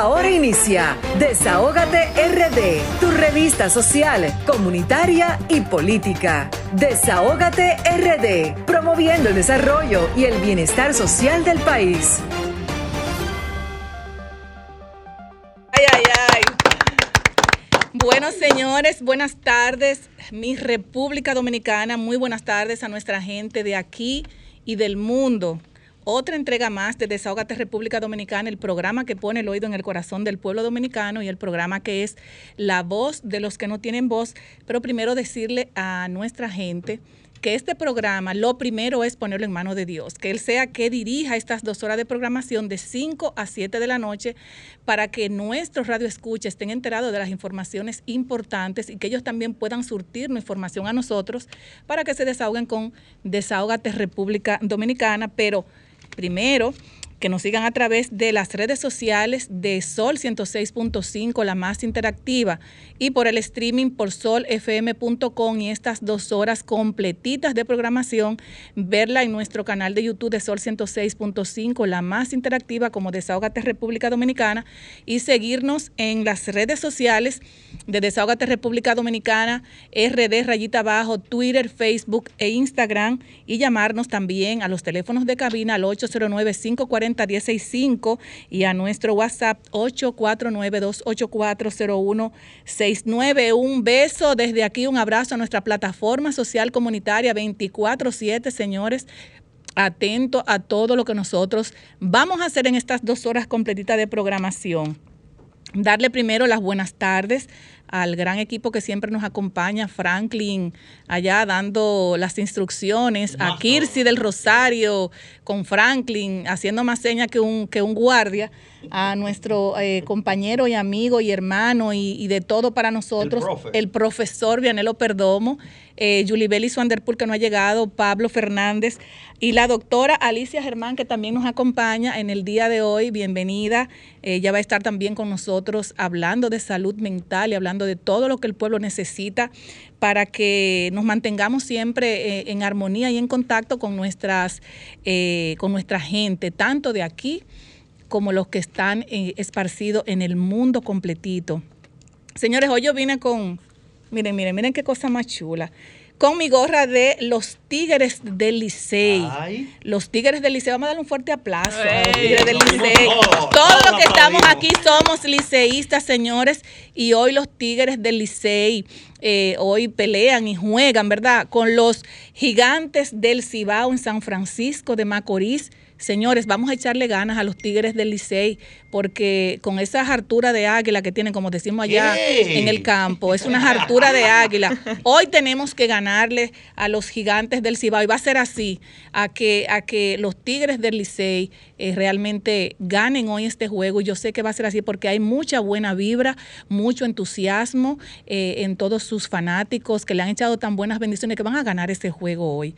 Ahora inicia Desahógate RD, tu revista social, comunitaria y política. Desahógate RD, promoviendo el desarrollo y el bienestar social del país. Ay, ay, ay. Bueno, señores, buenas tardes, mi República Dominicana. Muy buenas tardes a nuestra gente de aquí y del mundo otra entrega más de Desahogate República Dominicana, el programa que pone el oído en el corazón del pueblo dominicano y el programa que es la voz de los que no tienen voz. Pero primero decirle a nuestra gente que este programa lo primero es ponerlo en manos de Dios, que Él sea que dirija estas dos horas de programación de 5 a 7 de la noche para que nuestros radioescuchas estén enterados de las informaciones importantes y que ellos también puedan surtirnos información a nosotros para que se desahoguen con Desahogate República Dominicana, pero primero que nos sigan a través de las redes sociales de Sol 106.5, la más interactiva, y por el streaming por solfm.com y estas dos horas completitas de programación, verla en nuestro canal de YouTube de Sol 106.5, la más interactiva como Desahogate República Dominicana, y seguirnos en las redes sociales de Desahogate República Dominicana, RD rayita abajo, Twitter, Facebook e Instagram, y llamarnos también a los teléfonos de cabina al 809 540 165 y a nuestro WhatsApp 849-284-0169. Un beso desde aquí, un abrazo a nuestra plataforma social comunitaria 24-7, señores atento a todo lo que nosotros vamos a hacer en estas dos horas completitas de programación. Darle primero las buenas tardes al gran equipo que siempre nos acompaña, Franklin, allá dando las instrucciones, a Kirsi del Rosario, con Franklin, haciendo más señas que un, que un guardia, a nuestro eh, compañero y amigo y hermano y, de todo para nosotros, el, profesor Vianelo Perdomo, eh, Julie Bellis Wanderpool que no ha llegado, Pablo Fernández y la doctora Alicia Germán que también nos acompaña en el día de hoy. Bienvenida. Ella va a estar también con nosotros hablando de salud mental y hablando de todo lo que el pueblo necesita para que nos mantengamos siempre eh, en armonía y en contacto con nuestras eh, con nuestra gente, tanto de aquí como los que están eh, esparcidos en el mundo completito. Señores, hoy yo vine con, miren, miren, miren qué cosa más chula con mi gorra de los Tigres del Licey. Los Tigres del Licey. Vamos a darle un fuerte aplauso a los Tigres del Licey. Todos los que estamos aquí somos liceístas, señores. Y hoy los Tigres del Licey eh, hoy pelean y juegan, ¿verdad? Con los gigantes del Cibao en San Francisco de Macorís. Señores, vamos a echarle ganas a los Tigres del Licey, porque con esa hartura de águila que tienen, como decimos allá en el campo, es una hartura de águila. Hoy tenemos que ganarle a los gigantes del Cibao y va a ser así, a que, a que los Tigres del Licey eh, realmente ganen hoy este juego. Y yo sé que va a ser así porque hay mucha buena vibra, mucho entusiasmo eh, en todos sus fanáticos que le han echado tan buenas bendiciones que van a ganar este juego hoy.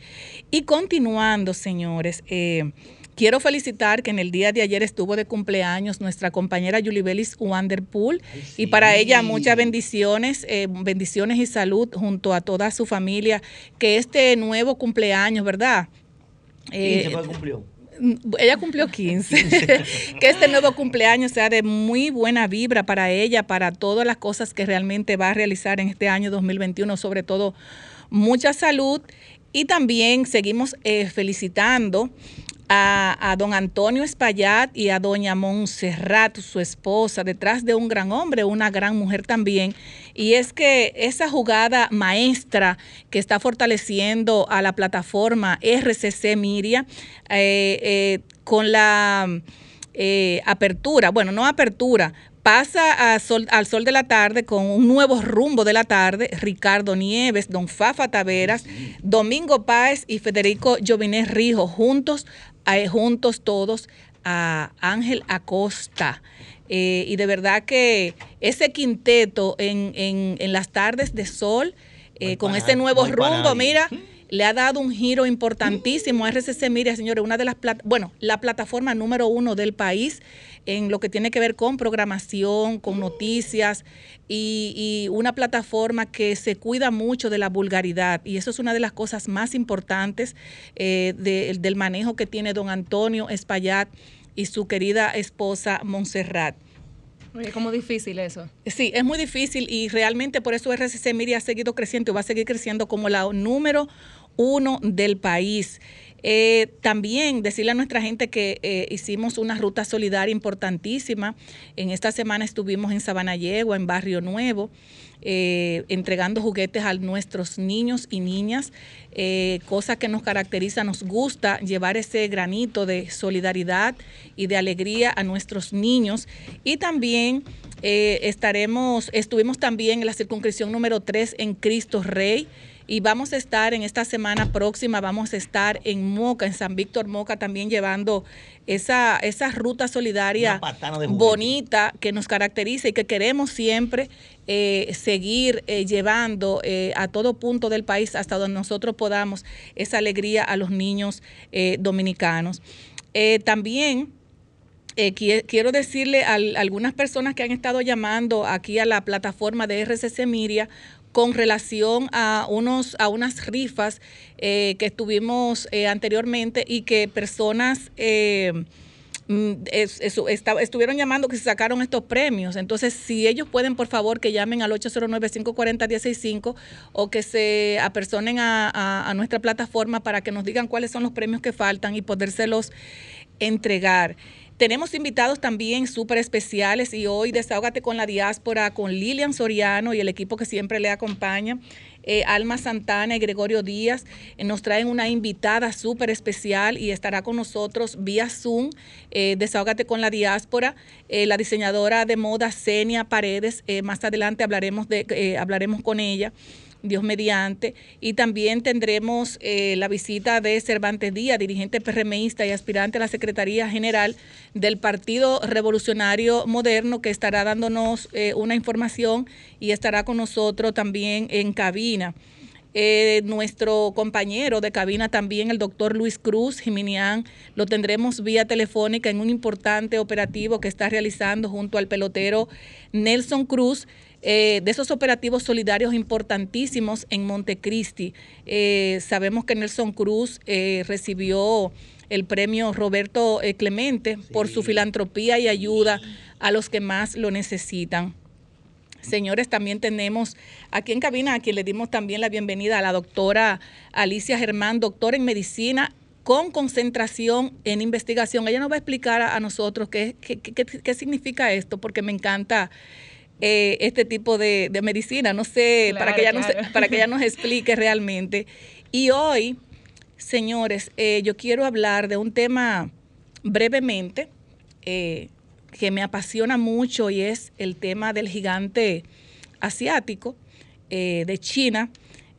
Y continuando, señores, eh, Quiero felicitar que en el día de ayer estuvo de cumpleaños nuestra compañera Yulibelis Wanderpool y para ella muchas bendiciones, eh, bendiciones y salud junto a toda su familia. Que este nuevo cumpleaños, ¿verdad? Eh, cumplió? Ella cumplió 15. que este nuevo cumpleaños sea de muy buena vibra para ella, para todas las cosas que realmente va a realizar en este año 2021, sobre todo mucha salud. Y también seguimos eh, felicitando a, don Antonio Espaillat y a doña Montserrat, su esposa, detrás de un gran hombre, una gran mujer también. Y es que esa jugada maestra que está fortaleciendo a la plataforma RCC Miria, eh, eh, con la eh, apertura, bueno, no apertura, pasa sol, al sol de la tarde con un nuevo rumbo de la tarde, Ricardo Nieves, don Fafa Taveras, Domingo Páez y Federico Jovinés Rijo, juntos juntos todos a Ángel Acosta. Eh, y de verdad que ese quinteto en, en, las tardes de sol, eh, con ese nuevo rumbo, mira, le ha dado un giro importantísimo a RCC Mira, señores, una de las, bueno, la plataforma número uno del país en lo que tiene que ver con programación, con noticias y, una plataforma que se cuida mucho de la vulgaridad. Y eso es una de las cosas más importantes eh, del manejo que tiene don Antonio Espaillat y su querida esposa Montserrat. Es como difícil eso. Sí, es muy difícil y realmente por eso RCC Miri ha seguido creciendo y va a seguir creciendo como la número uno del país. Eh, también decirle a nuestra gente que eh, hicimos una ruta solidaria importantísima. En esta semana estuvimos en Sabanayegua, en Barrio Nuevo. Eh, entregando juguetes a nuestros niños y niñas, cosa que nos caracteriza, nos gusta llevar ese granito de solidaridad y de alegría a nuestros niños. Y también estaremos, estuvimos también en la circunscripción número 3 en Cristo Rey. Y vamos a estar en esta semana próxima, vamos a estar en Moca, en San Víctor Moca, también llevando esa, esa ruta solidaria bonita que nos caracteriza y que queremos siempre eh, seguir eh, llevando eh, a todo punto del país hasta donde nosotros podamos esa alegría a los niños dominicanos. también quiero decirle a, algunas personas que han estado llamando aquí a la plataforma de RCC Miria con relación a, unos, a unas rifas que estuvimos anteriormente y que personas Mm, estuvieron llamando que se sacaron estos premios. Entonces, si ellos pueden, por favor, que llamen al 809-540-165 o que se apersonen a, a, nuestra plataforma para que nos digan cuáles son los premios que faltan y podérselos entregar. Tenemos invitados también súper especiales y hoy Desahógate con la Diáspora con Lilian Soriano y el equipo que siempre le acompaña. Eh, Alma Santana y Gregorio Díaz eh, nos traen una invitada súper especial y estará con nosotros vía Zoom, eh, Desahógate con la Diáspora, la diseñadora de moda Senia Paredes, más adelante hablaremos, de, hablaremos con ella. Dios mediante. Y también tendremos eh, la visita de Cervantes Díaz, dirigente PRMista y aspirante a la Secretaría General del Partido Revolucionario Moderno, que estará dándonos eh, una información y estará con nosotros también en cabina. Eh, nuestro compañero de cabina también, el doctor Luis Cruz Jiminián, lo tendremos vía telefónica en un importante operativo que está realizando junto al pelotero Nelson Cruz eh, de esos operativos solidarios importantísimos en Montecristi. Eh, sabemos que Nelson Cruz eh, recibió el premio Roberto Clemente por su filantropía y ayuda a los que más lo necesitan. Señores, también tenemos aquí en cabina a quien le dimos también la bienvenida a la doctora Alicia Germán, doctora en medicina con concentración en investigación. Ella nos va a explicar a, nosotros qué, qué, qué, significa esto, porque me encanta eh, este tipo de, medicina. No sé, para, que ella nos, para que ella nos explique realmente. Y hoy, señores, eh, yo quiero hablar de un tema brevemente eh, que me apasiona mucho y es el tema del gigante asiático de China.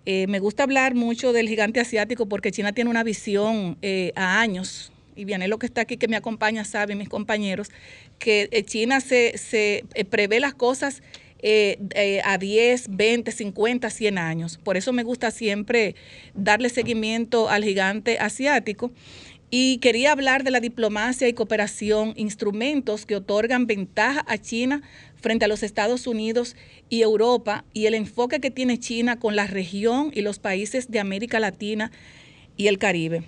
me gusta hablar mucho del gigante asiático porque China tiene una visión a años y viene lo que está aquí que me acompaña, sabe, mis compañeros, que eh, China se, se eh, prevé las cosas eh, a 10, 20, 50, 100 años. Por eso me gusta siempre darle seguimiento al gigante asiático. Y quería hablar de la diplomacia y cooperación, instrumentos que otorgan ventaja a China frente a los Estados Unidos y Europa y el enfoque que tiene China con la región y los países de América Latina y el Caribe.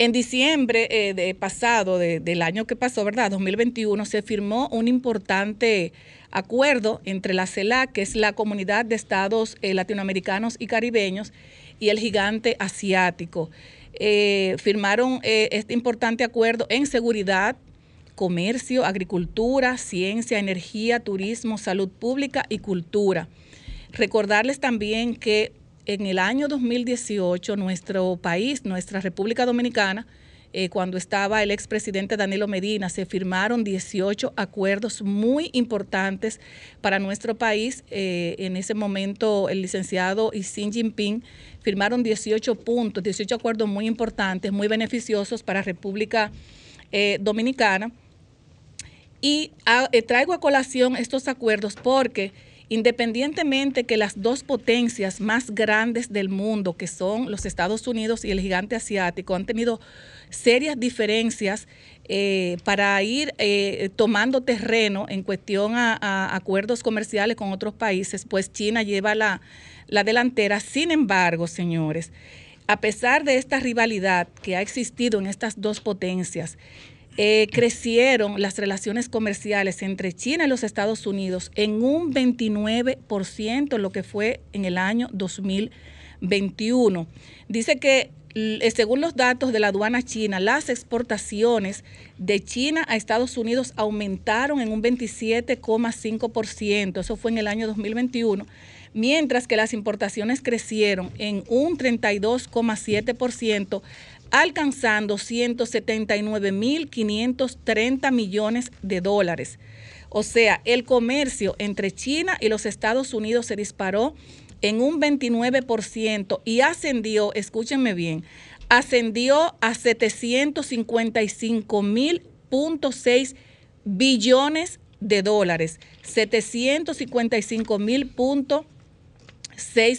En diciembre eh, de pasado, del año que pasó, ¿verdad? 2021, se firmó un importante acuerdo entre la CELAC, que es la Comunidad de Estados eh, Latinoamericanos y Caribeños, y el gigante asiático. Eh, firmaron este importante acuerdo en seguridad, comercio, agricultura, ciencia, energía, turismo, salud pública y cultura. Recordarles también que en el año 2018 nuestro país, nuestra República Dominicana, eh, cuando estaba el expresidente Danilo Medina, se firmaron 18 acuerdos muy importantes para nuestro país. Eh, en ese momento el licenciado y Xi Jinping firmaron 18 puntos, 18 acuerdos muy importantes, muy beneficiosos para República eh, Dominicana. Y ah, traigo a colación estos acuerdos porque independientemente que las dos potencias más grandes del mundo, que son los Estados Unidos y el gigante asiático, han tenido serias diferencias eh, para ir eh, tomando terreno en cuestión a, acuerdos comerciales con otros países, pues China lleva la, la delantera. Sin embargo, señores, a pesar de esta rivalidad que ha existido en estas dos potencias, eh, crecieron las relaciones comerciales entre China y los Estados Unidos en un 29%, lo que fue en el año 2021. Dice que eh, según los datos de la aduana china, las exportaciones de China a Estados Unidos aumentaron en un 27,5%, eso fue en el año 2021, mientras que las importaciones crecieron en un 32,7%, alcanzando 179.530 millones de dólares. O sea, el comercio entre China y los Estados Unidos se disparó en un 29% y ascendió, escúchenme bien, ascendió a 755 mil billones de dólares. 755 mil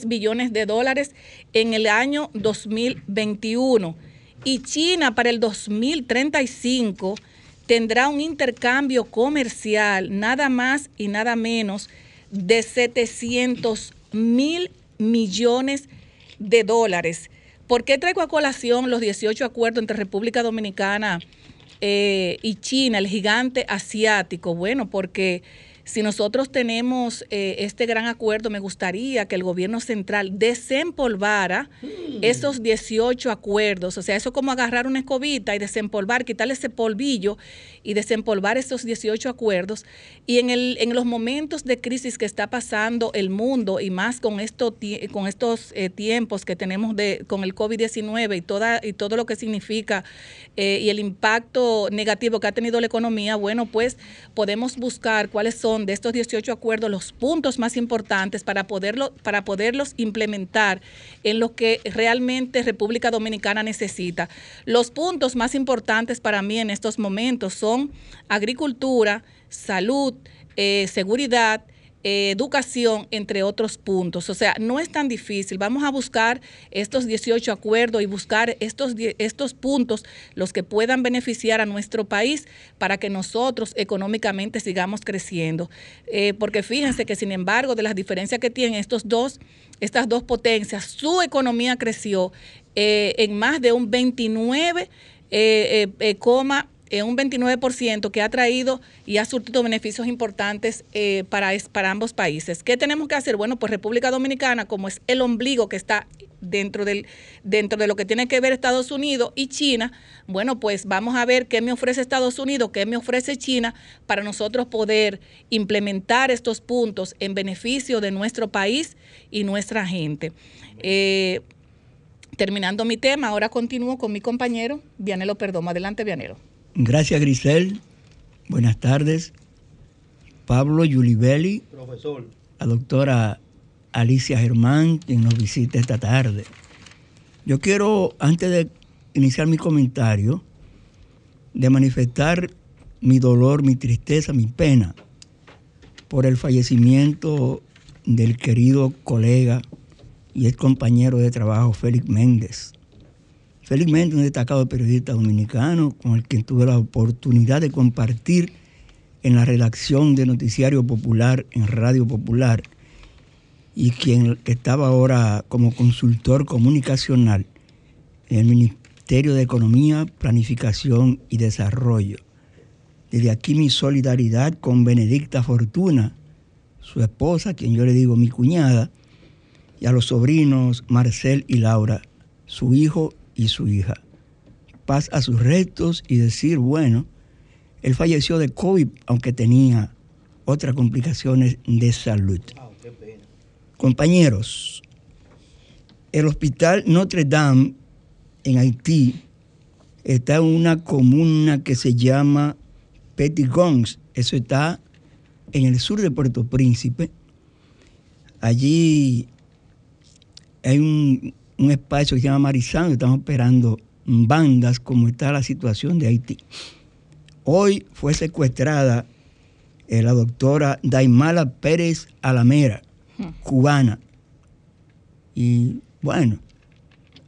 billones de dólares en el año 2021. Y China para el 2035 tendrá un intercambio comercial nada más y nada menos de 700 mil millones de dólares. ¿Por qué traigo a colación los 18 acuerdos entre República Dominicana eh, y China, el gigante asiático? Bueno, porque si nosotros tenemos eh, este gran acuerdo, me gustaría que el gobierno central desempolvara mm. esos 18 acuerdos. O sea, eso como agarrar una escobita y desempolvar, quitarle ese polvillo y desempolvar esos 18 acuerdos. Y en, el, en los momentos de crisis que está pasando el mundo y más con, esto, con estos eh, tiempos que tenemos de, con el COVID-19 y, toda, y todo lo que significa eh, y el impacto negativo que ha tenido la economía, bueno, pues podemos buscar cuáles son de estos 18 acuerdos los puntos más importantes para, poderlo, para poderlos implementar en lo que realmente República Dominicana necesita. Los puntos más importantes para mí en estos momentos son agricultura, salud, eh, seguridad, eh, educación, entre otros puntos. O sea, no es tan difícil. Vamos a buscar estos 18 acuerdos y buscar estos, estos puntos, los que puedan beneficiar a nuestro país para que nosotros económicamente sigamos creciendo. Eh, porque fíjense que, sin embargo, de las diferencias que tienen estos dos, estas dos potencias, su economía creció eh, en más de un 29, eh, un 29% que ha traído y ha surtido beneficios importantes eh, para, para ambos países. ¿Qué tenemos que hacer? Bueno, pues República Dominicana, como es el ombligo que está dentro, del, dentro de lo que tiene que ver Estados Unidos y China, bueno, pues vamos a ver qué me ofrece Estados Unidos, qué me ofrece China para nosotros poder implementar estos puntos en beneficio de nuestro país y nuestra gente. Eh, terminando mi tema, ahora continúo con mi compañero Vianelo Perdomo. Adelante, Vianelo. Gracias, Grisel. Buenas tardes. Pablo Yulibelli. Profesor. La doctora Alicia Germán, quien nos visita esta tarde. Yo quiero, antes de iniciar mi comentario, de manifestar mi dolor, mi tristeza, mi pena por el fallecimiento del querido colega y ex compañero de trabajo Félix Méndez. Felizmente un destacado periodista dominicano con el que tuve la oportunidad de compartir en la redacción de Noticiario Popular en Radio Popular y quien estaba ahora como consultor comunicacional en el Ministerio de Economía, Planificación y Desarrollo. Desde aquí mi solidaridad con Benedicta Fortuna, su esposa, quien yo le digo mi cuñada, y a los sobrinos Marcel y Laura, su hijo y su hija. Paz a sus restos y decir, bueno, él falleció de COVID, aunque tenía otras complicaciones de salud. Ah, Compañeros, el hospital Notre Dame en Haití está en una comuna que se llama Petit Gons. Eso está en el sur de Puerto Príncipe. Allí hay un, un espacio que se llama Marizán, estamos esperando bandas como está la situación de Haití. Hoy fue secuestrada eh, la doctora Daimala Pérez Alamera, hmm. cubana. Y bueno,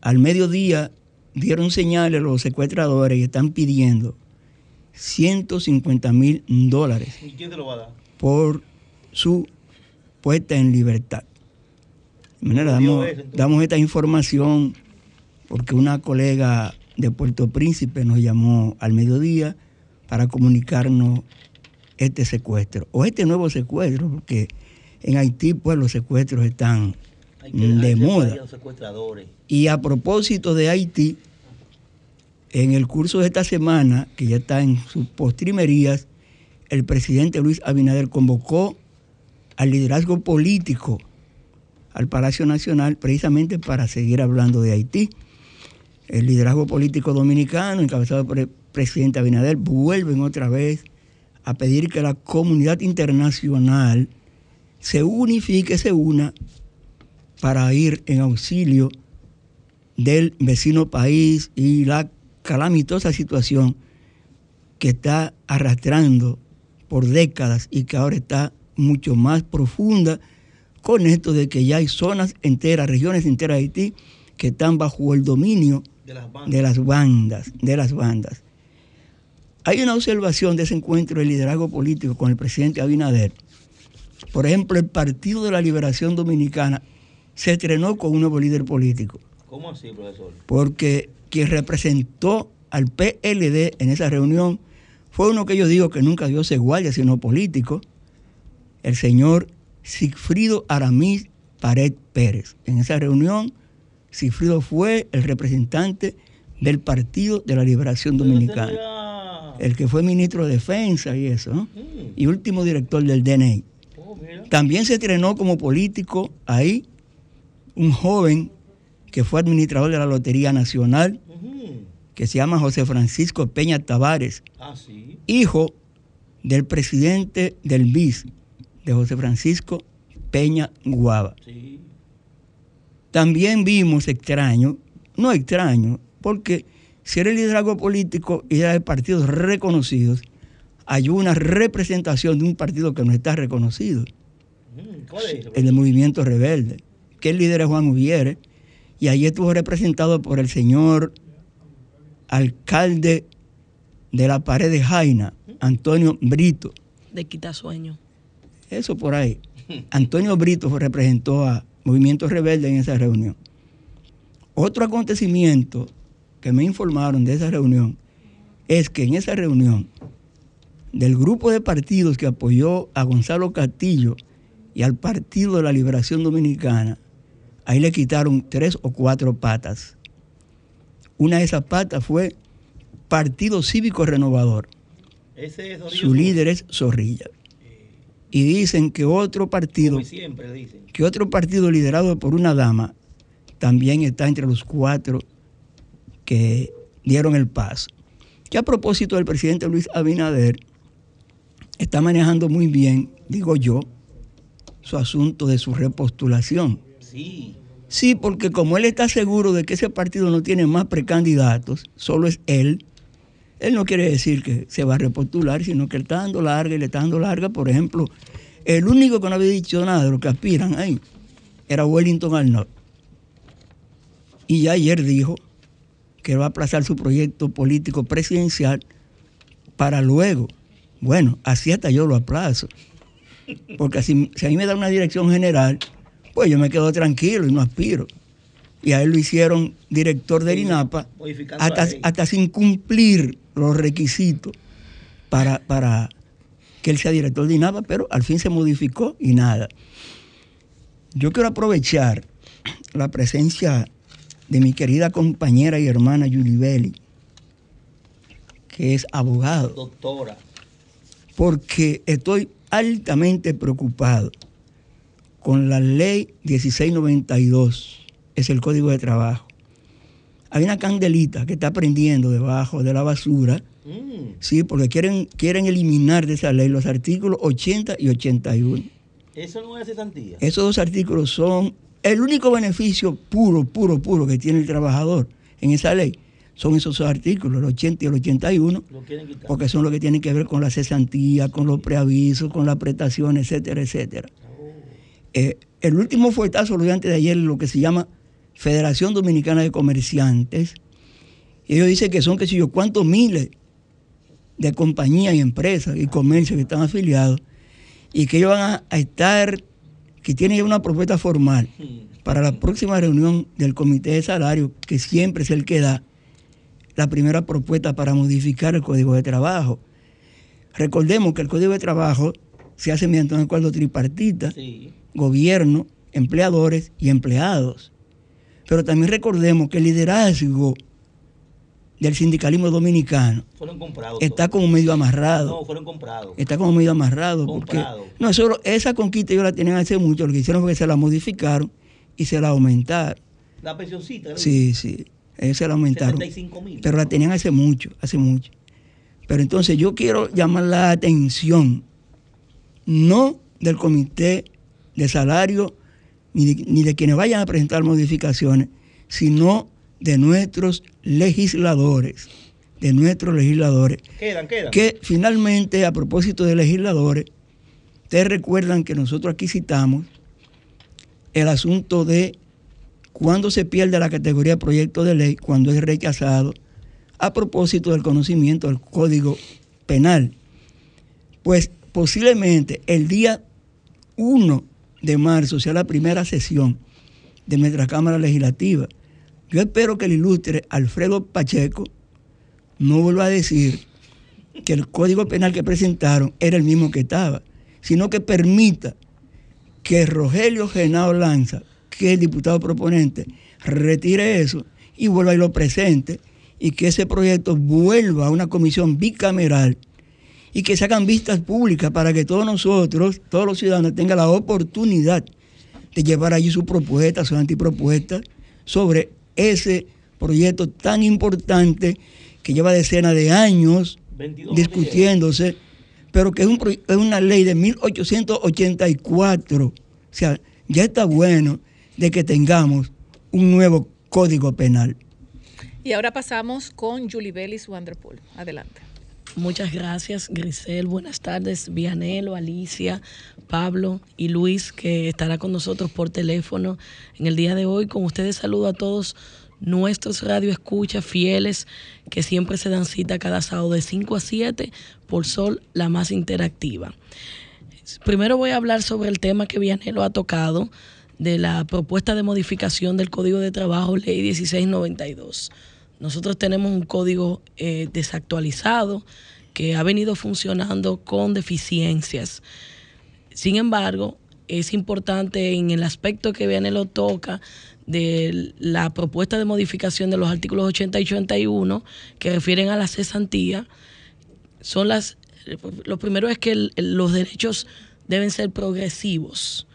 al mediodía dieron señales los secuestradores y están pidiendo 150 mil dólares. ¿Y quién te lo va a dar? Por su puesta en libertad. De manera, damos, esta información porque una colega de Puerto Príncipe nos llamó al mediodía para comunicarnos este secuestro o este nuevo secuestro, porque en Haití pues los secuestros están de moda. Y a propósito de Haití, en el curso de esta semana, que ya está en sus postrimerías, el presidente Luis Abinader convocó al liderazgo político al Palacio Nacional precisamente para seguir hablando de Haití. El liderazgo político dominicano, encabezado por el presidente Abinader, vuelven otra vez a pedir que la comunidad internacional se unifique, se una para ir en auxilio del vecino país y la calamitosa situación que está arrastrando por décadas y que ahora está mucho más profunda con esto de que ya hay zonas enteras, regiones enteras de Haití que están bajo el dominio de las bandas, de las bandas. De las bandas. Hay una observación de ese encuentro de liderazgo político con el presidente Abinader. Por ejemplo, el Partido de la Liberación Dominicana se estrenó con un nuevo líder político. ¿Cómo así, profesor? Porque quien representó al PLD en esa reunión fue uno que yo digo que nunca dio guardia, sino político, el señor Sigfrido Aramis Pared Pérez. En esa reunión, Sigfrido fue el representante del Partido de la Liberación Dominicana. El que fue ministro de Defensa y eso, ¿no? Mm. Y último director del DNI. Oh, También se estrenó como político ahí un joven que fue administrador de la Lotería Nacional, que se llama José Francisco Peña Tavares, ah, hijo del presidente del BIS, de José Francisco Peña Guava. También vimos extraño, no extraño, porque si era el liderazgo político y era de partidos reconocidos, hay una representación de un partido que no está reconocido. Mm, ¿Cuál es? El movimiento rebelde, que el líder es Juan Ubiere, y allí estuvo representado por el señor alcalde de la pared de Jaina, Antonio Brito. De Quitasueño. Eso por ahí. Antonio Brito representó a Movimiento Rebelde en esa reunión. Otro acontecimiento que me informaron de esa reunión es que en esa reunión del grupo de partidos que apoyó a Gonzalo Castillo y al Partido de la Liberación Dominicana, ahí le quitaron tres o cuatro patas. Una de esas patas fue Partido Cívico Renovador. Su líder es Zorrilla y dicen que otro partido, que otro partido liderado por una dama también está entre los cuatro que dieron el paso. Que a propósito del presidente Luis Abinader está manejando muy bien, digo yo, su asunto de su repostulación. Sí. Sí, porque como él está seguro de que ese partido no tiene más precandidatos, solo es él, él no quiere decir que se va a repostular, sino que él está dando larga y le está dando larga. Por ejemplo, el único que no había dicho nada de lo que aspiran ahí era Wellington Arnold. Y ya ayer dijo que va a aplazar su proyecto político presidencial para luego. Bueno, así hasta yo lo aplazo. Porque si, si a mí me da una dirección general, pues yo me quedo tranquilo y no aspiro y a él lo hicieron director del INAPA hasta, sin cumplir los requisitos para, para que él sea director de INAPA, pero al fin se modificó y nada. Yo quiero aprovechar la presencia de mi querida compañera y hermana Julie Belli, que es abogado. Doctora. Porque estoy altamente preocupado con la ley 1692 es el código de trabajo. Hay una candelita que está prendiendo debajo de la basura, mm. sí, porque quieren, quieren eliminar de esa ley los artículos 80 y 81. ¿Eso no es cesantía? Esos dos artículos son el único beneficio puro, puro, puro que tiene el trabajador en esa ley. Son esos dos artículos, el 80 y el 81, porque son los que tienen que ver con la cesantía, con los preavisos, con la prestación, etcétera, etcétera. Oh. Eh, el último fuetazo lo de antes de ayer, lo que se llama Federación Dominicana de Comerciantes. Y ellos dicen que son, qué sé yo, cuántos miles de compañías y empresas y comercios que están afiliados y que ellos van a, estar, que tienen ya una propuesta formal para la próxima reunión del Comité de Salario, que siempre es el que da la primera propuesta para modificar el Código de Trabajo. Recordemos que el Código de Trabajo se hace mediante un acuerdo tripartita, gobierno, empleadores y empleados. Pero también recordemos que el liderazgo del sindicalismo dominicano está como medio amarrado. No, fueron comprados. Está como medio amarrado. Porque, no, solo esa conquista ellos la tenían hace mucho, lo que hicieron fue que se la modificaron y se la aumentaron. La pensioncita. Sí, sí, ellos se la aumentaron. Pero la tenían hace mucho, hace mucho. Pero entonces yo quiero llamar la atención, no del comité de salario, ni de, ni de quienes vayan a presentar modificaciones, sino de nuestros legisladores, de nuestros legisladores. Quedan, quedan. Que finalmente, a propósito de legisladores, ustedes recuerdan que nosotros aquí citamos el asunto de cuando se pierde la categoría proyecto de ley, cuando es rechazado, a propósito del conocimiento del Código Penal. Pues posiblemente el día 1 de marzo sea la primera sesión de nuestra Cámara Legislativa yo espero que el ilustre Alfredo Pacheco no vuelva a decir que el código penal que presentaron era el mismo que estaba, sino que permita que Rogelio Genao Lanza, que es el diputado proponente, retire eso y vuelva y lo presente y que ese proyecto vuelva a una comisión bicameral y que se hagan vistas públicas para que todos nosotros, todos los ciudadanos, tengan la oportunidad de llevar allí sus propuestas, sus antipropuestas sobre ese proyecto tan importante que lleva decenas de años discutiéndose, pero que es, es una ley de 1884. O sea, ya está bueno de que tengamos un nuevo código penal. Y ahora pasamos con Julie Bellis Wanderpool. Adelante. Muchas gracias, Grisel. Buenas tardes, Vianelo, Alicia, Pablo y Luis, que estará con nosotros por teléfono en el día de hoy. Con ustedes saludo a todos nuestros radioescuchas fieles que siempre se dan cita cada sábado de 5 a 7 por Sol, la más interactiva. Primero voy a hablar sobre el tema que Vianelo ha tocado de la propuesta de modificación del Código de Trabajo, Ley 1692. Nosotros tenemos un código eh, desactualizado que ha venido funcionando con deficiencias. Sin embargo, es importante en el aspecto que viene lo toca de la propuesta de modificación de los artículos 80 y 81 que refieren a la cesantía, son las, lo primero es que los derechos deben ser progresivos.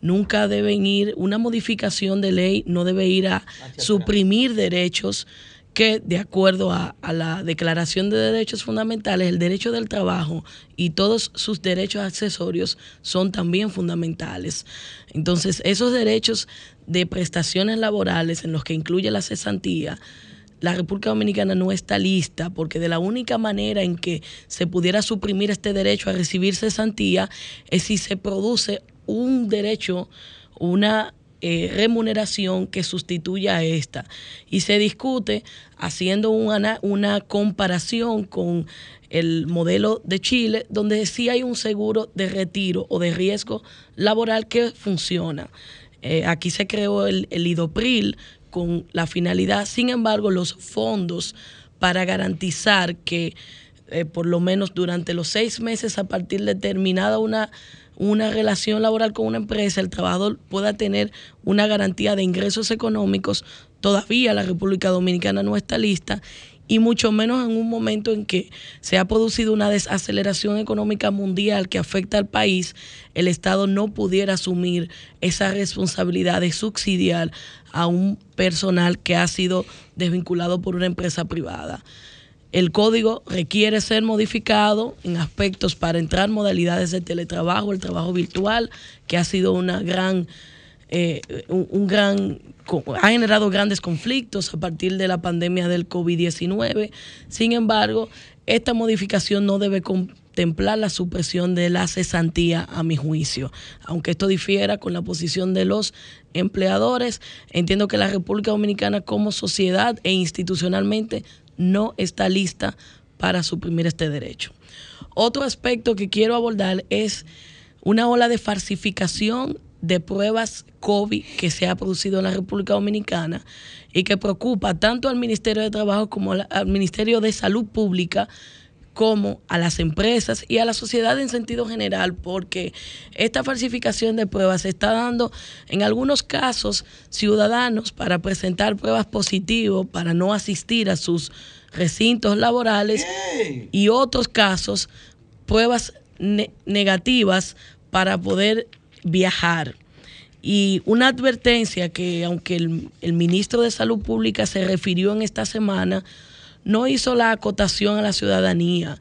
Nunca deben ir, una modificación de ley no debe ir a suprimir derechos que de acuerdo a, la Declaración de Derechos Fundamentales, el derecho del trabajo y todos sus derechos accesorios son también fundamentales. Entonces, esos derechos de prestaciones laborales en los que incluye la cesantía, la República Dominicana no está lista porque de la única manera en que se pudiera suprimir este derecho a recibir cesantía es si se produce un derecho, una eh, remuneración que sustituya a esta. Y se discute haciendo una, una comparación con el modelo de Chile, donde sí hay un seguro de retiro o de riesgo laboral que funciona. Eh, aquí se creó el, el IDOPRIL con la finalidad, sin embargo, los fondos para garantizar que eh, por lo menos durante los seis meses a partir de terminada una una relación laboral con una empresa, el trabajador pueda tener una garantía de ingresos económicos, todavía la República Dominicana no está lista y mucho menos en un momento en que se ha producido una desaceleración económica mundial que afecta al país, el Estado no pudiera asumir esa responsabilidad de subsidiar a un personal que ha sido desvinculado por una empresa privada. El código requiere ser modificado en aspectos para entrar modalidades de teletrabajo, el trabajo virtual, que ha sido una gran, eh, un, gran, ha generado grandes conflictos a partir de la pandemia del COVID-19. Sin embargo, esta modificación no debe contemplar la supresión de la cesantía, a mi juicio. Aunque esto difiera con la posición de los empleadores, entiendo que la República Dominicana como sociedad e institucionalmente no está lista para suprimir este derecho. Otro aspecto que quiero abordar es una ola de falsificación de pruebas COVID que se ha producido en la República Dominicana y que preocupa tanto al Ministerio de Trabajo como al Ministerio de Salud Pública como a las empresas y a la sociedad en sentido general, porque esta falsificación de pruebas se está dando en algunos casos ciudadanos para presentar pruebas positivas, para no asistir a sus recintos laborales y otros casos pruebas negativas para poder viajar. Y una advertencia que aunque el, el ministro de Salud Pública se refirió en esta semana, no hizo la acotación a la ciudadanía.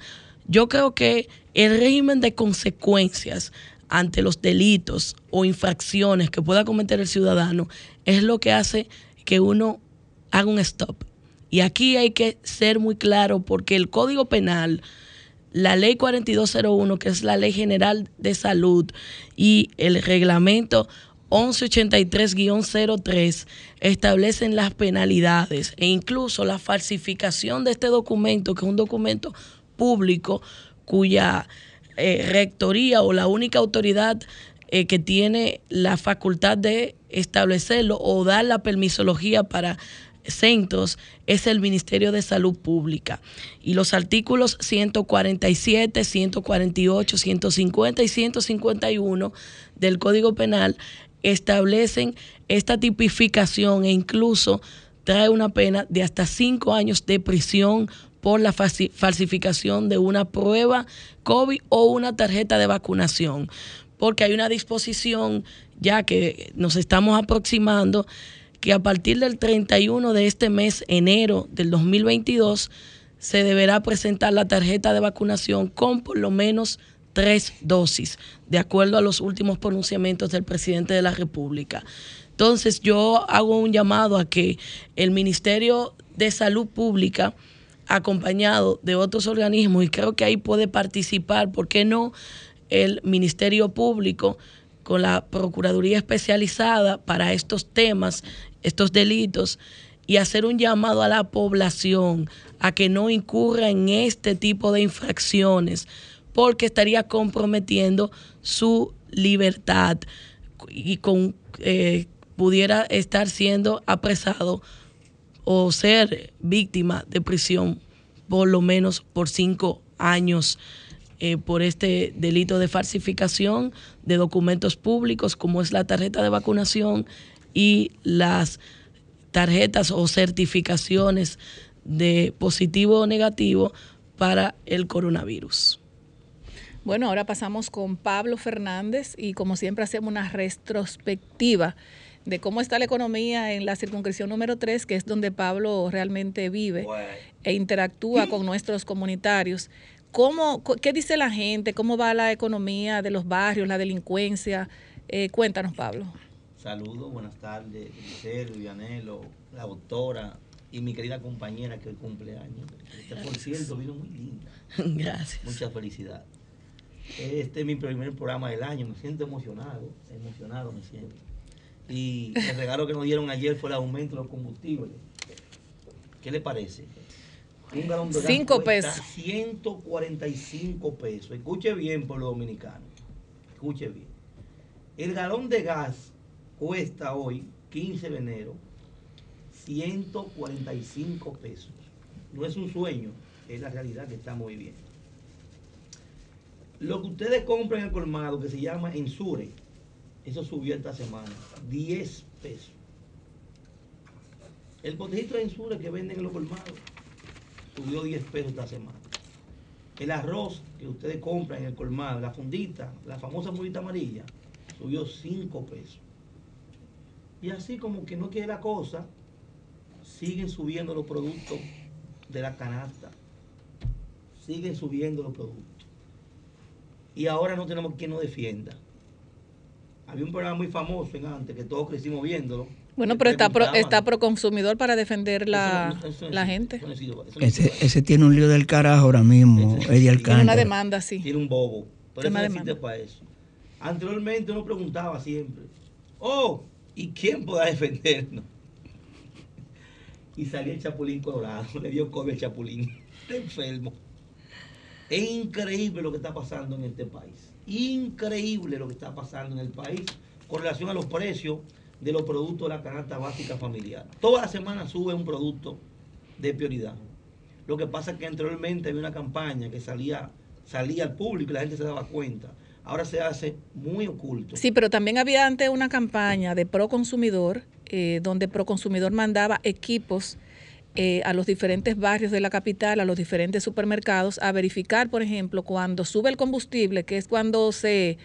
Yo creo que el régimen de consecuencias ante los delitos o infracciones que pueda cometer el ciudadano es lo que hace que uno haga un stop. Y aquí hay que ser muy claro porque el Código Penal, la Ley 4201, que es la Ley General de Salud, y el reglamento 1183-03 establecen las penalidades e incluso la falsificación de este documento, que es un documento público cuya eh, rectoría o la única autoridad eh, que tiene la facultad de establecerlo o dar la permisología para centros es el Ministerio de Salud Pública. Y los artículos 147, 148, 150 y 151 del Código Penal establecen esta tipificación e incluso trae una pena de hasta cinco años de prisión por la falsificación de una prueba COVID o una tarjeta de vacunación, porque hay una disposición ya que nos estamos aproximando que a partir del 31 de este mes, enero del 2022, se deberá presentar la tarjeta de vacunación con por lo menos tres dosis, de acuerdo a los últimos pronunciamientos del presidente de la República. Entonces yo hago un llamado a que el Ministerio de Salud Pública, acompañado de otros organismos, y creo que ahí puede participar, ¿por qué no? El Ministerio Público con la Procuraduría Especializada para estos temas, estos delitos, y hacer un llamado a la población a que no incurra en este tipo de infracciones porque estaría comprometiendo su libertad y con, eh, pudiera estar siendo apresado o ser víctima de prisión por lo menos por cinco años eh, por este delito de falsificación de documentos públicos como es la tarjeta de vacunación y las tarjetas o certificaciones de positivo o negativo para el coronavirus. Bueno, ahora pasamos con Pablo Fernández y como siempre hacemos una retrospectiva de cómo está la economía en la circunscripción número 3, que es donde Pablo realmente vive e interactúa con nuestros comunitarios. ¿Cómo, ¿Qué dice la gente? ¿Cómo va la economía de los barrios, la delincuencia? Eh, cuéntanos, Pablo. Saludos, buenas tardes, Giselle, Vianelo, la doctora y mi querida compañera que hoy cumpleaños. Este, por cierto, vino muy linda. Gracias. Muchas felicidades. Este es mi primer programa del año, me siento emocionado, emocionado me siento. Y el regalo que nos dieron ayer fue el aumento de los combustibles. ¿Qué le parece? Un galón de Cinco pesos. 145 pesos. Escuche bien, por los dominicanos. Escuche bien. El galón de gas cuesta hoy, 15 de enero, 145 pesos. No es un sueño, es la realidad que muy bien. Lo que ustedes compran en el colmado, que se llama Ensure, eso subió esta semana, 10 pesos. El botellito de Ensure que venden en los colmados subió 10 pesos esta semana. El arroz que ustedes compran en el colmado, la fundita, la famosa fundita amarilla, subió 5 pesos. Y así como que no quiere la cosa, siguen subiendo los productos de la canasta. Siguen subiendo los productos y ahora no tenemos quien nos defienda. Había un programa muy famoso en antes que todos crecimos viéndolo. Bueno, pero está pro, está pro consumidor para defender la, la gente. Ese, ese, tiene un lío del carajo ahora mismo, Eddie Alcántara. Tiene una demanda, sí. Tiene un bobo. Pero eso existe para eso. Anteriormente uno preguntaba siempre, oh, ¿y quién podrá defendernos? Y salía el Chapulín Colorado, le dio COVID al Chapulín. Está enfermo. Es increíble lo que está pasando en este país. Increíble lo que está pasando en el país con relación a los precios de los productos de la canasta básica familiar. Toda la semana sube un producto de prioridad. Lo que pasa es que anteriormente había una campaña que salía, salía al público y la gente se daba cuenta. Ahora se hace muy oculto. Sí, pero también había antes una campaña de pro consumidor, eh, donde pro consumidor mandaba equipos eh, a los diferentes barrios de la capital, a los diferentes supermercados, a verificar, por ejemplo, cuando sube el combustible, que es cuando se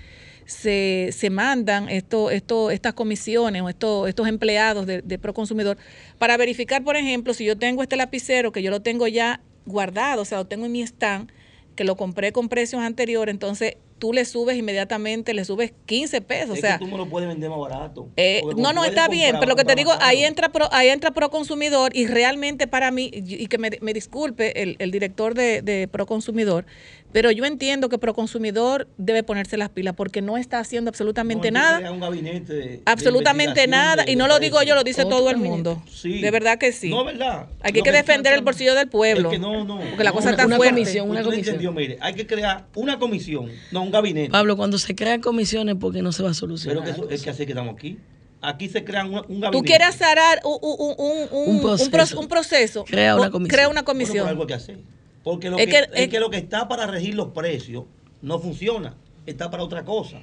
se, se mandan esto, esto, estas comisiones o estos, estos empleados de, de Proconsumidor para verificar, por ejemplo, si yo tengo este lapicero que yo lo tengo ya guardado, o sea, lo tengo en mi stand, que lo compré con precios anteriores, entonces tú le subes inmediatamente, le subes 15 pesos. o sea, que tú me lo puedes vender más barato. Eh, no, no, está bien, pero lo que te digo, ahí entra, pro, ahí entra Proconsumidor y realmente para mí, y que me, me disculpe el, el director de, de Proconsumidor, pero yo entiendo que Proconsumidor debe ponerse las pilas porque no está haciendo absolutamente no, nada. Un gabinete de, absolutamente de nada. De, y no lo digo yo, lo dice todo el mundo. Sí. De verdad que sí. No, ¿verdad? Hay que, no, que defender el bolsillo del pueblo. Es que no, no. Porque la cosa una, está una fuerte. Comisión, una comisión. Entendió, mire, hay que crear una comisión, no un gabinete. Pablo, cuando se crean comisiones, porque no se va a solucionar. Pero que eso, es que así que estamos aquí. Aquí se crean un, un gabinete. Tú quieres azarar un, un, un, un proceso. un proceso. Crea una comisión. Crea una comisión. Bueno, algo que hacer. Porque lo es que, que, es, es que lo que está para regir los precios no funciona, está para otra cosa.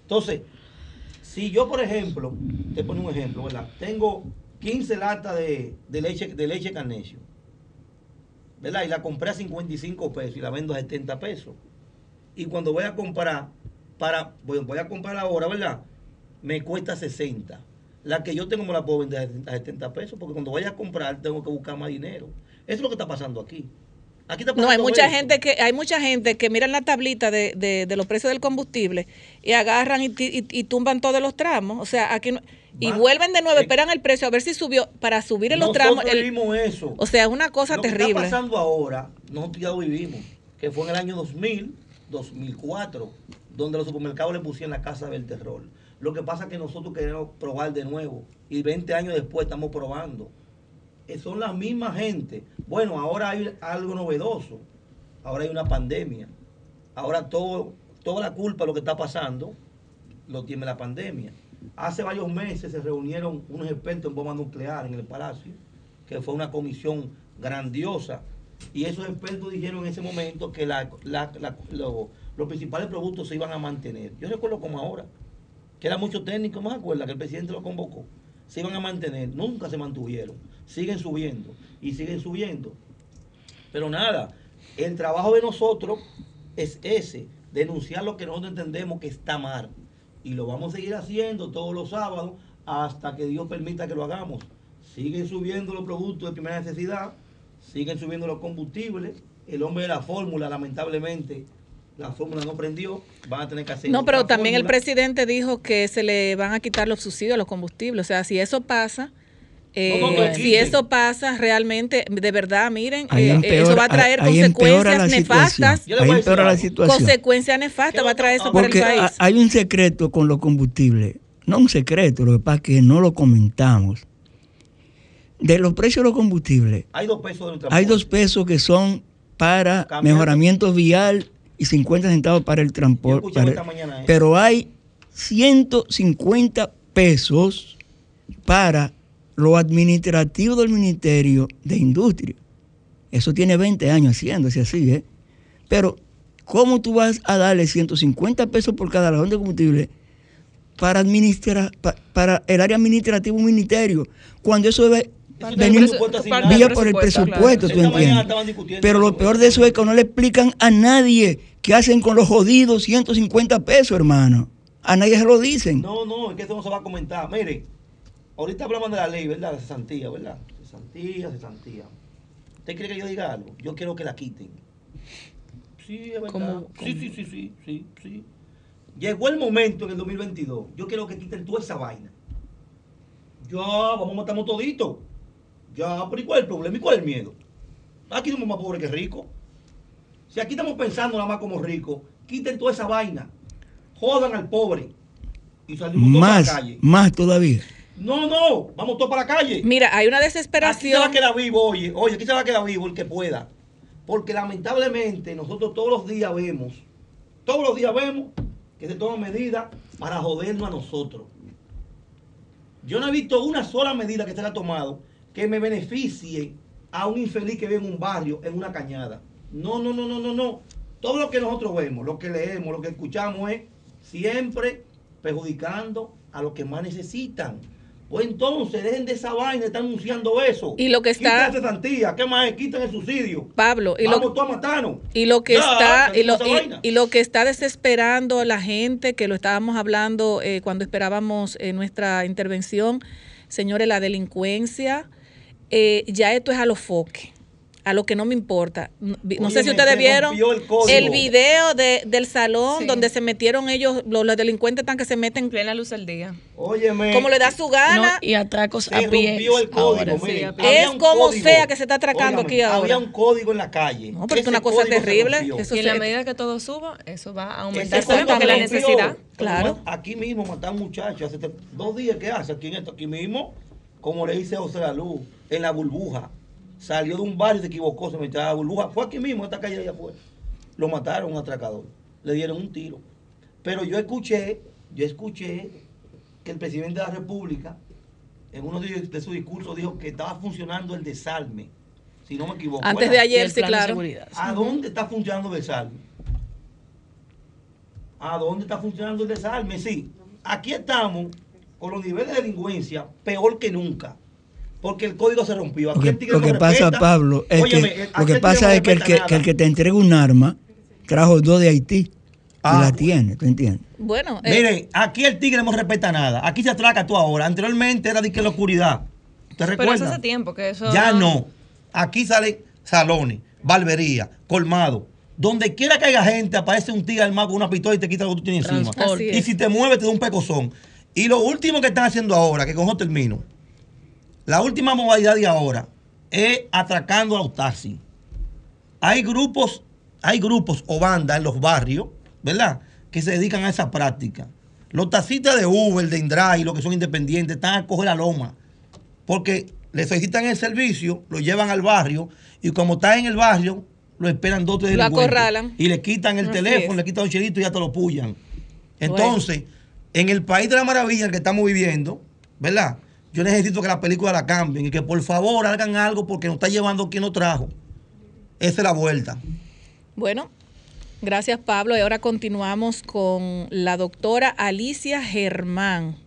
Entonces, si yo, por ejemplo, te pongo un ejemplo, ¿verdad? Tengo 15 latas de, de leche de leche carnesio, ¿verdad? Y la compré a 55 pesos y la vendo a 70 pesos. Y cuando voy a comprar, para, voy, voy a comprar ahora, ¿verdad? Me cuesta 60. La que yo tengo me la puedo vender a 70 pesos, porque cuando vaya a comprar tengo que buscar más dinero. Eso es lo que está pasando aquí. Aquí no, hay mucha gente que hay mucha gente que miran la tablita de, de, de los precios del combustible y agarran y, y, y, tumban todos los tramos. O sea, aquí no, y Va, vuelven de nuevo, eh, esperan el precio a ver si subió para subir en los tramos. El, vivimos eso. O sea, es una cosa lo terrible. Lo que está pasando ahora, nosotros ya lo vivimos, que fue en el año 2000, 2004, donde los supermercados le pusieron la casa del terror. Lo que pasa es que nosotros queremos probar de nuevo y 20 años después estamos probando son la misma gente. Bueno, ahora hay algo novedoso. Ahora hay una pandemia. Ahora todo, toda la culpa de lo que está pasando lo tiene la pandemia. Hace varios meses se reunieron unos expertos en bomba nuclear en el Palacio, que fue una comisión grandiosa. Y esos expertos dijeron en ese momento que los principales productos se iban a mantener. Yo recuerdo como ahora, que era mucho técnico, ¿me acuerda? Que el presidente lo convocó. Se iban a mantener, nunca se mantuvieron siguen subiendo y siguen subiendo. Pero nada, el trabajo de nosotros es ese, denunciar lo que nosotros entendemos que está mal. Y lo vamos a seguir haciendo todos los sábados hasta que Dios permita que lo hagamos. Siguen subiendo los productos de primera necesidad, siguen subiendo los combustibles. El hombre de la fórmula, lamentablemente, la fórmula no prendió, van a tener que hacer. No, pero también fórmula. el presidente dijo que se le van a quitar los subsidios a los combustibles. O sea, si eso pasa, eh, no, no, no, si eso pasa realmente, de verdad, miren, eh, empeora, eso va a traer consecuencias nefastas. Ahí empeora la situación. Consecuencias nefastas va a traer eso Porque para el país. Hay un secreto con los combustibles. No un secreto, lo que pasa es que no lo comentamos. De los precios de los combustibles, hay dos pesos, hay dos pesos que son para Cambiando. mejoramiento vial y 50 centavos para el transporte. Para, pero hay 150 pesos para lo administrativo del Ministerio de Industria. Eso tiene 20 años haciéndose así, ¿eh? Pero, ¿cómo tú vas a darle 150 pesos por cada galón de combustible para, administrar, pa, para el área administrativa un ministerio? Cuando eso debe vía por el presupuesto, claro. ¿tú entiendes? Pero lo peor de eso es que no le explican a nadie qué hacen con los jodidos 150 pesos, hermano. A nadie se lo dicen. No, no, es que eso no se va a comentar. Mire, ahorita hablamos de la ley, ¿verdad? De cesantía, ¿verdad? Cesantía, cesantía. ¿Usted quiere que yo diga algo? Yo quiero que la quiten. Sí, es verdad. ¿Cómo, cómo? Sí, sí, sí, sí, sí, sí. Llegó el momento en el 2022. Yo quiero que quiten toda esa vaina. Ya, vamos a matarnos toditos. Ya, pero ¿y cuál es el problema? ¿Y cuál es el miedo? Aquí somos más pobres que ricos. Si aquí estamos pensando nada más como ricos, quiten toda esa vaina. Jodan al pobre. Y salimos más, todos a la calle. Más todavía. No, no, vamos todos para la calle. Mira, hay una desesperación. Aquí se va a quedar vivo, oye, oye, aquí se va a quedar vivo el que pueda. Porque lamentablemente nosotros todos los días vemos, todos los días vemos que se toman medidas para jodernos a nosotros. Yo no he visto una sola medida que se haya tomado que me beneficie a un infeliz que vive en un barrio, en una cañada. No, no, no, no, no, no. Todo lo que nosotros vemos, lo que leemos, lo que escuchamos es siempre perjudicando a los que más necesitan. Pues entonces, dejen de esa vaina, están anunciando eso. Y lo que está. Quítate santía, ¿qué más? Quitan el subsidio. Pablo, y Vamos lo, todos a matarnos. y lo que Ya, está y lo, esa y- vaina. y lo que está desesperando la gente, que lo estábamos hablando eh, cuando esperábamos eh, nuestra intervención, señores, la delincuencia, eh, ya esto es a los foques. A lo que no me importa. No no sé si ustedes vieron el video de, del salón Sí. donde se metieron ellos, los, los delincuentes están que se meten plena luz del día. Óyeme. como le da su No, gana. y atracos se a pie. rompió el código, ahora. sí, había Es un como código. sea que se está atracando aquí ahora. Había un código en la calle. No, pero es una cosa terrible. Eso Y en la medida que todo suba, eso va a aumentar porque la necesidad. Claro. Aquí mismo mataron muchachos hace dos días que hace aquí en esto, aquí mismo, como le dice José La Luz, en la burbuja. Salió de un barrio, se equivocó, se metió a la burbuja. Fue aquí mismo, en esta calle de allá afuera. Lo mataron un atracador. Le dieron un tiro. Pero yo escuché, yo escuché que el presidente de la República, en uno de, de sus discursos, dijo que estaba funcionando el desarme. Si no me equivoco. Antes de Y ayer, sí, claro. ¿A dónde está funcionando el desarme? ¿A dónde está funcionando el desarme? Sí, aquí estamos con los niveles de delincuencia peor que nunca. Porque el código se rompió. Aquí Lo que, el tigre lo no que pasa. Pablo, es Óyeme, que el- lo que pasa es que el que, que el nada. que te entrega un arma trajo dos de Haití Ah, y la pues. tiene, ¿tú entiendes? Bueno, eh, Miren, aquí el tigre no respeta nada. Aquí se atraca tú ahora. Anteriormente era de que la oscuridad. ¿Te Pero recuerdas? eso hace tiempo que eso. Ya no. Aquí salen salones, barbería, colmado. Donde quiera que haya gente, aparece un tigre armado con una pistola y te quita lo que tú tienes encima. Y si te mueves, te da un pecozón. Y lo último que están haciendo ahora, que con eso termino, la última modalidad de ahora es atracando a los taxis. Hay grupos, hay grupos o bandas en los barrios, ¿verdad? Que se dedican a esa práctica. Los taxistas de Uber, de Indra y los que son independientes están a coger la loma. Porque le solicitan el servicio, lo llevan al barrio y como está en el barrio, lo esperan dos o tres Lo acorralan. Y le quitan el Así teléfono, es. le quitan un chelito y ya te lo pullan. Entonces, en el país de la maravilla que estamos viviendo, ¿verdad? Yo necesito que la película la cambien y que por favor hagan algo porque nos está llevando quien nos trajo. Esa es la vuelta. Bueno, gracias Pablo. Y ahora continuamos con la doctora Alicia Germán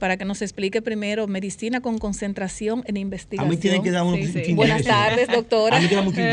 para que nos explique primero medicina con concentración en A investigación. mí tienen que dar un Sí, sí. Buenas tardes, doctora. A mí.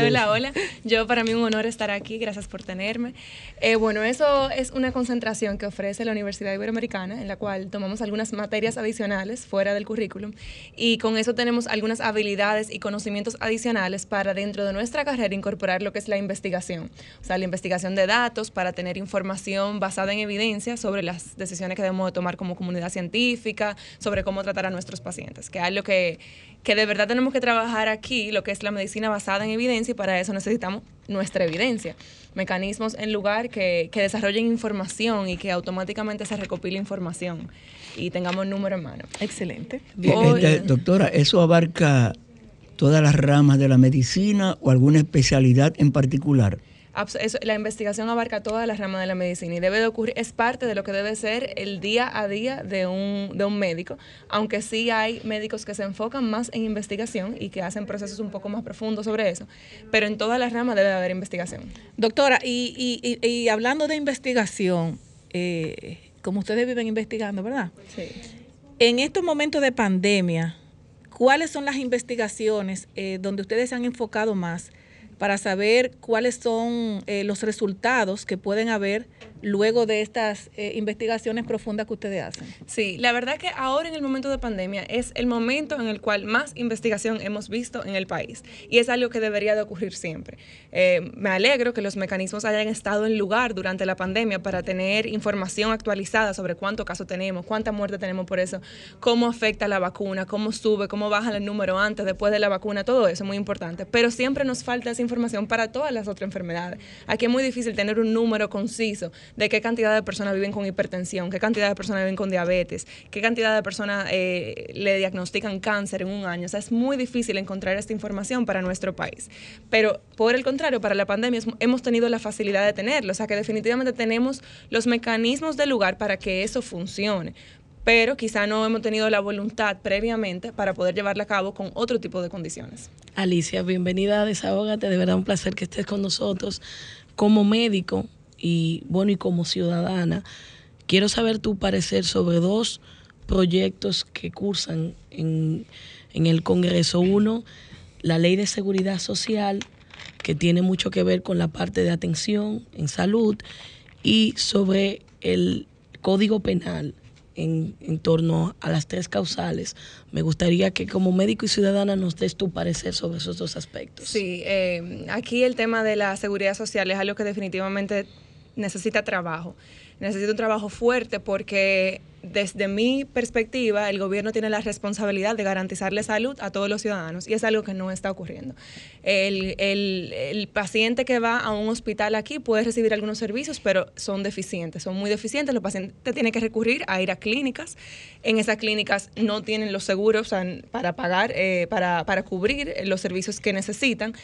Hola, hola. Yo para mí un honor estar aquí, gracias por tenerme. Eh, bueno, eso es una concentración que ofrece la Universidad Iberoamericana, en la cual tomamos algunas materias adicionales fuera del currículum y con eso tenemos algunas habilidades y conocimientos adicionales para dentro de nuestra carrera incorporar lo que es la investigación. O sea, la investigación de datos para tener información basada en evidencia sobre las decisiones que debemos de tomar como comunidad científica, sobre cómo tratar a nuestros pacientes, que es lo que, que de verdad tenemos que trabajar aquí, lo que es la medicina basada en evidencia, y para eso necesitamos nuestra evidencia, mecanismos en lugar que, que desarrollen información y que automáticamente se recopile información y tengamos número en mano. Excelente. Oye. Este, doctora, ¿eso abarca todas las ramas de la medicina o alguna especialidad en particular? Eso- la investigación abarca todas las ramas de la medicina y debe de ocurrir, es parte de lo que debe ser el día a día de un, de un médico, aunque sí hay médicos que se enfocan más en investigación y que hacen procesos un poco más profundos sobre eso, pero en todas las ramas debe de haber investigación. Doctora, y, y- y- y hablando de investigación, eh, como ustedes viven investigando, ¿verdad? Sí. En estos momentos de pandemia, ¿cuáles son las investigaciones eh, donde ustedes se han enfocado más para saber cuáles son eh, los resultados que pueden haber luego de estas eh, investigaciones profundas que ustedes hacen? Sí, la verdad que ahora en el momento de pandemia es el momento en el cual más investigación hemos visto en el país y es algo que debería de ocurrir siempre. Eh, me alegro que los mecanismos hayan estado en lugar durante la pandemia para tener información actualizada sobre cuánto caso tenemos, cuánta muerte tenemos por eso, cómo afecta la vacuna, cómo sube, cómo baja el número antes, después de la vacuna, todo eso es muy importante. Pero siempre nos falta esa información para todas las otras enfermedades. Aquí es muy difícil tener un número conciso de qué cantidad de personas viven con hipertensión, qué cantidad de personas viven con diabetes, qué cantidad de personas eh, le diagnostican cáncer en un año. O sea, es muy difícil encontrar esta información para nuestro país. Pero por el contrario, para la pandemia hemos tenido la facilidad de tenerlo. O sea, que definitivamente tenemos los mecanismos del lugar para que eso funcione. pero quizá no hemos tenido la voluntad previamente para poder llevarla a cabo con otro tipo de condiciones. Alicia, bienvenida a Desahógate, de verdad un placer que estés con nosotros como médico y bueno, y como ciudadana. Quiero saber tu parecer sobre dos proyectos que cursan en, en el Congreso. Uno, la ley de seguridad social, que tiene mucho que ver con la parte de atención en salud, y sobre el Código Penal en, en, torno a las tres causales. Me gustaría que como médico y ciudadana nos des tu parecer sobre esos dos aspectos. Sí, eh, aquí el tema de la seguridad social es algo que definitivamente necesita trabajo. Necesita un trabajo fuerte porque desde mi perspectiva, el gobierno tiene la responsabilidad de garantizarle salud a todos los ciudadanos y es algo que no está ocurriendo. El, el, paciente que va a un hospital aquí puede recibir algunos servicios, pero son deficientes, son muy deficientes. Los pacientes tienen que recurrir a ir a clínicas. En esas clínicas no tienen los seguros para pagar, eh, para, para cubrir los servicios que necesitan.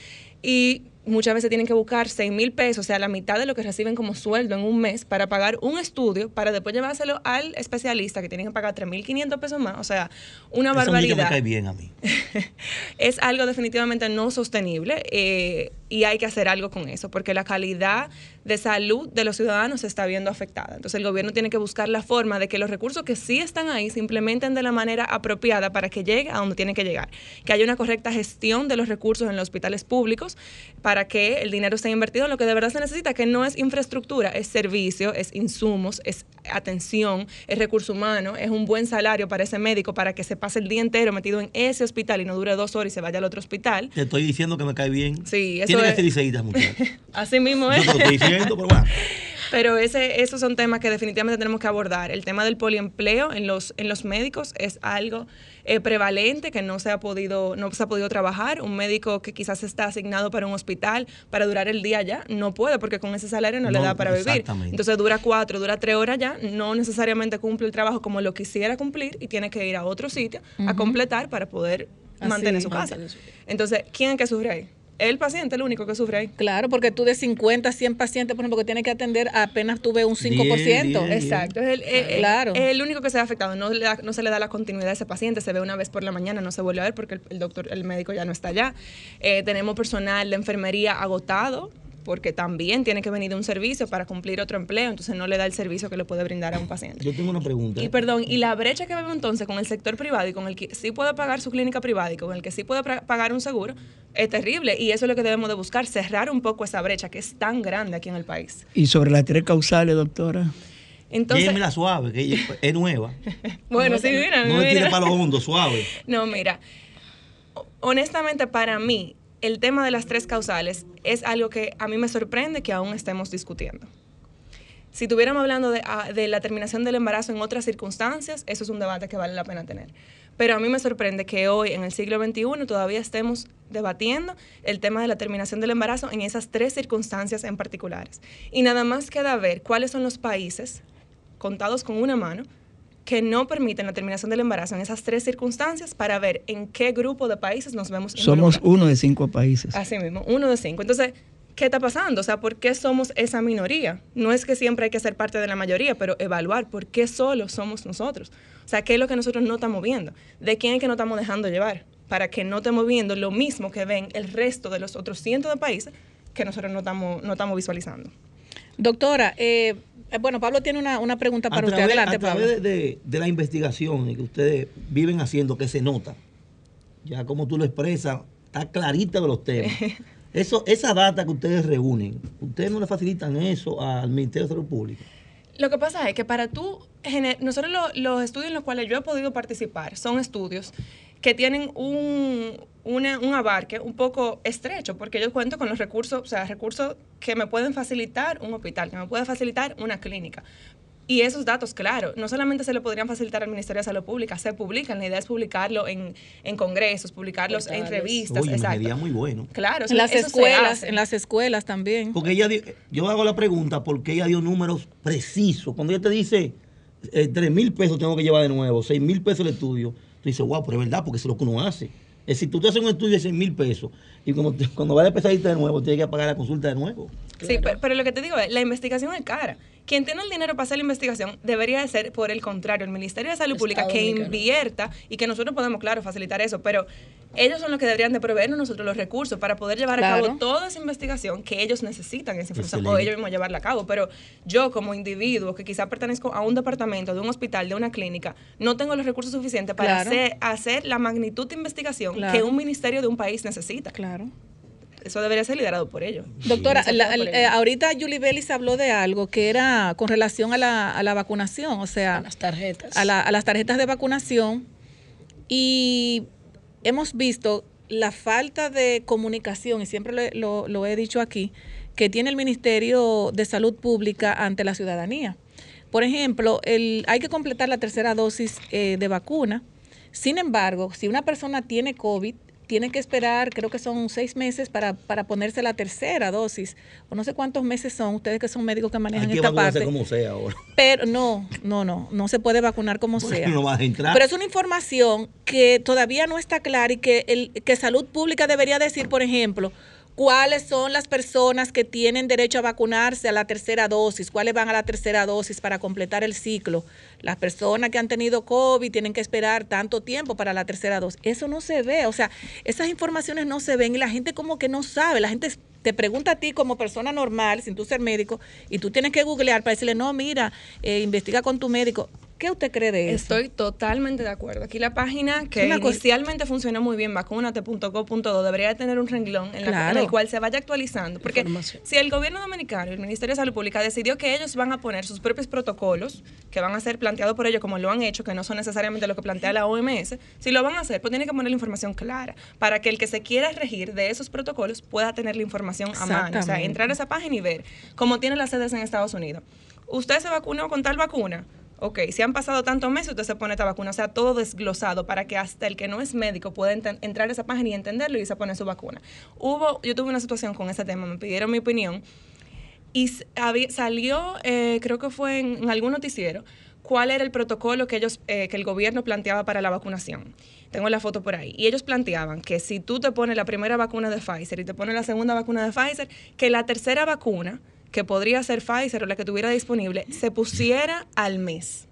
Y muchas veces tienen que buscar 6 mil pesos, o sea, la mitad de lo que reciben como sueldo en un mes para pagar un estudio, para después llevárselo al especialista que tienen que pagar 3.500 pesos más, o sea, una Eso barbaridad. me cae bien a mí. es algo definitivamente no sostenible eh, y hay que hacer algo con eso, porque la calidad de salud de los ciudadanos se está viendo afectada. Entonces el gobierno tiene que buscar la forma de que los recursos que sí están ahí se implementen de la manera apropiada para que llegue a donde tiene que llegar, que haya una correcta gestión de los recursos en los hospitales públicos para que el dinero esté invertido en lo que de verdad se necesita, que no es infraestructura, es servicio, es insumos, es atención, es recurso humano, es un buen salario para ese médico para que se pase el día entero metido en ese hospital y no dure dos horas y se vaya al otro hospital. Te estoy diciendo que me cae bien. Sí, eso Tiene que es- ser liceísta, muchachos. Así mismo es. Yo te lo estoy diciendo, pero bueno. Pero ese, esos son temas que definitivamente tenemos que abordar. El tema del poliempleo en los, en los médicos es algo eh, prevalente que no se, ha podido, no se ha podido trabajar. Un médico que quizás está asignado para un hospital para durar el día ya, no puede porque con ese salario no, le da para vivir. Entonces dura cuatro, dura tres horas ya, no necesariamente cumple el trabajo como lo quisiera cumplir y tiene que ir a otro sitio a completar para poder Así, mantener su casa. mantener su- Entonces, ¿quién es que sufre ahí? El paciente, el único que sufre ahí. Claro, porque tú de 50 a 100 pacientes, por ejemplo, que tienes que atender, apenas tuve un 5%. Bien, bien. Exacto, es el, eh, Claro. es el único que se ve afectado. No, le da- no se le da la continuidad a ese paciente. Se ve una vez por la mañana, no se vuelve a ver porque el, el doctor, el médico ya no está allá. Eh, tenemos personal de enfermería agotado porque también tiene que venir de un servicio para cumplir otro empleo, entonces no le da el servicio que le puede brindar a un paciente. Yo tengo una pregunta. Y perdón, y la brecha que vemos entonces con el sector privado y con el que sí puede pagar su clínica privada y con el que sí puede pagar un seguro es terrible y eso es lo que debemos de buscar, cerrar un poco esa brecha que es tan grande aquí en el país. Y sobre las tres causales, doctora. Entonces, la suave, que es nueva. bueno, sí, mira, No mira. tire para lo hondo, suave. No, mira, ho- honestamente para mí el tema de las tres causales es algo que a mí me sorprende que aún estemos discutiendo. Si estuviéramos hablando de, ah, de la terminación del embarazo en otras circunstancias, eso es un debate que vale la pena tener. Pero a mí me sorprende que hoy, en el siglo XXI, todavía estemos debatiendo el tema de la terminación del embarazo en esas tres circunstancias en particulares. Y nada más queda ver cuáles son los países, contados con una mano, que no permiten la terminación del embarazo en esas tres circunstancias para ver en qué grupo de países nos vemos Somos uno de cinco países. Así mismo, uno de cinco. Entonces, ¿qué está pasando? O sea, ¿por qué somos esa minoría? No es que siempre hay que ser parte de la mayoría, pero evaluar por qué solo somos nosotros. O sea, ¿qué es lo que nosotros no estamos viendo? ¿De quién es que no estamos dejando llevar? Para que no estemos viendo lo mismo que ven el resto de los otros cientos de países que nosotros no estamos, no estamos visualizando. Doctora, eh, bueno, Pablo tiene una, una pregunta para a usted. través, Adelante, a través Pablo. de, de- la investigación que ustedes viven haciendo, que se nota, ya como tú lo expresas, está clarita de los temas. Eso, esa data que ustedes reúnen, ¿ustedes no le facilitan eso al Ministerio de Salud Pública? Lo que pasa es que para tú, nosotros lo- los estudios en los cuales yo he podido participar son estudios que tienen un, una- un abarque un poco estrecho, porque yo cuento con los recursos, o sea, recursos que me pueden facilitar un hospital, que me puede facilitar una clínica. Y esos datos, claro, no solamente se le podrían facilitar al Ministerio de Salud Pública, se publican. La idea es publicarlo en, en congresos, publicarlos en revistas. Oye, exacto. sería muy bueno. Claro, En las eso escuelas, en las escuelas también. Porque ella, di- yo hago la pregunta porque ella dio números precisos. Cuando ella te dice eh, 3 mil pesos tengo que llevar de nuevo, 6 mil pesos el estudio, tú dices, wow, pero es verdad, porque eso es lo que uno hace. Es decir, tú te haces un estudio de 6 mil pesos y cuando, cuando va a empezar a irte de nuevo, tienes que pagar la consulta de nuevo. Sí, pero, pero, lo que te digo es, la investigación es cara. Quien tiene el dinero para hacer la investigación debería de ser, por el contrario, el Ministerio de Salud Pública que invierta y que nosotros podemos, claro, facilitar eso, pero ellos son los que deberían de proveernos nosotros los recursos para poder llevar a cabo toda esa investigación que ellos necesitan esa información o ellos mismos llevarla a cabo. Pero yo como individuo que quizá pertenezco a un departamento, de un hospital, de una clínica, no tengo los recursos suficientes para hacer, hacer, la magnitud de investigación que un ministerio de un país necesita. Claro eso debería ser liderado por ellos. Doctora, eh, ahorita Julie Bellis habló de algo que era con relación a la, a la vacunación, o sea, a las tarjetas. A, las tarjetas de vacunación. Y hemos visto la falta de comunicación, y siempre lo, he dicho aquí, que tiene el Ministerio de Salud Pública ante la ciudadanía. Por ejemplo, el, hay que completar la tercera dosis eh, de vacuna. Sin embargo, si una persona tiene COVID, tiene que esperar, creo que son seis meses para, para ponerse la tercera dosis, o no sé cuántos meses son, ustedes que son médicos que manejan esta parte. como sea ahora. Pero no, no, no, no se puede vacunar como sea. Pero es una información que todavía no está clara y que, el, que Salud Pública debería decir, por ejemplo, cuáles son las personas que tienen derecho a vacunarse a la tercera dosis, cuáles van a la tercera dosis para completar el ciclo. Las personas que han tenido COVID tienen que esperar tanto tiempo para la tercera dosis. Eso no se ve, o sea, esas informaciones no se ven y la gente como que no sabe, la gente te pregunta a ti como persona normal, sin tú ser médico, y tú tienes que googlear para decirle, no, mira, eh, investiga con tu médico. ¿Qué usted cree de eso? Estoy totalmente de acuerdo. Aquí la página que inicialmente funcionó muy bien, vacunate.co.do, debería tener un renglón en, el cual se vaya actualizando. Porque si el gobierno dominicano y el Ministerio de Salud Pública decidió que ellos van a poner sus propios protocolos, que van a ser planteados por ellos como lo han hecho, que no son necesariamente lo que plantea la OMS, si lo van a hacer, pues tiene que poner la información clara para que el que se quiera regir de esos protocolos pueda tener la información a mano. O sea, entrar a esa página y ver cómo tiene las sedes en Estados Unidos. ¿Usted se vacunó con tal vacuna? Ok, si han pasado tantos meses, usted se pone esta vacuna, o sea, todo desglosado para que hasta el que no es médico pueda entrar a esa página y entenderlo y se pone su vacuna. Hubo, yo tuve una situación con ese tema, me pidieron mi opinión y salió, eh, creo que fue en, algún noticiero, cuál era el protocolo que ellos, eh, que el gobierno planteaba para la vacunación. Tengo la foto por ahí. Y ellos planteaban que si tú te pones la primera vacuna de Pfizer y te pones la segunda vacuna de Pfizer, que la tercera vacuna que podría ser Pfizer o la que tuviera disponible, se pusiera al mes.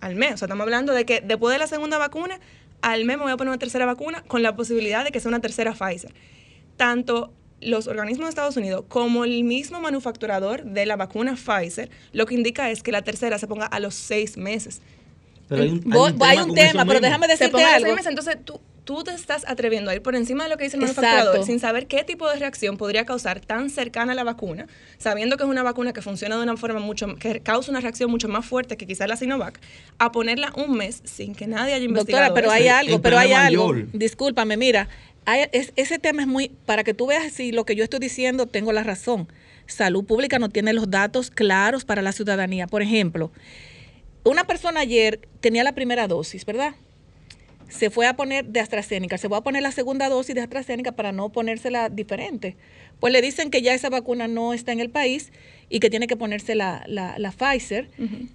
Al mes. O sea, estamos hablando de que después de la segunda vacuna, al mes me voy a poner una tercera vacuna con la posibilidad de que sea una tercera Pfizer. Tanto los organismos de Estados Unidos como el mismo manufacturador de la vacuna Pfizer, lo que indica es que la tercera se ponga a los seis meses. Pero hay un, hay un tema, pero déjame decirte algo. Meses, entonces tú, tú te estás atreviendo a ir por encima de lo que dice el manufacturador sin saber qué tipo de reacción podría causar tan cercana a la vacuna, sabiendo que es una vacuna que funciona de una forma mucho, que causa una reacción mucho más fuerte que quizás la Sinovac, a ponerla un mes sin que nadie haya investigado. Doctora, pero hay algo, pero hay algo. Discúlpame, mira, ese tema es muy, para que tú veas si lo que yo estoy diciendo tengo la razón. Salud Pública no tiene los datos claros para la ciudadanía. Por ejemplo, una persona ayer tenía la primera dosis, ¿verdad? Se fue a poner de AstraZeneca, se va a poner la segunda dosis de AstraZeneca para no ponérsela diferente. Pues le dicen que ya esa vacuna no está en el país y que tiene que ponerse la, la, Pfizer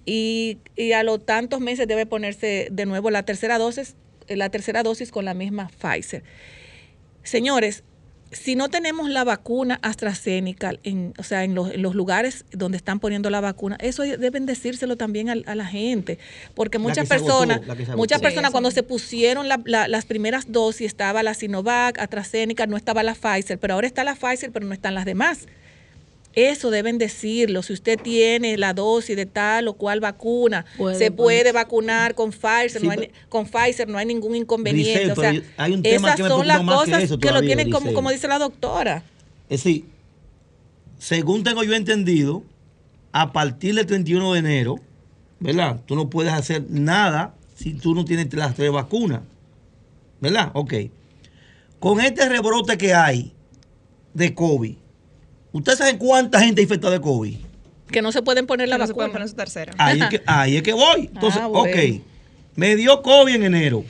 y, y, a los tantos meses debe ponerse de nuevo la tercera dosis, la tercera dosis con la misma Pfizer. Señores, si no tenemos la vacuna AstraZeneca, en, o sea, en los, lugares donde están poniendo la vacuna, eso deben decírselo también a, la gente, porque muchas personas, muchas personas cuando se pusieron las primeras dosis estaba la Sinovac, AstraZeneca, no estaba la Pfizer, pero ahora está la Pfizer, pero no están las demás. Eso deben decirlo. Si usted tiene la dosis de tal o cual vacuna, se puede vacunar con Pfizer. no hay, con Pfizer no hay ningún inconveniente. o sea, esas son las cosas que, lo tienen como, como dice la doctora. Es decir, según tengo yo entendido, a partir del 31 de enero, ¿verdad? Tú no puedes hacer nada si tú no tienes las tres vacunas. ¿Verdad? Ok. Con este rebrote que hay de COVID, ¿Ustedes saben cuánta gente infectada de COVID? Que no se pueden poner la no vacuna. Se pueden poner su tercera. Ahí es, que, ahí es que voy. Entonces, ah, ok. Me dio COVID en enero.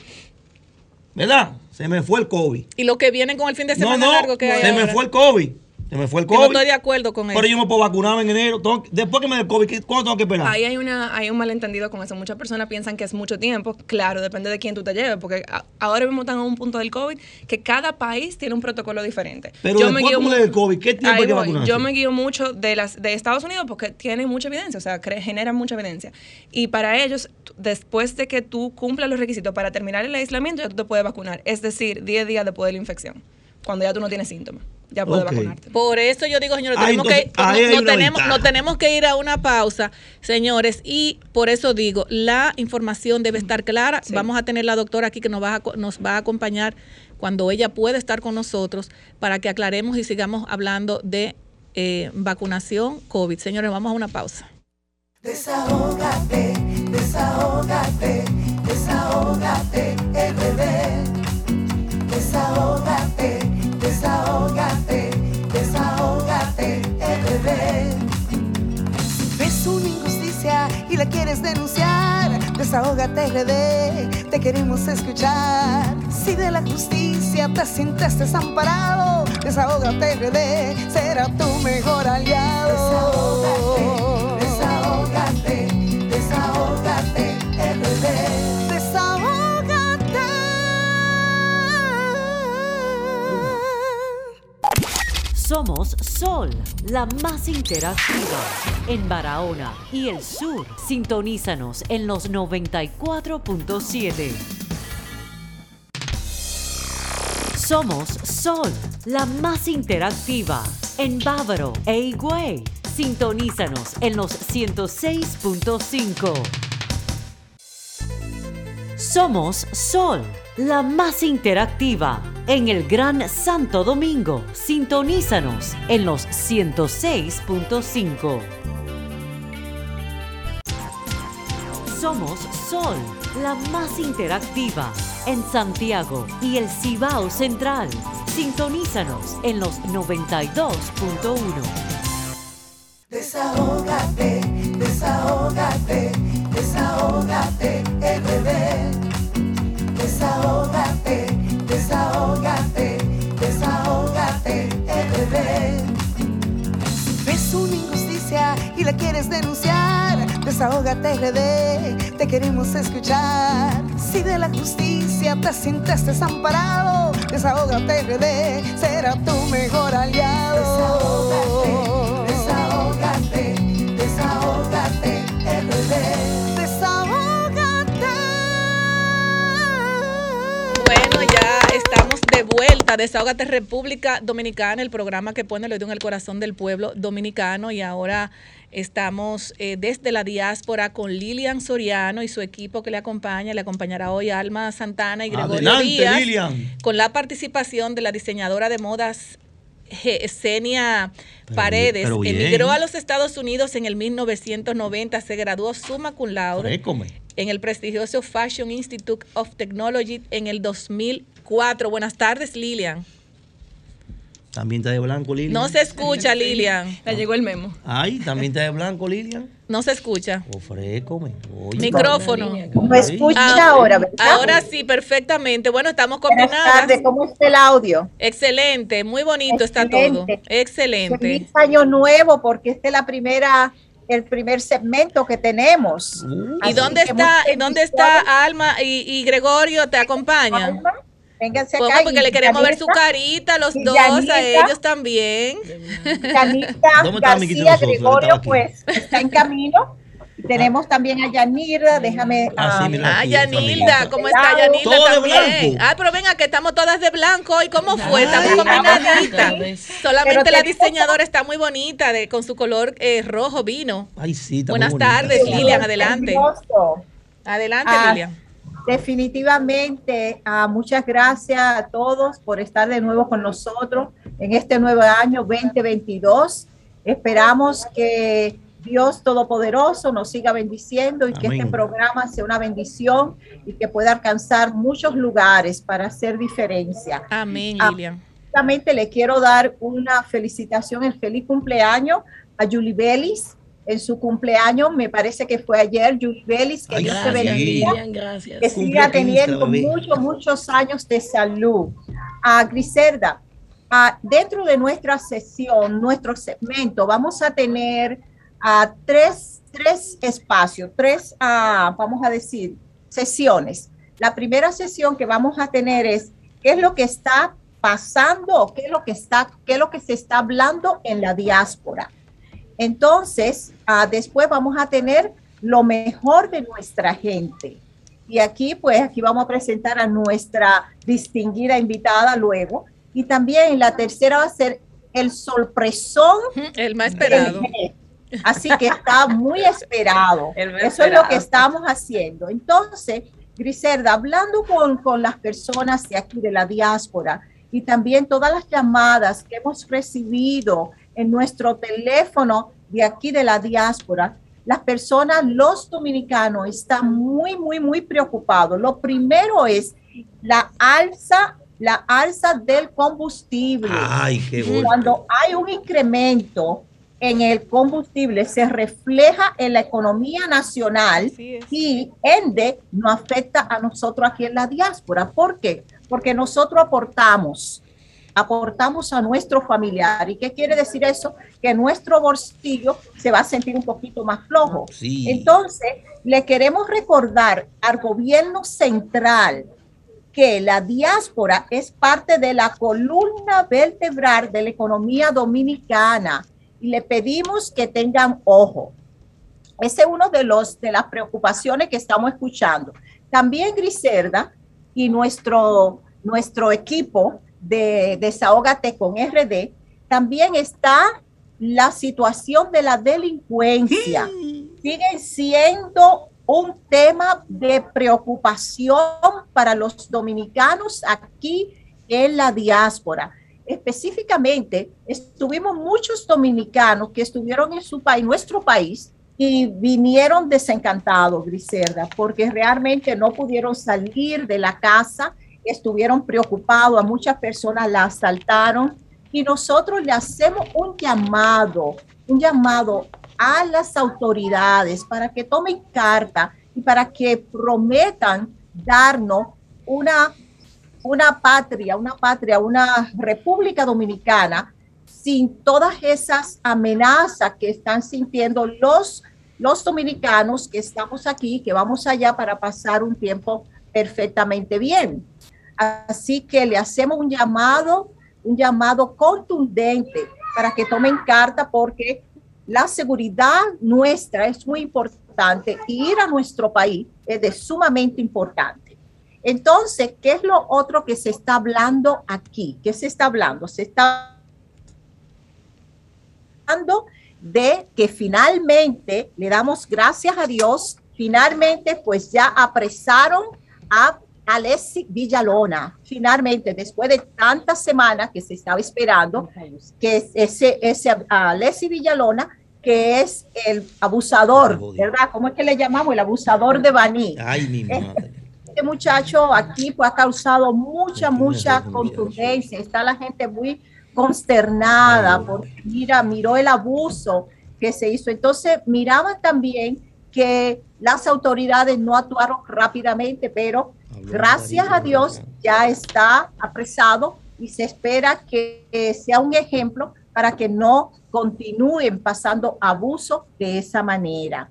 ¿Verdad? Se me fue el COVID. Y lo que vienen con el fin de semana no, no, largo que hay Se me fue el COVID. Se me fue el Que no COVID. estoy de acuerdo con Pero eso. yo me puedo vacunar en enero. Tengo- después que me dé el COVID, ¿qué- ¿cuándo tengo que esperar? Ahí hay, una, hay un malentendido con eso. Muchas personas piensan que es mucho tiempo. Claro, depende de quién tú te lleves, porque a- ahora mismo están a un punto del COVID que cada país tiene un protocolo diferente. Pero después que me dé el COVID, ¿qué tiempo hay que vacunarse? Yo me guío mucho de las de Estados Unidos porque tienen mucha evidencia, o sea, generan mucha evidencia. Y para ellos, después de que tú cumplas los requisitos para terminar el aislamiento, ya tú te puedes vacunar. Es decir, 10 días después de la infección, cuando ya tú no tienes síntomas. Ya puedes vacunarte. Por eso yo digo, señores, Ah, tenemos entonces, que, no, tenemos, ventaja. no tenemos que ir a una pausa, señores, y por eso digo, la información debe estar clara. Sí. Vamos a tener la doctora aquí que nos va a, co- nos va a acompañar cuando ella pueda estar con nosotros para que aclaremos y sigamos hablando de eh, vacunación COVID. Señores, vamos a una pausa. Desahógate, desahógate, desahógate, RD. Desahógate, desahógate, desahógate, RD. Ves una injusticia y la quieres denunciar, desahógate RD, te queremos escuchar. Si de la justicia te sientes desamparado, desahógate RD, será tu mejor aliado. Somos Sol, la más interactiva en Barahona y el sur. Sintonízanos en los 94.7. Somos Sol, la más interactiva en Bávaro e Higüey. Sintonízanos en los 106.5. Somos Sol, la más interactiva en el Gran Santo Domingo. Sintonízanos en los 106.5. Somos Sol, la más interactiva en Santiago y el Cibao Central. Sintonízanos en los 92.1. Desahógate, desahógate, desahógate, RD. Desahógate, desahógate, desahógate, RD. Si ves una injusticia y la quieres denunciar, desahógate RD, te queremos escuchar. Si de la justicia te sientes desamparado, desahógate RD, será tu mejor aliado. Vuelta. Desahógate República Dominicana, el programa que pone el oído en el corazón del pueblo dominicano. Y ahora estamos eh, desde la diáspora con Lilian Soriano y su equipo que le acompaña. Le acompañará hoy Alma Santana y Gregorio Adelante, Díaz. Lilian. Con la participación de la diseñadora de modas Esenia Paredes. pero. Emigró a los Estados Unidos en el 1990. Se graduó summa cum laude Frécome. en el prestigioso Fashion Institute of Technology en el 2004. Buenas tardes, Lilian. También está de blanco, Lilian. No se escucha, Lilian. Le llegó el memo. Ay, también está de blanco, Lilian. No se escucha. Ofrécome. Oye, Micrófono. ¿Me escucha Ah, ahora, verdad? Ahora sí, perfectamente. Bueno, estamos Buenas combinadas. tardes, ¿cómo está el audio? Excelente, muy bonito está todo. Excelente. Feliz año nuevo, porque este es la primera, el primer segmento que tenemos. Uh, ¿Y Así dónde está, dónde está Alma y, y Gregorio? ¿Te acompañan? Alma, Vénganse acá. Porque y le queremos ver su carita, los y dos, a ellos también. Yanita ¿Dónde está mi quito García? Gregorio, pues, está en camino. Y tenemos también a Yanirda, déjame... Ah, sí, ah, mira. Ah, aquí, Yanilda, familia. ¿cómo está Yanilda Todo de también? blanco. Ah, pero venga, que estamos todas de blanco hoy. ¿Cómo fue? Estamos combinaditas. Solamente la diseñadora está muy bonita, de, con su color eh, rojo vino. Ay, sí, está Buenas tardes, sí, Lilian, adelante. Adelante, Ah, Lilian. Definitivamente, ah, muchas gracias a todos por estar de nuevo con nosotros en este nuevo año 2022. Esperamos que Dios Todopoderoso nos siga bendiciendo y que este programa sea una bendición y que pueda alcanzar muchos lugares para hacer diferencia. Amén, ah, Lilian. Justamente le quiero dar una felicitación, el feliz cumpleaños a Julie Bellis. En su cumpleaños, me parece que fue ayer, Julie Bellis, que Ay, Dios te gracias, bendiga gracias. que Cumplió siga 15 teniendo muchos, muchos años de salud. A Griselda, ah, dentro de nuestra sesión, nuestro segmento, vamos a tener a tres, tres espacios, tres, ah, vamos a decir, sesiones. La primera sesión que vamos a tener es qué es lo que está pasando, qué es lo que está, qué es lo que se está hablando en la diáspora. Entonces, ah, después vamos a tener lo mejor de nuestra gente. Y aquí, pues, aquí vamos a presentar a nuestra distinguida invitada luego. Y también la tercera va a ser el sorpresón. El más esperado. Así que está muy esperado. Eso es lo que estamos haciendo. Entonces, Griselda, hablando con, con las personas de aquí de la diáspora y también todas las llamadas que hemos recibido en nuestro teléfono de aquí de la diáspora, las personas, los dominicanos están muy, muy, muy preocupados. Lo primero es la alza, la alza del combustible. Ay, qué bueno. Cuando hay un incremento en el combustible se refleja en la economía nacional y ende no afecta a nosotros aquí en la diáspora. ¿Por qué? Porque nosotros aportamos, aportamos a nuestro familiar. ¿Y qué quiere decir eso? Que nuestro bolsillo se va a sentir un poquito más flojo. Entonces, le queremos recordar al gobierno central que la diáspora es parte de la columna vertebral de la economía dominicana y le pedimos que tengan ojo. Ese es uno de, los, de las preocupaciones que estamos escuchando. También Griselda y nuestro, nuestro equipo de Desahógate con RD, también está la situación de la delincuencia. Sigue siendo un tema de preocupación para los dominicanos aquí en la diáspora específicamente estuvimos muchos dominicanos que estuvieron en su país, nuestro país, y vinieron desencantados, Griselda, porque realmente no pudieron salir de la casa, estuvieron preocupados, a muchas personas la asaltaron y nosotros le hacemos un llamado, un llamado a las autoridades para que tomen carta y para que prometan darnos una una patria, una patria, una República Dominicana sin todas esas amenazas que están sintiendo los, los dominicanos que estamos aquí, que vamos allá para pasar un tiempo perfectamente bien. Así que le hacemos un llamado, un llamado contundente para que tomen carta porque la seguridad nuestra es muy importante y ir a nuestro país es de sumamente importante. Entonces, ¿qué es lo otro que se está hablando aquí? ¿Qué se está hablando? Se está hablando de que finalmente le damos gracias a Dios, finalmente pues ya apresaron a Alessi Villalona, finalmente, después de tantas semanas que se estaba esperando, que ese, ese Alessi Villalona, que es el abusador, ¿verdad? ¿Cómo es que le llamamos? El abusador de Baní. Ay, mi madre este muchacho aquí pues, ha causado mucha, mucha contundencia. Está la gente muy consternada porque mira, miró el abuso que se hizo. Entonces, miraban también que las autoridades no actuaron rápidamente, pero gracias a Dios ya está apresado y se espera que sea un ejemplo para que no continúen pasando abuso de esa manera.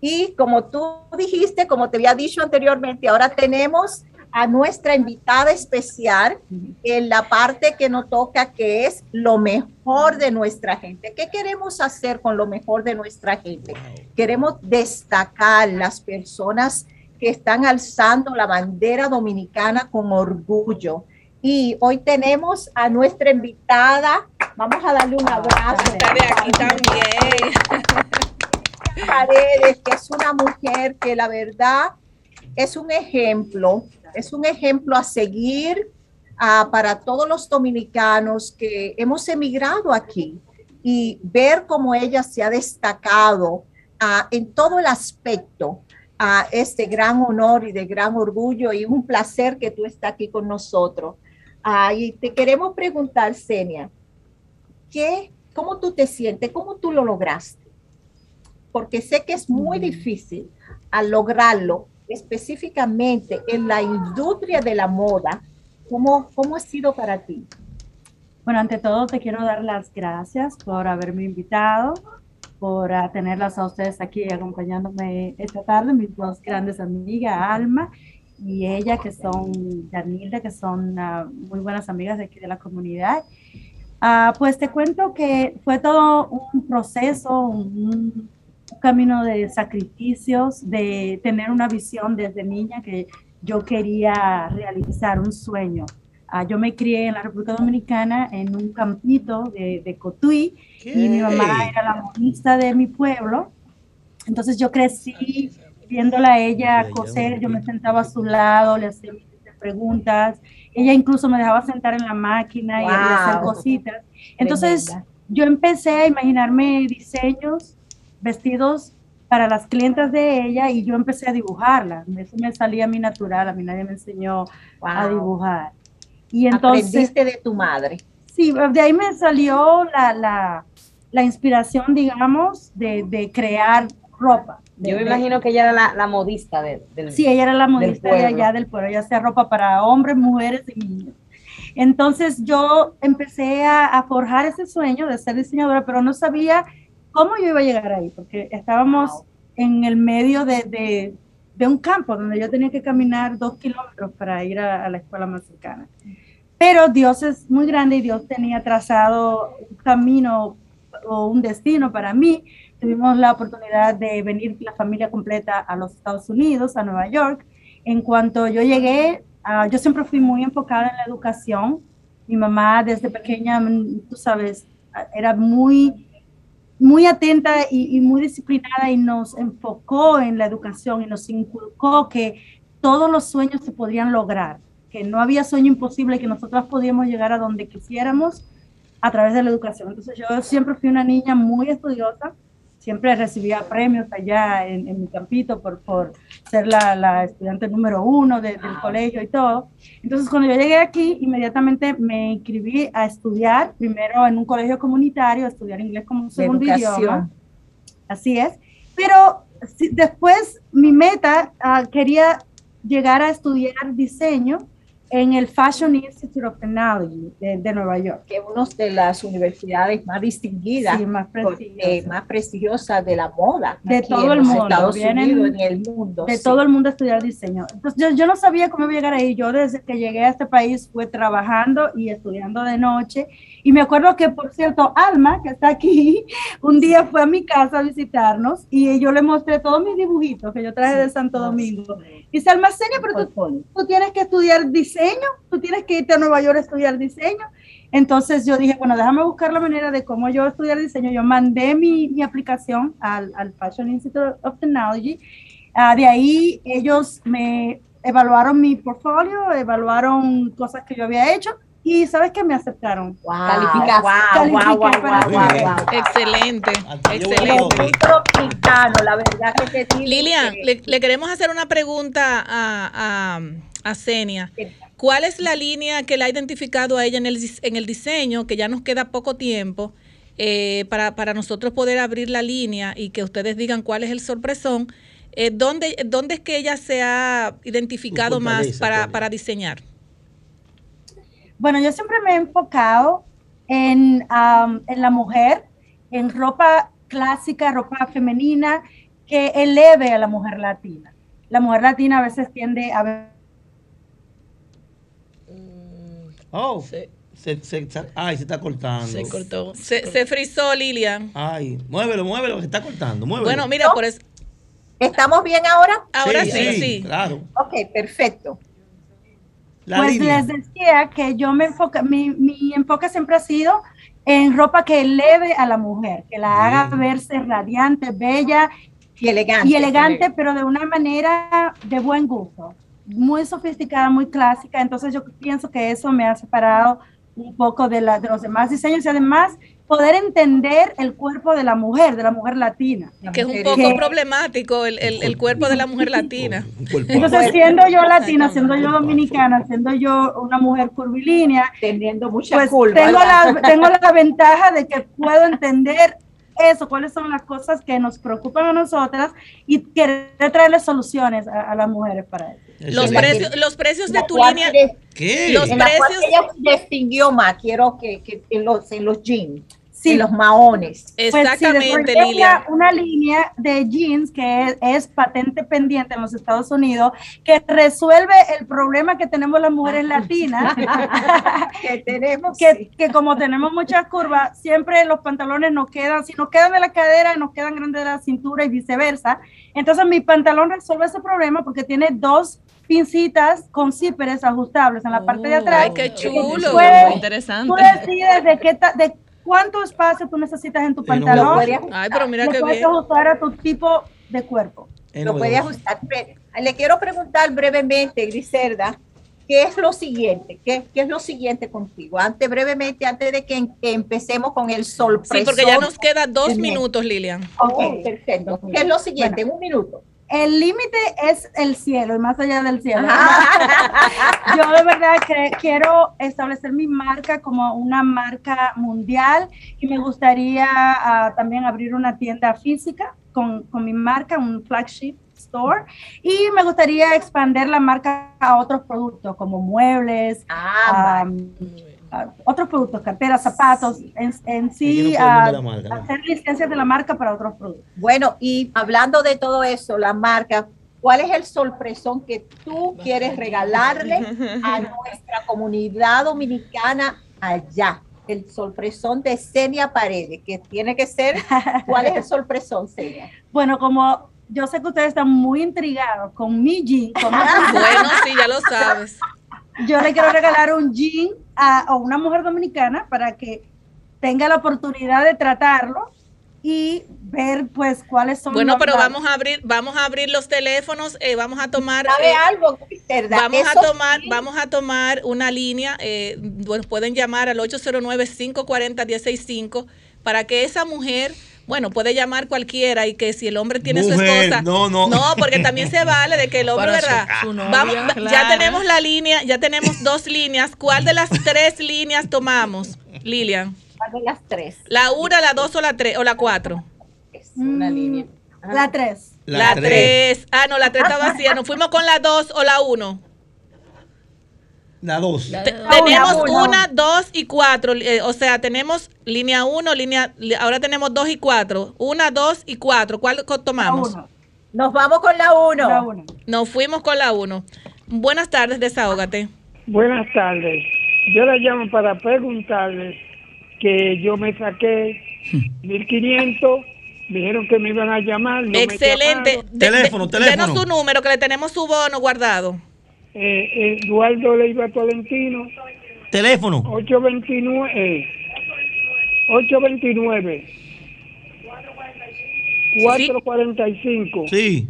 Y como tú dijiste, como te había dicho anteriormente, ahora tenemos a nuestra invitada especial en la parte que nos toca, que es lo mejor de nuestra gente. ¿Qué queremos hacer con lo mejor de nuestra gente? Queremos destacar las personas que están alzando la bandera dominicana con orgullo. Y hoy tenemos a nuestra invitada. Vamos a darle un abrazo. Está de aquí también. Paredes, que es una mujer que la verdad es un ejemplo, es un ejemplo a seguir uh, para todos los dominicanos que hemos emigrado aquí y ver cómo ella se ha destacado uh, en todo el aspecto a este gran honor y de gran orgullo y un placer que tú estás aquí con nosotros. Uh, y te queremos preguntar, Senia, ¿qué, ¿cómo tú te sientes? ¿Cómo tú lo lograste? porque sé que es muy difícil al lograrlo específicamente en la industria de la moda. ¿Cómo, cómo ha sido para ti? Bueno, ante todo te quiero dar las gracias por haberme invitado, por uh, tenerlas a ustedes aquí acompañándome esta tarde, mis dos grandes amigas, Alma y ella, que son Danilda, que son uh, muy buenas amigas de aquí de la comunidad. Uh, pues te cuento que fue todo un proceso, un, un camino de sacrificios, de tener una visión desde niña que yo quería realizar un sueño. Uh, yo me crié en la República Dominicana en un campito de, de Cotuí ¿Qué? y mi mamá era la monista de mi pueblo. Entonces yo crecí viéndola a ella coser, yo me sentaba a su lado, le hacía preguntas. Ella incluso me dejaba sentar en la máquina wow. y hacer cositas. Entonces yo empecé a imaginarme diseños, vestidos para las clientas de ella y yo empecé a dibujarla. Eso me salía a mí natural, a mí nadie me enseñó wow. a dibujar. Y entonces, Aprendiste de tu madre. Sí, de ahí me salió la, la, la inspiración, digamos, de, de crear ropa. De, Yo me imagino que ella era la, la modista de, del Sí, ella era la modista de allá del pueblo. Ella hacía ropa para hombres, mujeres y niños. Entonces yo empecé a, a, forjar ese sueño de ser diseñadora, pero no sabía cómo yo iba a llegar ahí, porque estábamos wow. en el medio de, de, de, un campo donde yo tenía que caminar dos kilómetros para ir a, a la escuela más cercana. Pero Dios es muy grande y Dios tenía trazado un camino o un destino para mí. Tuvimos la oportunidad de venir la familia completa a los Estados Unidos, a Nueva York. En cuanto yo llegué, uh, yo siempre fui muy enfocada en la educación. Mi mamá desde pequeña, tú sabes, era muy, muy atenta y, muy disciplinada y nos enfocó en la educación y nos inculcó que todos los sueños se podrían lograr que no había sueño imposible, que nosotros podíamos llegar a donde quisiéramos a través de la educación. Entonces yo siempre fui una niña muy estudiosa, siempre recibía premios allá en, en mi campito por, por ser la, la, estudiante número uno de, del colegio y todo. Entonces cuando yo llegué aquí, inmediatamente me inscribí a estudiar, primero en un colegio comunitario, a estudiar inglés como un segundo idioma. Así es. Pero si, después mi meta uh, quería llegar a estudiar diseño en el Fashion Institute of Technology de, de, Nueva York. Que es una de las universidades más distinguidas, sí, más, prestigiosa. eh, prestigiosas de la moda. De todo el mundo. Estados Vienen Unidos, en el mundo. De sí. todo el mundo a estudiar diseño. Entonces yo, yo no sabía cómo llegar ahí. Yo desde que llegué a este país fue trabajando y estudiando de noche. Y me acuerdo que, por cierto, Alma, que está aquí, un día fue a mi casa a visitarnos y yo le mostré todos mis dibujitos que yo traje de Santo Domingo. Y se almacena, pero tú, tú tienes que estudiar diseño diseño, tú tienes que irte a Nueva York a estudiar diseño. Entonces yo dije, bueno, déjame buscar la manera de cómo yo estudiar diseño. Yo mandé mi, mi aplicación al, al, Fashion Institute of Technology. Uh, de ahí ellos me evaluaron mi portfolio, evaluaron cosas que yo había hecho y sabes que me aceptaron. Wow, wow, wow, wow, Excelente, excelente. Muy tropicano, la verdad que te Lilian, que... le, le, queremos hacer una pregunta a, a, a Senia. ¿Cuál es la línea que le ha identificado a ella en el, en el diseño, que ya nos queda poco tiempo, eh, para, para, nosotros poder abrir la línea y que ustedes digan cuál es el sorpresón? Eh, ¿dónde, ¿Dónde es que ella se ha identificado más para, para diseñar? Bueno, yo siempre me he enfocado en, um, en la mujer, en ropa clásica, ropa femenina, que eleve a la mujer latina. La mujer latina a veces tiende a ver Oh, se, se, se, ay, se está cortando. Se cortó. Se, se frizó, Lilian. Ay, muévelo, muévelo, se está cortando. Muévelo. Bueno, mira, ¿No? por eso. ¿Estamos bien ahora? Ahora sí, sí. sí. Claro. Ok, perfecto. La pues línea. les decía que yo me enfoca, mi, mi, enfoque siempre ha sido en ropa que eleve a la mujer, que la haga verse radiante, bella y elegante. Y elegante, pero de una manera de buen gusto muy sofisticada, muy clásica, entonces yo pienso que eso me ha separado un poco de, la, de los demás diseños y además poder entender el cuerpo de la mujer, de la mujer latina. Que es un poco que, problemático el, el, el, cuerpo de la mujer latina. Entonces, siendo yo latina, siendo yo dominicana, siendo yo una mujer curvilínea, teniendo mucha pues curva, tengo la, tengo la ventaja de que puedo entender eso, cuáles son las cosas que nos preocupan a nosotras y querer traerle soluciones a, a las mujeres para eso. Los precios, los precios de La tu línea. ella- ¿Qué? Los en la cual precios. ella distinguió más, quiero que, que en los, en los jeans, en los maones. Pues sí, Exactamente, Lilia. Una, línea de jeans que es, es patente pendiente en los Estados Unidos que resuelve el problema que tenemos las mujeres latinas. que tenemos. que, que como tenemos muchas curvas, siempre los pantalones nos quedan, si nos quedan de la cadera, nos quedan grandes de la cintura y viceversa. Entonces mi pantalón resuelve ese problema porque tiene dos pincitas con zíperes ajustables en la parte de atrás. Ay, qué chulo. Tú puedes- Muy interesante. Tú decides de qué ta- de cuánto espacio tú necesitas en tu pantalón. Ay, pero mira lo qué puedes bien. ajustar a tu tipo de cuerpo. Lo puede ajustar. Le quiero preguntar brevemente, Griselda, ¿qué es lo siguiente? ¿Qué, qué es lo siguiente contigo? Antes, brevemente, antes de que, em- que empecemos con el sol. Sí, porque ya nos queda dos minutos, Lilian. Ok, perfecto. ¿Qué es lo siguiente? En un minuto. El límite es el cielo y más allá del cielo. Yo de verdad que quiero establecer mi marca como una marca mundial y me gustaría ah, también abrir una tienda física con, con mi marca, un flagship store. Y me gustaría expandir la marca a otros productos como muebles, Ah, a otros productos, carteras, zapatos, en, en sí ah, hacer licencias de la marca para otros productos. Bueno, y hablando de todo eso, la marca, ¿cuál es el sorpresón que tú quieres regalarle a nuestra comunidad dominicana allá? El sorpresón de Senia Paredes, que tiene que ser, ¿cuál es el sorpresón, Senia? Bueno, como yo sé que ustedes están muy intrigados con mi jean, con Bueno, sí, ya lo sabes. yo le quiero regalar un jean a, a una mujer dominicana para que tenga la oportunidad de tratarlo y ver pues cuáles son Bueno, pero vamos a abrir, vamos a abrir los teléfonos, eh, vamos a tomar. ¿Sabe eh, algo? Vamos a tomar, sí, vamos a tomar una línea, eh, bueno, pueden llamar al 809-540-165 para que esa mujer, bueno, puede llamar cualquiera y que si el hombre tiene su esposa. no, no. No, porque también se vale de que el hombre, su- ¿verdad? su novia, Vamos, Ya tenemos la línea, ya tenemos dos líneas. ¿Cuál de las tres líneas tomamos, Lilian? ¿cuál de las tres? ¿La una, la dos o la tres o la cuatro? Es una Mm, línea. La tres. La, tres. Ah, no, la tres está vacía. ¿Nos fuimos con la dos o la uno? La dos. Tenemos una, una. una, dos y cuatro. eh, o sea, tenemos línea uno, línea. Ahora tenemos dos y cuatro. Una, dos y cuatro. ¿Cuál tomamos? uno. Nos vamos con la uno. La uno. Nos fuimos con la uno. Buenas tardes, desahógate. Buenas tardes. Yo la llamo para preguntarles que yo me saqué 1500, dijeron que me iban a llamar. no me Excelente. llamaron. De- de- Teléfono, teléfono. Denos su número, que le tenemos su bono guardado. Eh, Eduardo Leiva Tolentino, Teléfono. 829, eh, 829, 445, Sí.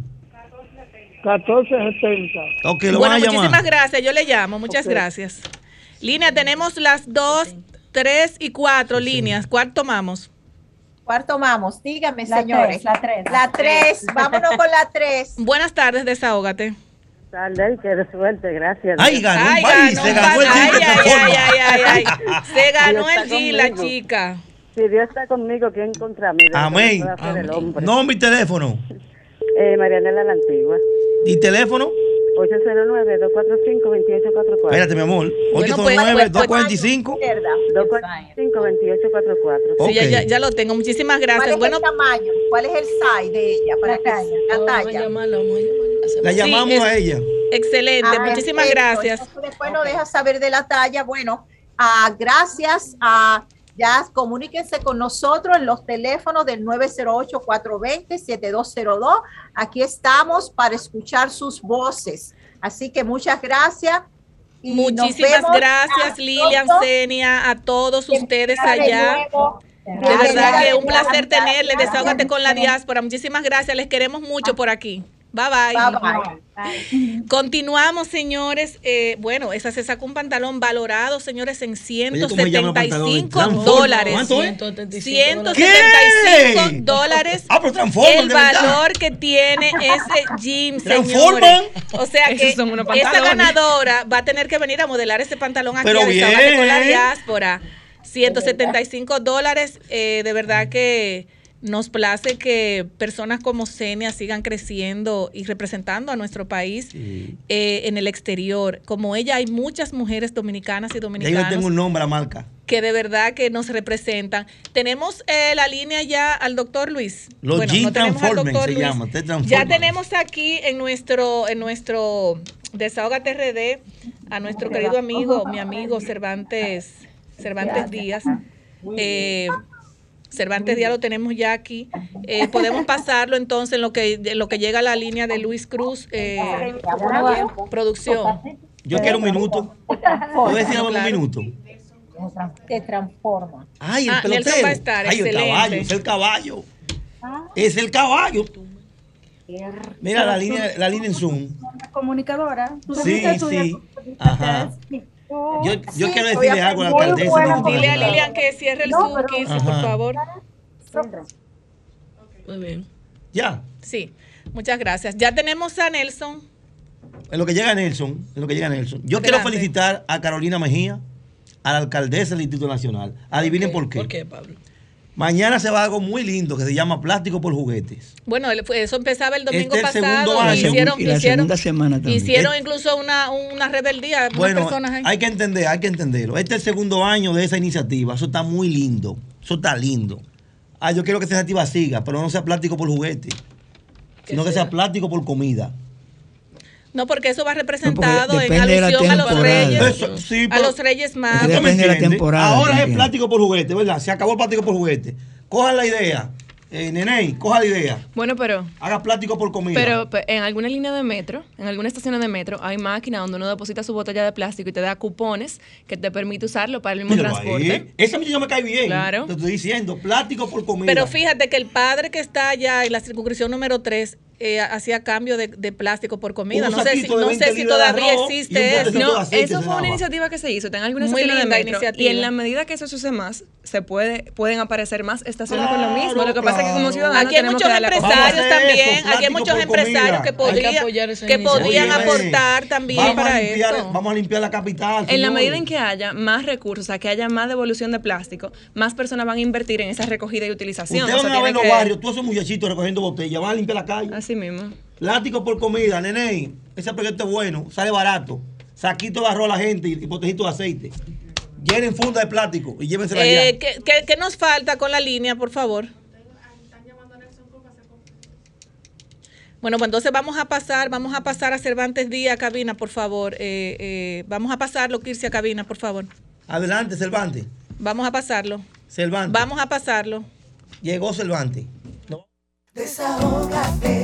1470. Ok, lo bueno, van a llamar. muchísimas gracias. Yo le llamo. Muchas gracias. Línea, tenemos las dos, tres y cuatro líneas. ¿Cuál tomamos? ¿Cuál tomamos? Dígame, La señores. tres, la tres. La tres. Vámonos con la tres. Buenas tardes, desahógate. Tarde, qué suerte, gracias. Ay, ganó un Ay, país. ganó Se ganó el Ay, ay, ay, ay, ay, ay. Se ganó el G, la chica. Si Dios está conmigo, ¿quién contra mí? Amén. hacer el hombre. No, mi teléfono. Eh, Marianela la Antigua, ¿Y teléfono? 809-245-2844. Espérate, mi amor. Bueno, pues, 809-245. Izquierda. 245-2844. Ok. Sí, ya, ya, ya lo tengo. Muchísimas ¿Cuál gracias. es Bueno, el tamaño? ¿Cuál es el size de ella? Para La que- talla. La talla. La Sí, llamamos es- a ella. excelente. Ah, Muchísimas perfecto. gracias. Entonces, después nos deja saber de la talla. Bueno, ah, gracias. a ya comuníquense con nosotros en los teléfonos del 908-420-7202. Aquí estamos para escuchar sus voces. Así que muchas gracias. y Muchísimas gracias, Lilian. Senia, a todos ustedes De allá. De verdad que un placer tenerles. Desahógate con la diáspora. Muchísimas gracias. Les queremos mucho por aquí. Bye bye. Bye, bye. Continuamos, señores. Eh, bueno, esa se sacó un pantalón valorado, señores, en Oye, ¿cómo se llama el pantalón? 175 Transforma. dólares. ¿Cuánto es? 175 175 ¿Qué? dólares. Ah, pero transforma. El valor que tiene ese jean, Transforman. O sea que esa ganadora va a tener que venir a modelar ese pantalón aquí Pero a Desahógate con la bien. diáspora. 175 dólares, eh, de verdad que Nos place que personas como Senia sigan creciendo y representando a nuestro país eh, en el exterior. Como ella, hay muchas mujeres dominicanas y Ya yo tengo un nombre, la marca. que de verdad que nos representan. Tenemos eh, la línea ya al doctor Luis. Los Bueno, Gene no tenemos al Transformers doctor se Luis. llama, te Ya tenemos aquí en nuestro, en nuestro Desahógate RD a nuestro querido amigo, mi amigo Cervantes, Cervantes Díaz. Eh, Cervantes Díaz lo tenemos ya aquí. Eh, podemos pasarlo entonces en lo que, en lo que llega a la línea de Luis Cruz, eh, producción. Yo quiero un minuto. ¿Puedo decir algo un minuto? Te transforma. Ay, el Ah, pelotero. va a estar, Ay, el excelente. caballo, es el caballo. Es el caballo. Mira la línea, la línea en Zoom. Comunicadora. ¿Tú Sí, sí. Ajá. Yo, yo quiero decirle algo a la alcaldesa. Dile a. Lilian que cierre el No, Zoom, pero- 15, Ajá. por favor. Muy bien. Ya, Sí, muchas gracias. Ya tenemos a Nelson. en lo que llega Nelson, en lo que llega Nelson. Yo quiero felicitar a Carolina Mejía, a la alcaldesa del Instituto Nacional. Adivinen por qué. ¿Por qué, Pablo? Mañana se va a algo muy lindo que se llama Plástico por Juguetes. Bueno, fue- eso empezaba el domingo Este el pasado. segundo año. y hicieron, y la hicieron, segunda semana también. hicieron incluso una, una rebeldía. Bueno, personas ahí. hay que entender, hay que entenderlo. Este es el segundo año de esa iniciativa. Eso está muy lindo. Eso está lindo. Ah, yo quiero que esa iniciativa siga, pero no sea plástico por juguete, sino que sea plástico por comida. No, porque eso va representado en de la alusión a los reyes. Eso, sí, a los reyes más. Es que ¿Tú me depende de la temporada Ahora es también. plástico por juguete, ¿verdad? Se acabó el plástico por juguete. Cojan la idea. Eh, Neney, coja la idea. Bueno, pero Haga plástico por comida. Pero pe- en alguna línea de metro, en alguna estación de metro, hay máquinas donde uno deposita su botella de plástico y te da cupones que te permite usarlo para el mismo Míralo transporte. ahí. Esa muchacha me cae bien. Claro. Te estoy diciendo, plástico por comida. Pero fíjate que el padre que está allá en la circunscripción número 3 eh, hacía cambio de, de plástico por comida. No sé si, de no 20 sé si de todavía arroz existe eso. de No, aceite eso se fue una iniciativa que se hizo. En algunas Muy de linda metro. iniciativa. Y en la medida que eso se use más, se puede, pueden aparecer más estaciones con lo mismo. Lo que pasa es que como ciudadanos Aquí hay tenemos muchos que empresarios también, eso, aquí hay muchos empresarios que, Hay que podría- que podrían Óyeme, aportar también vamos para a limpiar, esto. Vamos a limpiar la capital. En la medida en que haya más recursos, o sea, que haya más devolución de plástico, más personas van a invertir en esa recogida y utilización. Ustedes van a ver los que- barrios, todos esos muchachitos recogiendo botellas, van a limpiar la calle. Así mismo. Plástico por comida, nene. Ese proyecto es bueno, sale barato. Saquito de arroz a la gente y, botecito de aceite. Llenen funda de plástico y llévensela Eh, allá. ¿qué, qué- qué nos falta con la línea, por favor? Bueno, pues entonces vamos a pasar, vamos a pasar a Cervantes Díaz, cabina, por favor. Eh, eh, vamos a pasarlo, Kirsi, a cabina, por favor. Adelante, Cervantes. Vamos a pasarlo. Cervantes. Vamos a pasarlo. Llegó Cervantes. Desahógate,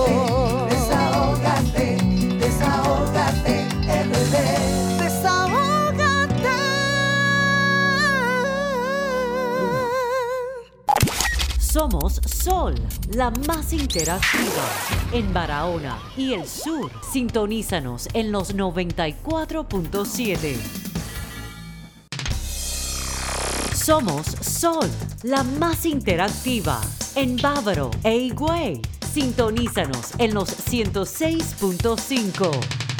Somos Sol, la más interactiva en Barahona y el sur. Sintonízanos en los 94.7. Somos Sol, la más interactiva en Bávaro e Higüey. Sintonízanos en los 106.5.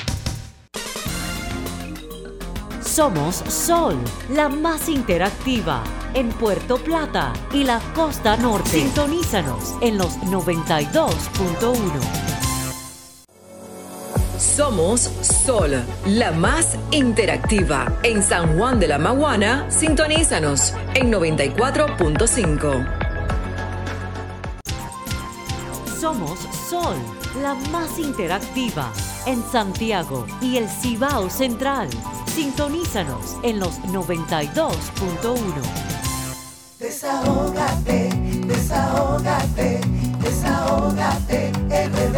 Somos Sol, la más interactiva en Puerto Plata y la costa norte. Sintonízanos en los 92.1. Somos Sol, la más interactiva. En San Juan de la Maguana, sintonízanos en 94.5. Somos Sol, la más interactiva en Santiago y el Cibao Central. Sintonízanos en los 92.1. Desahógate, desahógate, desahógate, RD.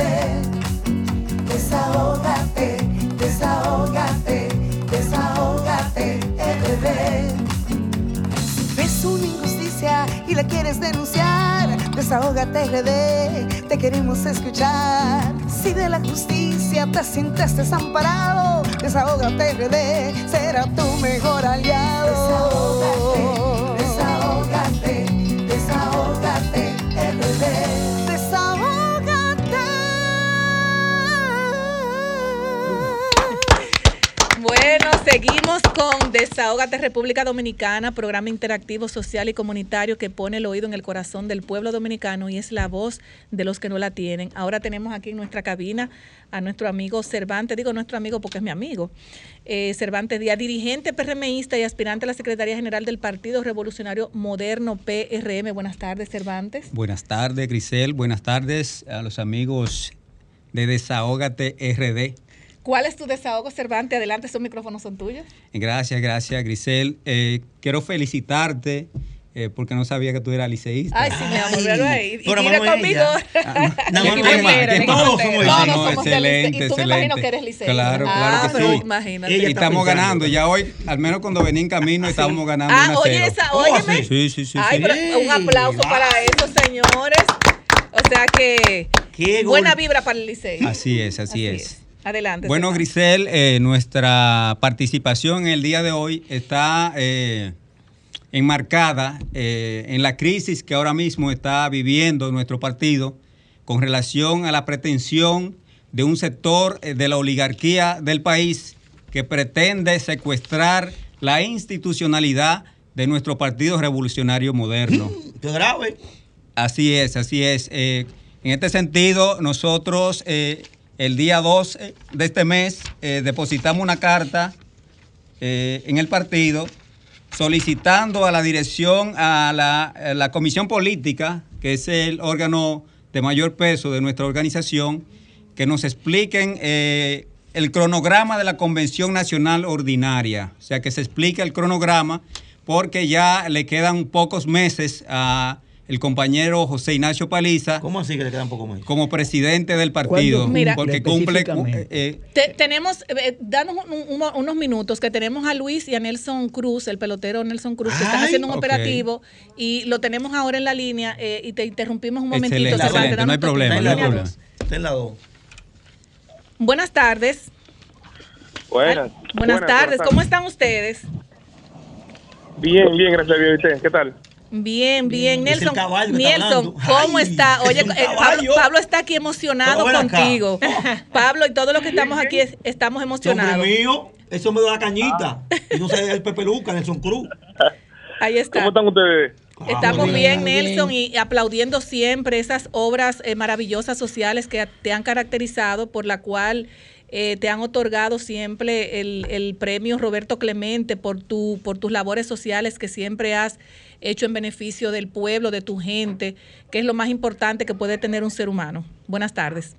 Desahógate, desahógate, desahógate, RD. Si ves una injusticia y la quieres denunciar, Desahógate RD, te queremos escuchar. Si de la justicia te sientes desamparado, Desahógate RD será tu mejor aliado. Bueno, seguimos con Desahógate República Dominicana, programa interactivo social y comunitario que pone el oído en el corazón del pueblo dominicano y es la voz de los que no la tienen. Ahora tenemos aquí en nuestra cabina a nuestro amigo Cervantes, digo nuestro amigo porque es mi amigo, eh, Cervantes Díaz, dirigente PRMista y aspirante a la Secretaría General del Partido Revolucionario Moderno PRM. Buenas tardes, Cervantes. Buenas tardes, Grisel. Buenas tardes a los amigos de Desahógate RD. ¿Cuál es tu desahogo, Cervantes? Adelante, esos micrófonos son tuyos. Gracias, gracias, Grisel. Eh, quiero felicitarte eh, porque no sabía que tú eras liceísta. Ay, sí, mi amor, ahí. Y mira conmigo. ella. No, no, no, me todos somos liceístas. Excelente. Y tú me imagino que eres liceísta. Claro, Ah, claro que pero sí. imagínate. Y estamos pensando. ganando. Ya hoy, al menos cuando venía en camino, estábamos ganando Ah, 1 a oye, 0. esa, óyeme. Sí, sí, sí. Ay, sí. pero un aplauso para esos señores. O sea que buena vibra para el liceo. Así es, así, es. Adelante. Bueno. Grisel, eh, nuestra participación en el día de hoy está eh, enmarcada eh, en la crisis que ahora mismo está viviendo nuestro partido con relación a la pretensión de un sector eh, de la oligarquía del país que pretende secuestrar la institucionalidad de nuestro Partido Revolucionario Moderno. Qué grave. Así es, así es. Eh, en este sentido, nosotros eh, el día 2 de este mes eh, depositamos una carta eh, en el partido solicitando a la dirección, a la, comisión política, que es el órgano de mayor peso de nuestra organización, que nos expliquen eh, el cronograma de la Convención Nacional Ordinaria. O sea, que se explique el cronograma porque ya le quedan pocos meses a el compañero José Ignacio Paliza. ¿Cómo así que le quedan pocos meses? Como presidente del partido. Mira. porque cumple. Eh, Te- tenemos, eh, danos un- un- unos minutos que tenemos a Luis y a Nelson Cruz, el pelotero Nelson Cruz, que están haciendo un operativo y lo tenemos ahora en la línea eh, y te interrumpimos un momentito. Excelente, Cervantes, excelente, no hay danos problema, no hay problema. Está en la 2. Buenas tardes. Buenas. Buenas, tardes. ¿Cómo están ustedes? Bien, bien, gracias a Dios. ¿Y usted? ¿Qué tal? Bien, bien. Es el Nelson, está Nelson. ¿cómo Ay, está? Oye, es eh, Pablo, está aquí emocionado acá. contigo. Pablo y todos los que estamos aquí es- estamos emocionados. mío, eso me da la cañita. Y no sé el Pepe Luca, Nelson Cruz. Ahí está. ¿Cómo están ustedes? Estamos muy bien, bien. Nelson, y aplaudiendo siempre esas obras eh, maravillosas sociales que te han caracterizado, por la cual eh, te han otorgado siempre el, el premio Roberto Clemente por, tu, por tus labores sociales que siempre has hecho en beneficio del pueblo, de tu gente, que es lo más importante que puede tener un ser humano. Buenas tardes.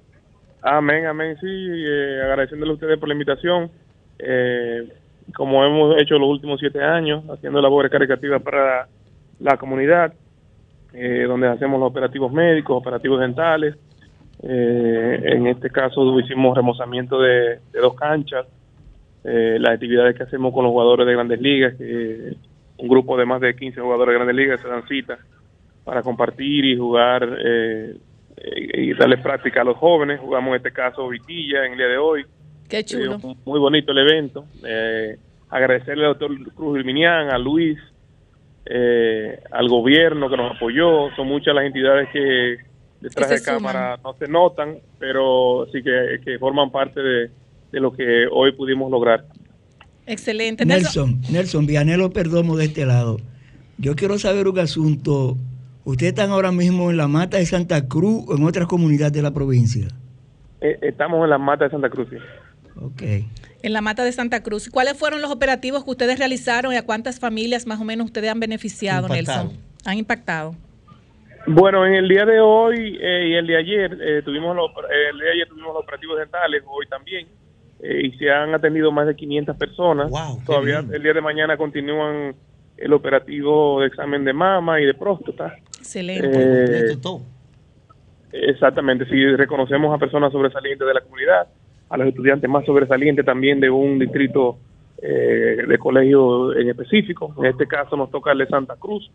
Amén, amén. Sí, eh, agradeciéndole a ustedes por la invitación. Eh, como hemos hecho los últimos siete años, haciendo labores caritativas para la comunidad, eh, donde hacemos los operativos médicos, operativos dentales. Eh, en este caso hicimos remozamiento de, de dos canchas, eh, las actividades que hacemos con los jugadores de grandes ligas, que un grupo de más de 15 jugadores de grandes ligas se dan cita para compartir y jugar eh, y darle práctica a los jóvenes. Jugamos en este caso Vitilla en el día de hoy. Qué chulo. Eh, muy bonito el evento. Eh, agradecerle al doctor Cruz Virminián, a Luis, eh, al gobierno que nos apoyó. Son muchas las entidades que detrás de cámara no se notan, pero sí que, que forman parte de, de lo que hoy pudimos lograr. Excelente. Nelson, Nelson, Vianelo Perdomo de este lado. Yo quiero saber un asunto. ¿Ustedes están ahora mismo en la mata de Santa Cruz o en otras comunidades de la provincia? Eh, estamos en la mata de Santa Cruz. sí. Ok. en la mata de Santa Cruz, ¿cuáles fueron los operativos que ustedes realizaron y a cuántas familias más o menos ustedes han beneficiado, Impactado. Nelson? Han impactado. Bueno, en el día de hoy eh, y el de ayer eh, tuvimos los, eh, el día de ayer tuvimos los operativos dentales, hoy también, eh, y se han atendido más de 500 personas. Todavía el día de mañana continúan el operativo de examen de mama y de próstata. Excelente. Eh, Exactamente, sí, reconocemos a personas sobresalientes de la comunidad, a los estudiantes más sobresalientes también de un distrito eh, de colegio en específico. En este caso nos toca el de Santa Cruz.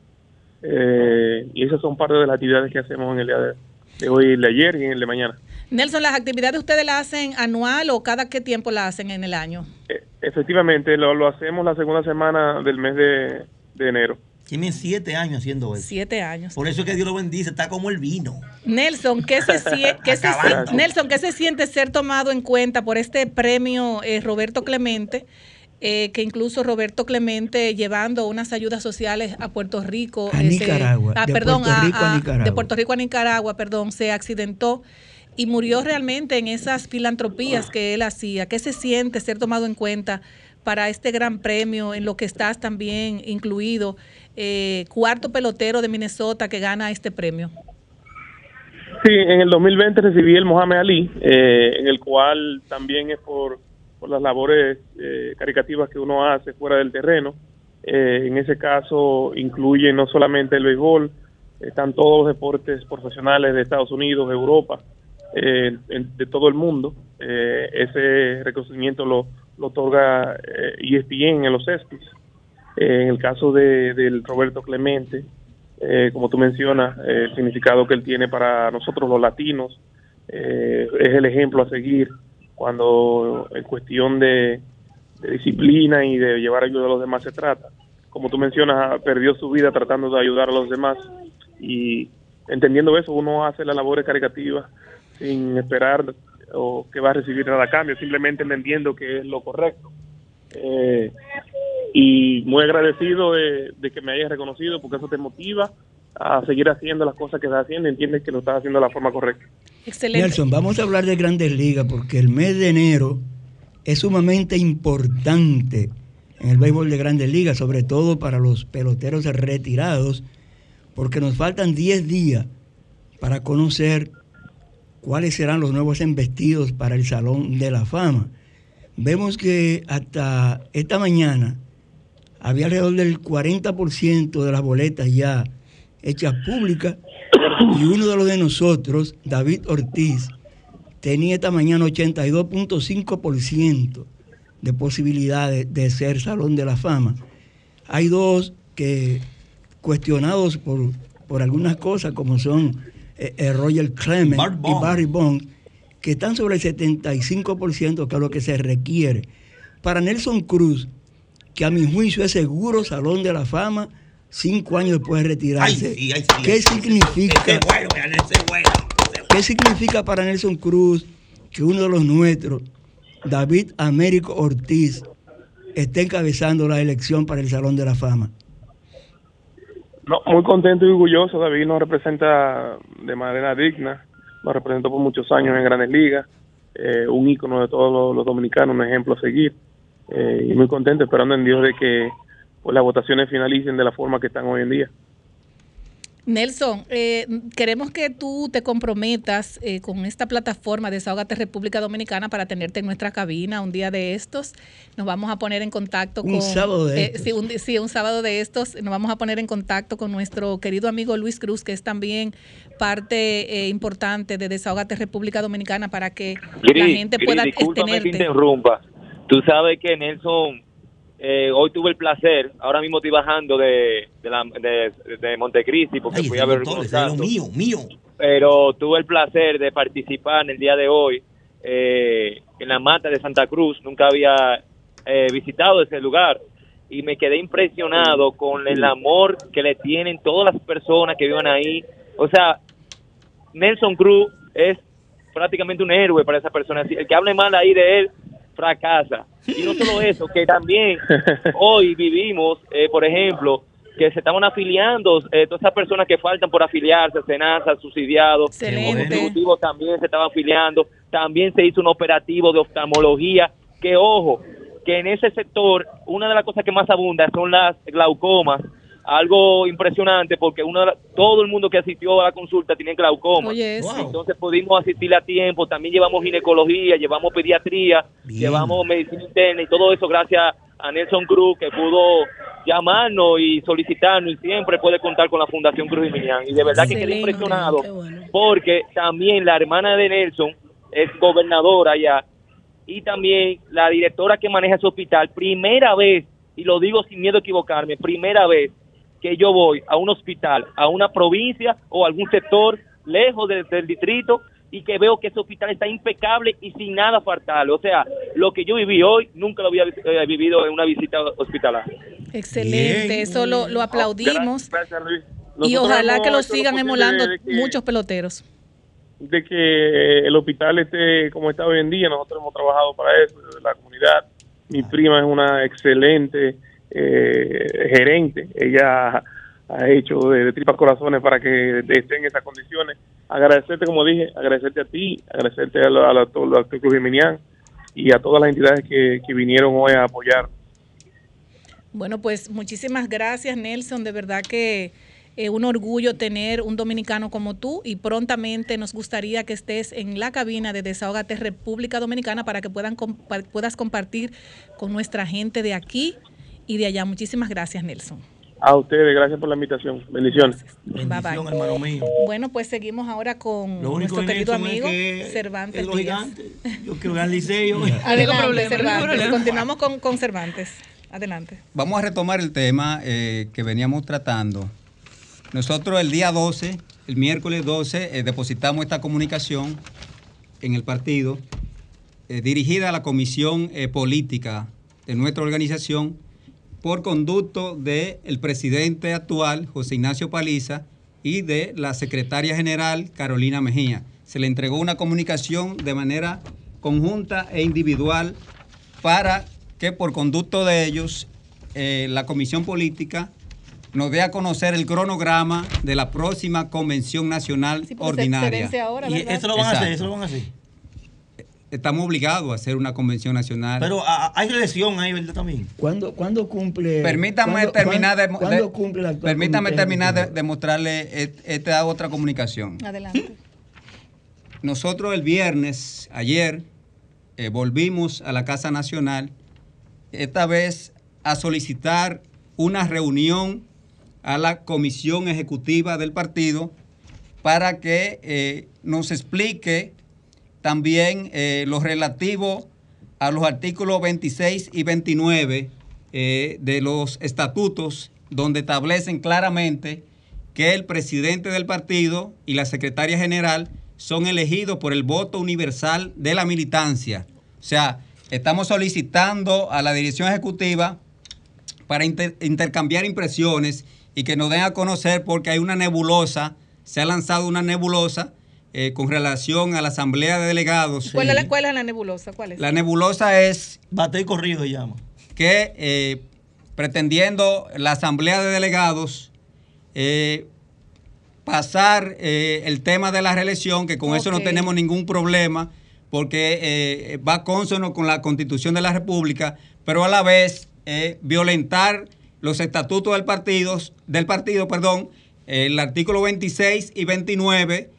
Eh, y esas son parte de las actividades que hacemos en el día de, hoy, el de ayer y en el de mañana. Nelson, ¿las actividades ustedes las hacen anual o cada qué tiempo las hacen en el año? Eh, efectivamente, lo, lo, hacemos la segunda semana del mes de, de enero. Tienen siete años haciendo eso. Siete años. Por eso que Dios lo bendice, está como el vino. Nelson, ¿qué se, qué se, Nelson, ¿qué se siente ser tomado en cuenta por este premio eh, Roberto Clemente? Eh, que incluso Roberto Clemente llevando unas ayudas sociales a Puerto Rico. A Nicaragua. Ah, perdón, Puerto Rico a, Nicaragua. De Puerto Rico a Nicaragua, perdón, se accidentó y murió realmente en esas filantropías que él hacía. ¿Qué se siente ser tomado en cuenta para este gran premio en lo que estás también incluido? Eh, cuarto pelotero de Minnesota que gana este premio. Sí, en el 2020 recibí el Mohamed Ali, eh, en el cual también es por por las labores eh, caricativas que uno hace fuera del terreno. Eh, en ese caso incluye no solamente el béisbol, están todos los deportes profesionales de Estados Unidos, Europa, eh, de todo el mundo. ese reconocimiento lo, otorga ESPN en los ESPYs. en el caso de, del Roberto Clemente, como tú mencionas, el significado que él tiene para nosotros los latinos es el ejemplo a seguir cuando en cuestión de, disciplina y de llevar ayuda a los demás se trata. Como tú mencionas, perdió su vida tratando de ayudar a los demás y entendiendo eso uno hace las labores caricativas sin esperar o que va a recibir nada a cambio, simplemente entendiendo que es lo correcto. Eh, y muy agradecido de, de, que me hayas reconocido porque eso te motiva a seguir haciendo las cosas que estás haciendo y entiendes que lo estás haciendo de la forma correcta. Excelente. Nelson, vamos a hablar de grandes ligas porque el mes de enero es sumamente importante en el béisbol de grandes ligas, sobre todo para los peloteros retirados, porque nos faltan 10 días para conocer cuáles serán los nuevos embestidos para el Salón de la Fama. Vemos que hasta esta mañana había alrededor del 40% de las boletas ya hechas públicas y uno de los de nosotros, David Ortiz, tenía esta mañana 82.5% de posibilidades de ser Salón de la Fama. Hay dos que cuestionados por, por algunas cosas, como son eh, eh, Roger Clement y Barry Bond, que están sobre el 75%, que es lo que se requiere. Para Nelson Cruz, que a mi juicio es seguro Salón de la Fama, cinco años después de retirarse. ¿Qué significa? ¿Qué significa para Nelson Cruz que uno de los nuestros, David Américo Ortiz, esté encabezando la elección para el Salón de la Fama? No, muy contento y orgulloso. David nos representa de manera digna. Nos representó por muchos años en Grandes Ligas. Eh, un ícono de todos los, dominicanos, un ejemplo a seguir. Eh, y muy contento, esperando en Dios de que pues las votaciones finalicen de la forma que están hoy en día. Nelson, eh, queremos que tú te comprometas eh, con esta plataforma Desahogate República Dominicana para tenerte en nuestra cabina un día de estos. Nos vamos a poner en contacto un Sábado de eh, sí, un, sí, un sábado de estos. Nos vamos a poner en contacto con nuestro querido amigo Luis Cruz, que es también parte importante de Desahogate República Dominicana para que la gente pueda tenerte. interrumpa. Tú sabes que Nelson eh, hoy tuve el placer, ahora mismo estoy bajando de, de, la, de, Montecristi porque fui a ver un mío, mío. Pero tuve el placer de participar en el día de hoy eh, en la mata de Santa Cruz. Nunca había eh, visitado ese lugar y me quedé impresionado con el amor que le tienen todas las personas que viven ahí. O sea, Nelson Cruz es prácticamente un héroe para esa persona. El que hable mal ahí de él fracasa. Y no solo eso, que también hoy vivimos, eh, por ejemplo, que se estaban afiliando, eh, todas esas personas que faltan por afiliarse, Senasa, subsidiados, ejecutivos también se estaban afiliando, también se hizo un operativo de oftalmología, que ojo, que en ese sector una de las cosas que más abunda son las glaucomas, algo impresionante porque uno todo el mundo que asistió a la consulta tiene glaucoma. Entonces pudimos asistirle a tiempo, también llevamos ginecología, llevamos pediatría, llevamos medicina interna y todo eso gracias a Nelson Cruz que pudo llamarnos y solicitarnos y siempre puede contar con la Fundación Cruz y Minian. Y de verdad que quedé impresionado porque también la hermana de Nelson es gobernadora allá y también la directora que maneja ese hospital, primera vez, y lo digo sin miedo a equivocarme, primera vez que yo voy a un hospital, a una provincia o algún sector lejos de- del distrito y que veo que ese hospital está impecable y sin nada faltarle. O sea, lo que yo viví hoy nunca lo había eh, vivido en una visita hospitalaria. Excelente, Bien. eso lo, lo aplaudimos Gracias, Luis. y ojalá que lo sigan posible emulando de que- muchos peloteros. de que el hospital esté como está hoy en día. Nosotros hemos trabajado para eso, desde la comunidad. Mi prima es una excelente eh, gerente. Ella ha hecho de, tripas corazones para que esté en esas condiciones. Agradecerte, como dije, agradecerte a ti, agradecerte a, la, a la- el doctor Cruz Jiminián y a todas las entidades que, vinieron hoy a apoyar. Bueno, pues muchísimas gracias Nelson, de verdad que eh, un orgullo tener un dominicano como tú y prontamente nos gustaría que estés en la cabina de Desahogate República Dominicana para que puedan puedas compartir con nuestra gente de aquí y de allá. Muchísimas gracias Nelson. A ustedes, gracias por la invitación. Bendiciones. Bye bye. hermano mío. Bueno, pues seguimos ahora con Lo único nuestro querido Nelson es amigo que Cervantes es los gigantes. Yo quiero ganar liceo. Adelante, problema, Cervantes. Continuamos con, con Cervantes. Adelante. Vamos a retomar el tema eh, que veníamos tratando. Nosotros el día 12, el miércoles 12, eh, depositamos esta comunicación en el partido eh, dirigida a la comisión eh, política de nuestra organización por conducto del presidente actual, José Ignacio Paliza, y de la secretaria general, Carolina Mejía. Se le entregó una comunicación de manera conjunta e individual para que por conducto de ellos eh, la comisión política nos dé a conocer el cronograma de la próxima convención nacional ordinaria. y eso lo van a hacer, eso lo van a hacer. Estamos obligados a hacer una convención nacional. Pero a- a- hay elección ahí, ¿verdad? También. ¿Cuándo, cuándo cumple? Permítame cuándo- terminar de, cuándo- ¿Cuándo de- cumple la permítame terminar de, mostrarle esta otra comunicación. Adelante. Nosotros el viernes, ayer, eh, volvimos a la Casa Nacional, esta vez a solicitar una reunión a la comisión ejecutiva del partido para que eh, nos explique también eh, lo relativo a los artículos 26 y 29 eh, de los estatutos, donde establecen claramente que el presidente del partido y la secretaria general son elegidos por el voto universal de la militancia. O sea, estamos solicitando a la dirección ejecutiva para inter- intercambiar impresiones y que nos den a conocer porque hay una nebulosa, se ha lanzado una nebulosa eh, con relación a la asamblea de delegados. ¿Cuál, es la, cuál es la nebulosa? ¿Cuál es? La nebulosa es... Bate y corrido llama. Que eh, pretendiendo la asamblea de delegados eh, pasar eh, el tema de la reelección, que con eso no tenemos ningún problema, porque eh, va consono con la constitución de la República, pero a la vez eh, violentar los estatutos del partido, del partido, perdón, el artículo 26 y 29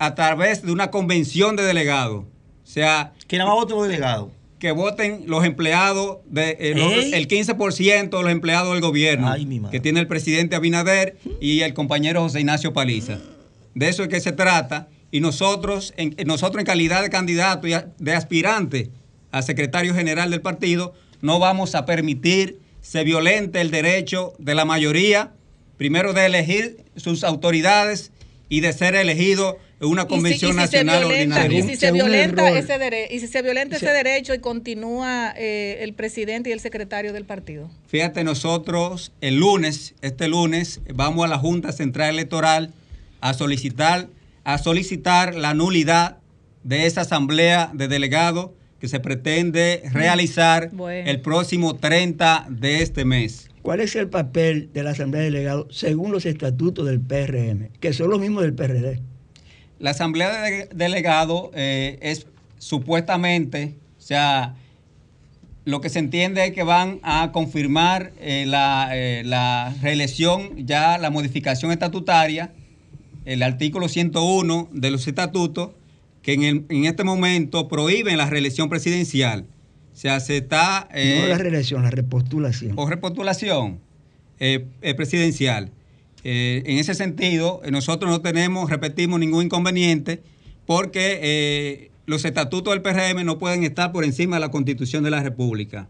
a través de una convención de delegados. O sea, que nada más voten los delegados. Que voten los empleados, de, eh, los- ¿Eh? el 15% de los empleados del gobierno Ay, mi madre. que tiene el presidente Abinader y el compañero José Ignacio Paliza. De eso es que se trata. Y nosotros, en, nosotros en calidad de candidato y de aspirante a secretario general del partido, no vamos a permitir se violente el derecho de la mayoría, primero de elegir sus autoridades y de ser elegido una convención nacional ordinaria. Y si se violenta ese derecho, y si se violenta ese derecho y continúa eh, el presidente y el secretario del partido. Fíjate, nosotros el lunes, este lunes, vamos a la Junta Central Electoral a solicitar, a solicitar la nulidad de esa asamblea de delegados que se pretende realizar Bueno. el próximo 30 de este mes. ¿Cuál es el papel de la Asamblea de Delegados según los estatutos del PRM, que son los mismos del PRD? La asamblea de delegados eh, es supuestamente, o sea, lo que se entiende es que van a confirmar eh, la, eh, la reelección, ya la modificación estatutaria, el artículo 101 de los estatutos, que en, el- en este momento prohíben la reelección presidencial. O sea, se está... no la reelección, la repostulación. o repostulación presidencial. Eh, en ese sentido, eh, nosotros no tenemos, repetimos, ningún inconveniente porque eh, los estatutos del PRM no pueden estar por encima de la constitución de la República.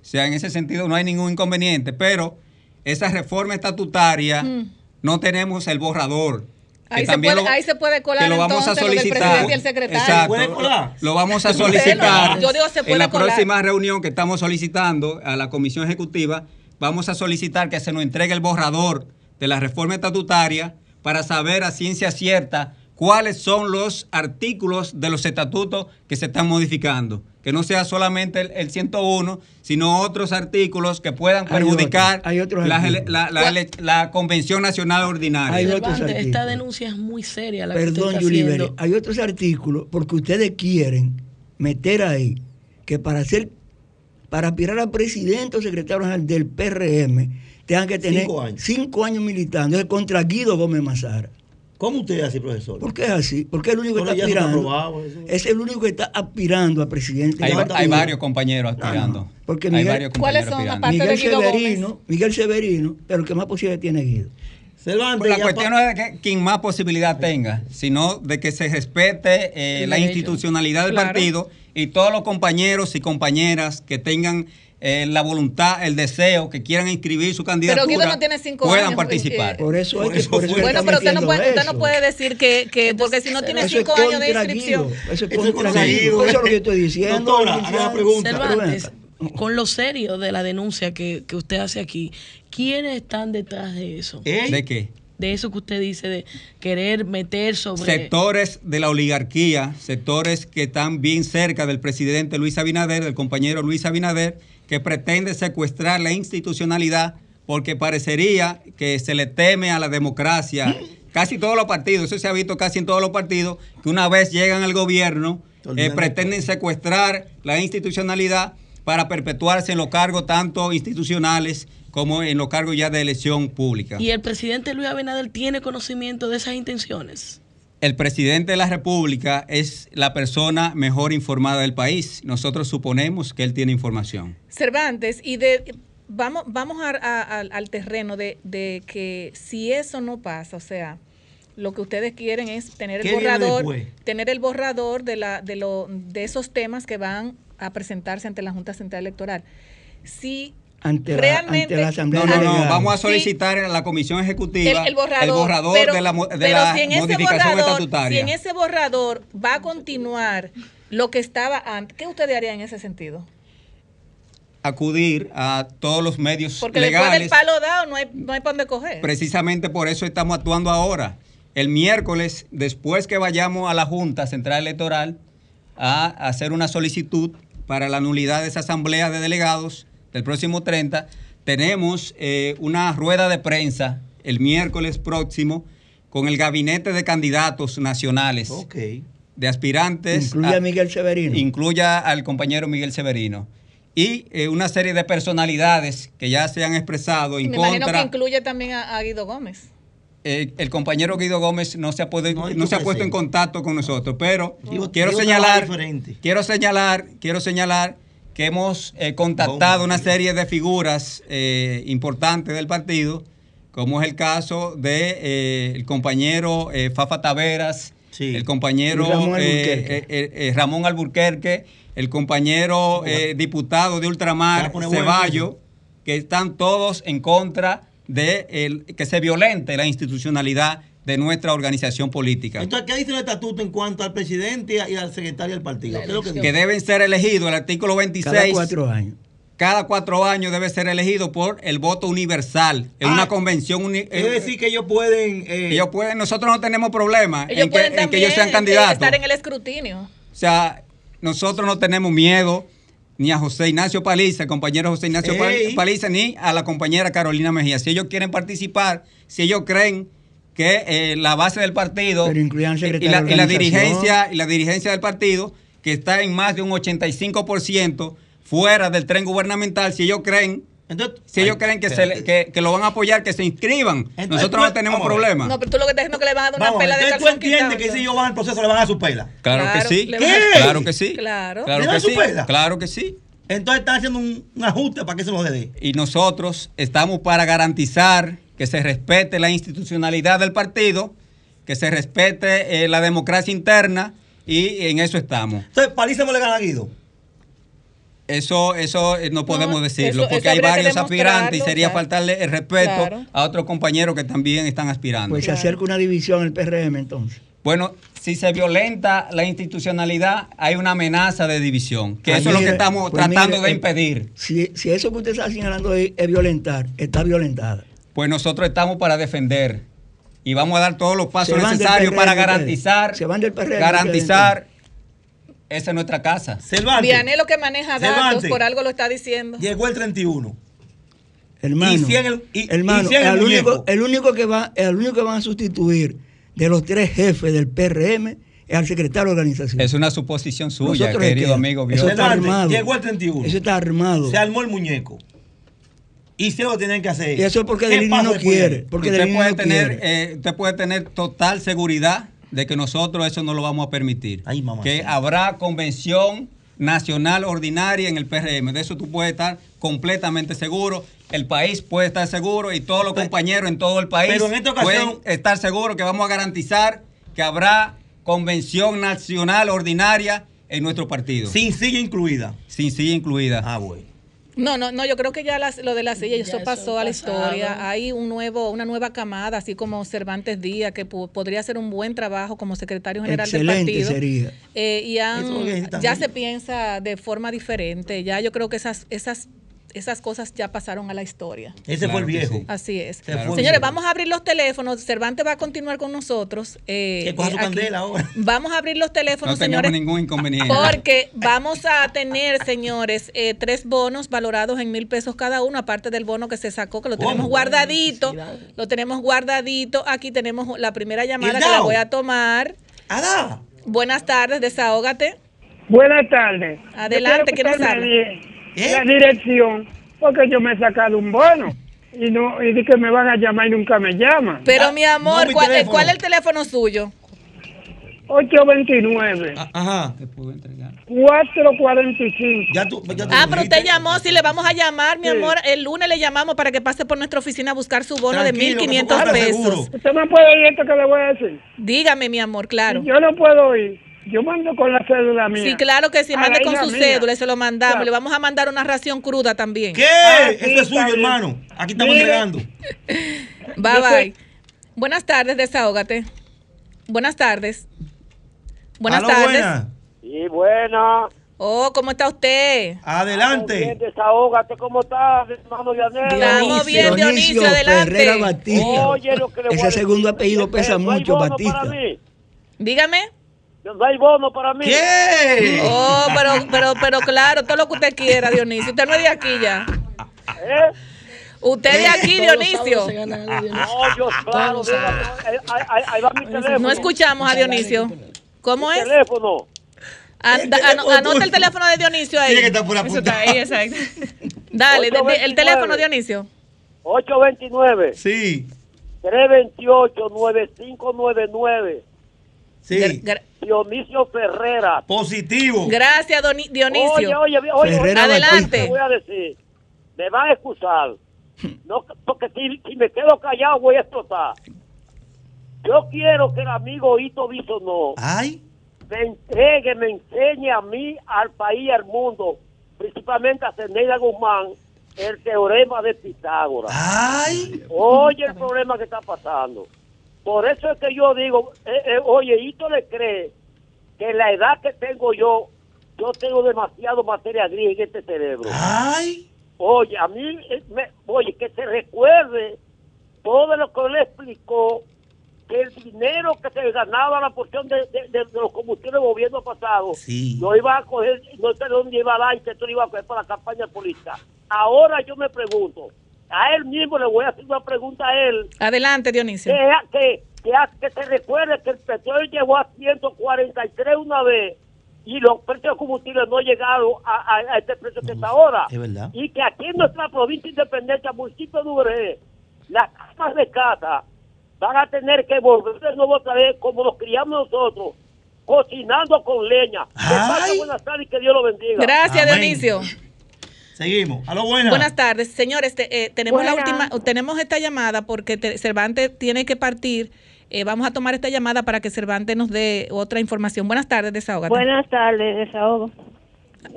O sea, en ese sentido no hay ningún inconveniente, pero esa reforma estatutaria Mm. no tenemos el borrador. Ahí se, puede, lo- ahí se puede colar que lo vamos entonces a lo del solicitar. presidente y el secretario. Exacto. ¿Puede colar? Lo vamos a solicitar. colar. Yo digo, se en la colar. próxima reunión que estamos solicitando a la Comisión Ejecutiva, vamos a solicitar que se nos entregue el borrador de la reforma estatutaria para saber a ciencia cierta cuáles son los artículos de los estatutos que se están modificando. Que no sea solamente el, el 101, sino otros artículos que puedan Hay perjudicar la, artículos. la- la- la- la Convención Nacional Ordinaria. Hay otros esta denuncia es muy seria la que Perdón, haciendo. hay otros artículos porque ustedes quieren meter ahí que para ser, para aspirar a presidente o secretario general del PRM tengan que tener Cinco años. cinco años militando es contra Guido Gómez Mazara. ¿Cómo usted es así, profesor? ¿Por qué es así? Porque es el único que Bueno, está aspirando. Es el único que está aspirando a presidente. Hay, varios compañeros aspirando. Porque hay Miguel- varios ¿Cuáles son, aspirando. aparte de Miguel Guido Gómez? Severino, Miguel Severino, pero el que más posible tiene Guido. Cervantes, Pues la cuestión no es de que quien más posibilidad tenga, sino de que se respete eh, la institucionalidad del Claro. partido y todos los compañeros y compañeras que tengan eh, la voluntad, el deseo, que quieran inscribir su candidatura, Guido no tiene cinco puedan años, participar. eh, Por eso hay Por que eso por eso. Bueno, pero usted no, puede, usted no puede decir que, que porque si no tiene cinco años de inscripción. Guido, Eso es Eso es contra Guido. Eso es lo que estoy diciendo. Doctora, haga la pregunta. Cervantes, con lo serio de la denuncia que, que usted hace aquí, ¿quiénes están detrás de eso? ¿Eh? ¿De qué? De eso que usted dice de querer meter sobre... Sectores de la oligarquía, sectores que están bien cerca del presidente Luis Abinader, del compañero Luis Abinader, que pretende secuestrar la institucionalidad porque parecería que se le teme a la democracia. Casi todos los partidos, eso se ha visto casi en todos los partidos, que una vez llegan al gobierno, eh, pretenden secuestrar la institucionalidad para perpetuarse en los cargos tanto institucionales como en los cargos ya de elección pública. ¿Y el presidente Luis Abinader tiene conocimiento de esas intenciones? El presidente de la República es la persona mejor informada del país. Nosotros suponemos que él tiene información. Cervantes, y de vamos, vamos a- a- al- al terreno de, de que si eso no pasa, o sea, lo que ustedes quieren es tener el ¿Qué viene borrador, tener el borrador de la, de lo, de esos temas que van a presentarse ante la Junta Central Electoral. Si Ante la, realmente ante la Asamblea No, no, no. Vamos a Sí. solicitar a la Comisión Ejecutiva el, el borrador, borrador pero, de la, de pero la si en ese modificación borrador, si estatutaria. en ese borrador va a continuar lo que estaba antes, ¿qué ustedes harían en ese sentido? Acudir a todos los medios Porque después del legales. palo dado no hay, no hay para dónde coger. Precisamente por eso estamos actuando ahora. El miércoles, después que vayamos a la Junta Central Electoral a hacer una solicitud para la nulidad de esa asamblea de delegados del próximo 30, tenemos eh, una rueda de prensa el miércoles próximo con el gabinete de candidatos nacionales Ok. de aspirantes. Incluye a Miguel Severino. Incluya al compañero Miguel Severino. Y eh, una serie de personalidades que ya se han expresado en Me imagino que incluye también a, a Guido Gómez. Eh, el compañero Guido Gómez no se ha, podido- No, no, y tú se ha puesto en contacto con nosotros, pero Digo- quiero digo señalar, quiero señalar, quiero señalar que hemos eh, contactado una serie de figuras eh, importantes del partido, como es el caso de eh, el compañero Fafa Taveras, Sí. el compañero Ramón Alburquerque. Ramón Alburquerque, el compañero diputado de Ultramar, Ceballo, que están todos en contra de que se violente la institucionalidad de nuestra organización política. Entonces, ¿qué dice el estatuto en cuanto al presidente y al secretario del partido? ¿Qué es lo que deben ser elegidos, el artículo 26, Cada cuatro años. cada cuatro años debe ser elegido por el voto universal en Ah, una convención. uni- Es decir, que ellos pueden... eh, ellos pueden, nosotros no tenemos problema Ellos en que, pueden en que también ellos sean este, candidatos. estar en el escrutinio. O sea, nosotros no tenemos miedo ni a José Ignacio Paliza, el compañero José Ignacio Ey. Paliza, ni a la compañera Carolina Mejía. Si ellos quieren participar, si ellos creen que eh, la base del partido Pero incluyan al y la, de y la dirigencia y la dirigencia del partido que está en más de un 85% fuera del tren gubernamental, si ellos creen entonces, si ellos ay, creen que, se le- que, que lo van a apoyar, que se inscriban. Entonces, Nosotros pues, no tenemos a ver. problema. No, pero tú lo que estás diciendo es que le van a dar una Vamos, pela de entonces tú calzón entiendes que si ellos van al proceso le van a su pela. Claro, que sí. a- Claro que sí. Claro. Claro ¿Le que sí. pela? Claro que sí. Entonces están haciendo un, un ajuste para que se los dé. y nosotros estamos para garantizar que se respete la institucionalidad del partido, que se respete eh, la democracia interna y en eso estamos. Entonces, Paliza no le gana a Guido. Eso, eso eh, no podemos No, decirlo, eso- porque eso hay varios aspirantes y sería claro. faltarle el respeto Claro. a otros compañeros que también están aspirando. Pues se acerca una división el PRM entonces. Bueno, si se violenta la institucionalidad, hay una amenaza de división, que Ah, eso es lo que mire, estamos pues tratando mire, de eh, impedir. Si, si eso que usted está señalando es, es violentar, está violentada. Pues nosotros estamos para defender y vamos a dar todos los pasos necesarios PRM para garantizar, Se van del PRM garantizar, esa es nuestra casa. Vianelo que maneja datos, Cervantes. por algo lo está diciendo. Llegó el 31. Hermano, Y si en el- y- hermano, el el, único, muñeco. el único que va, el único que van a sustituir de los tres jefes del PRM es al secretario de organización. Es una suposición suya, Nosotros querido amigo. Eso está armado. Llegó el 31. Eso está armado. Se armó el muñeco. Y se lo tienen que hacer. Y eso es porque ¿Qué Delini pasa no quiere. Porque usted, puede no tener, quiere. eh, usted puede tener total seguridad de que nosotros eso no lo vamos a permitir. que habrá convención nacional ordinaria en el PRM. De eso tú puedes estar completamente seguro. El país puede estar seguro y todos los compañeros en todo el país pero en esta ocasión- pueden estar seguros que vamos a garantizar que habrá convención nacional ordinaria en nuestro partido. Sin silla incluida. Sin silla incluida. Ah, bueno. No, no, no, yo creo que ya las- lo de la silla, eso eso pasó a la pasado. historia. Hay un nuevo, una nueva camada, así como Cervantes Díaz, que po- podría hacer un buen trabajo como secretario general del Excelente partido. sería. Eh, y han- ya se piensa de forma diferente. Ya yo creo que esas, esas, esas cosas ya pasaron a la historia. Ese fue el viejo. Así es. Señores, viejo. vamos a abrir los teléfonos. Cervantes va a continuar con nosotros. eh, Que coja su candela ahora. Vamos a abrir los teléfonos, No tenemos señores. ningún inconveniente. Porque vamos a tener, señores, eh, tres bonos valorados en mil pesos cada uno, aparte del bono que se sacó, que lo tenemos ¿Cómo? guardadito. Lo tenemos guardadito. Aquí tenemos la primera llamada que la voy a tomar. Buenas tardes, desahógate. Buenas tardes. Adelante, ¿quién quiero nos habla? Di- La dirección, porque yo me he sacado un bono y no y di que me van a llamar y nunca me llaman. Pero mi amor, mi ¿cuál, eh, teléfono. cuál es el teléfono suyo? 829 Ajá. 445. Ya tú, ya tú Ah, lo pero usted llamó, sí, le vamos a llamar, mi Sí. amor. El lunes le llamamos para que pase por nuestra oficina a buscar su bono de Tranquilo, 1.500 que pesos. Usted no puede oír esto que le voy a decir. Dígame, mi amor, claro. Yo no puedo oír. Yo mando con la cédula mía. Sí, claro que sí, A mande con su mía. cédula y se lo mandamos. Claro. Le vamos a mandar una ración cruda también. ¿Qué? Ah, sí, Eso es suyo, bien. hermano. Aquí estamos Mire. entregando. Bye Yo bye. Buenas tardes, desahógate. Buenas tardes. Buenas Aló, tardes. buena. Sí, buena. Oh, ¿cómo está usted? Adelante. Bien, desahógate, ¿cómo estás, hermano Yanel? Estamos bien, Dionisio, adelante. Ferrera Batista. Oye, lo que le voy Ese a segundo apellido pesa mucho, Batista. Dígame. No hay bono para mí. ¿Qué? Oh, pero, pero, pero claro, todo lo que usted quiera, Dionisio. Usted no es de aquí ya. ¿Eh? Usted es de aquí, Dionisio. No, yo, claro, ahí, va mi teléfono. No escuchamos a Dionisio. ¿Cómo es? teléfono. Anda- ano- Anota el teléfono de Dionisio ahí. Tiene que estar por Eso está ahí, exacto. Dale, de- de- el 829. teléfono, Dionisio. 829 Sí. 328 9599 Sí. Dionisio Ferrera. Positivo. Gracias, Doni- Dionisio. Oye, oye, oye, oye, Ferrera Adelante. te voy a decir, me van a excusar, no, porque si, si me quedo callado voy a explotar. Yo quiero que el amigo Hito Bisonó Ay. me entregue, me enseñe a mí, al país y al mundo, principalmente a Zeneida Guzmán, el teorema de Pitágoras. Ay. Oye el problema que está pasando. Por eso es que yo digo, eh, eh, oye, Hito le cree que la edad que tengo yo, yo tengo demasiado materia gris en este cerebro. Ay. Oye, a mí, eh, me- oye, que se recuerde todo lo que él explicó, que el dinero que se ganaba la porción de, de- de- de los combustibles del gobierno pasado, Sí. lo iba a coger, no sé dónde iba a dar, y que esto lo iba a coger para la campaña política. Ahora yo me pregunto, a él mismo le voy a hacer una pregunta a él, Adelante, Dionisio. que, que, que, se recuerde que el petróleo llegó a 143 una vez y los precios de combustible no llegaron a, a- a este precio que está ahora. Es verdad. Y que aquí en nuestra provincia independiente, municipio de Ubre, las casas de casa van a tener que volver de nuevo otra vez como nos criamos nosotros, cocinando con leña. Que buenas tardes y que Dios lo bendiga. Gracias, Amén. Dionisio. Seguimos. Aló, buena. Buenas tardes, señores. te- eh, tenemos la última, tenemos esta llamada porque te- Cervantes tiene que partir. Eh, vamos a tomar esta llamada para que Cervantes nos dé otra información. Buenas tardes, desahógate. Buenas tardes, desahogo.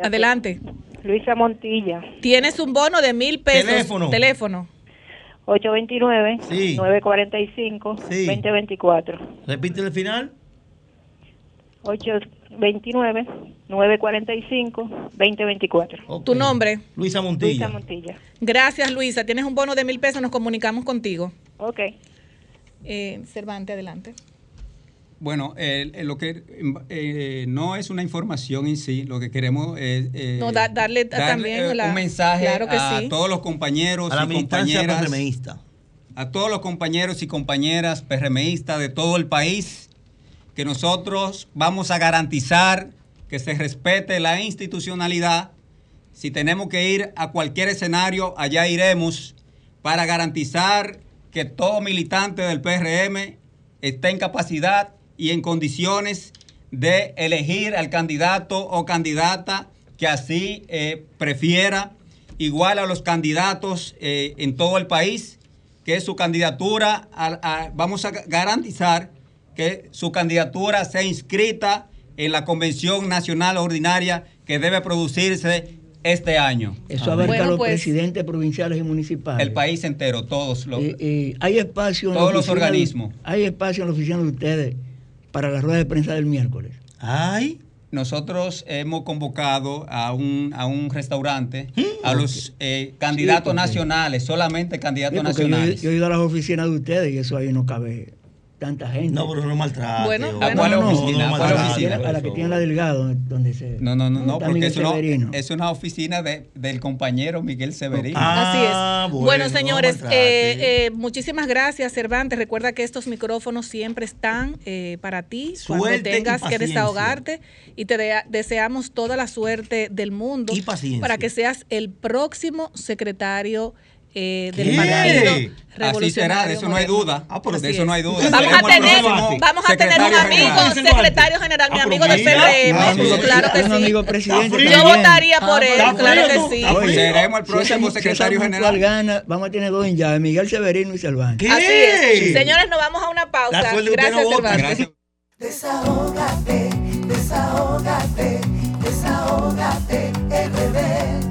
Adelante. Luisa Montilla. Tienes un bono de mil pesos. Teléfono. Teléfono. 829 Sí. 945 Sí. 2024. Repite el final. 829 945 2024. Tu nombre. Luisa Luisa Montilla. Gracias, Luisa. Tienes un bono de mil pesos. Nos comunicamos contigo. Ok. Eh, Cervante, adelante. Bueno, eh, eh, lo que eh, no es una información en sí, lo que queremos es eh, No, da- darle también eh, la- un mensaje claro que a sí. todos los compañeros A la y compañeras, PRMista. a todos los compañeros y compañeras PRMistas de todo el país, que nosotros vamos a garantizar que se respete la institucionalidad. Si tenemos que ir a cualquier escenario, allá iremos para garantizar que todo militante del PRM esté en capacidad y en condiciones de elegir al candidato o candidata que así eh, prefiera, igual a los candidatos eh, en todo el país, que su candidatura, vamos a garantizar que su candidatura sea inscrita en la Convención Nacional Ordinaria que debe producirse este año. Eso abarca a los presidentes provinciales y municipales. El país entero, todos los... Eh, eh, hay espacio en la Todos los oficina de- organismos. hay espacio en la oficina de ustedes para la rueda de prensa del miércoles. Ay. Nosotros hemos convocado a un, a un restaurante, a los eh, candidatos porque- nacionales, solamente candidatos Sí, porque yo, nacionales. yo he ido a las oficinas de ustedes y eso ahí no cabe tanta gente. No, pero no maltrate. Bueno. ¿A cuál No, oficina? no, ¿A cuál a la oficina? que tiene- a la que tiene la Delgado, donde se... No, no, no, no, porque es una, Severino. es una oficina de- del compañero Miguel Severino. Así es. Ah, Bueno, señores, eh, eh, muchísimas gracias, Cervantes. Recuerda que estos micrófonos siempre están eh, para ti cuando Suerte tengas que desahogarte y te deseamos toda la suerte del mundo Y paciencia. para que seas el próximo secretario eh, del ¿Qué? partido Así será, de eso no hay duda. Ah, de eso no hay duda. Vamos a tener, vamos a tener un amigo, general. secretario general, mi Ah, amigo pero del PRM. amigo claro que un sí. amigo presidente Yo votaría por Ah, él, claro que sí. Seremos el próximo secretario general. gana, vamos a tener dos en llave, Miguel Severino y Cervantes. Así es. Señores, nos vamos a una pausa. Gracias. Cervantes. Desahógate, desahógate, desahógate, RD.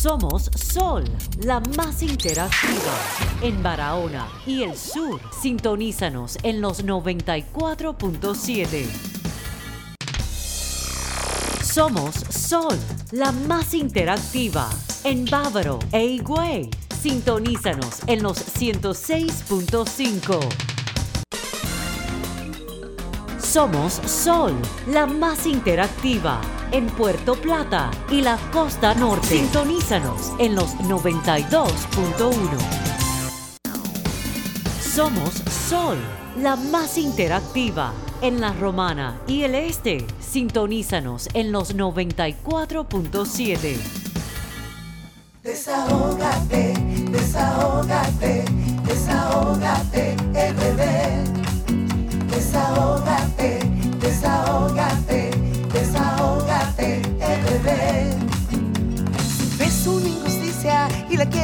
Somos Sol, la más interactiva en Barahona y el sur. Sintonízanos en los 94.7. Somos Sol, la más interactiva en Bávaro e Higüey. Sintonízanos en los 106.5. Somos Sol, la más interactiva en Puerto Plata y la costa norte. Sintonízanos en los 92.1. Somos Sol, la más interactiva en la Romana y el Este. Sintonízanos en los 94.7. Desahógate, desahógate, desahógate, RD. Desahógate,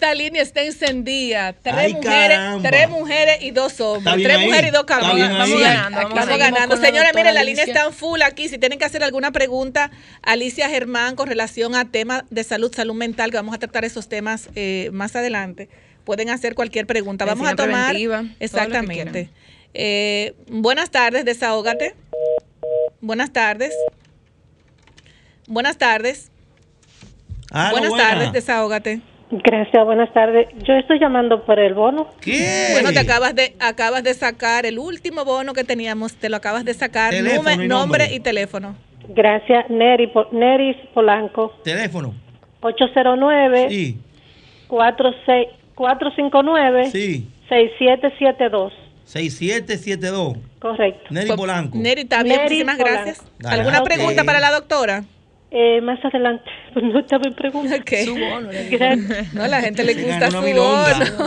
Esta línea está encendida. Tres Ay, mujeres, caramba. tres mujeres y dos hombres. Tres ahí. mujeres y dos cabrones. Vamos ganando, vamos ganando. Señores, miren, la línea Alicia. está en full aquí. Si tienen que hacer alguna pregunta, Alicia Germán, con relación a temas de salud, salud mental, que vamos a tratar esos temas eh, más adelante, pueden hacer cualquier pregunta. Vamos a tomar. preventiva, Exactamente. Eh, buenas tardes, desahógate. Buenas tardes. Buenas tardes. Ah, Buenas buena. tardes, desahógate. Gracias, buenas tardes. Yo estoy llamando por el bono. Bueno, te acabas de acabas de sacar el último bono que teníamos, te lo acabas de sacar, Teléfono y nombre nombre. y teléfono. Gracias, Neri, Po- Neris Polanco. Teléfono. 809 Sí. 46 459 Sí. 6772. 6772. Correcto. Neri Polanco. Neri, Neri muchísimas Polanco. gracias. Dale. ¿Alguna pregunta para la doctora? Eh, más adelante, pues no estaba en pregunta. Su bono. Gracias. No, la gente le gusta su bono.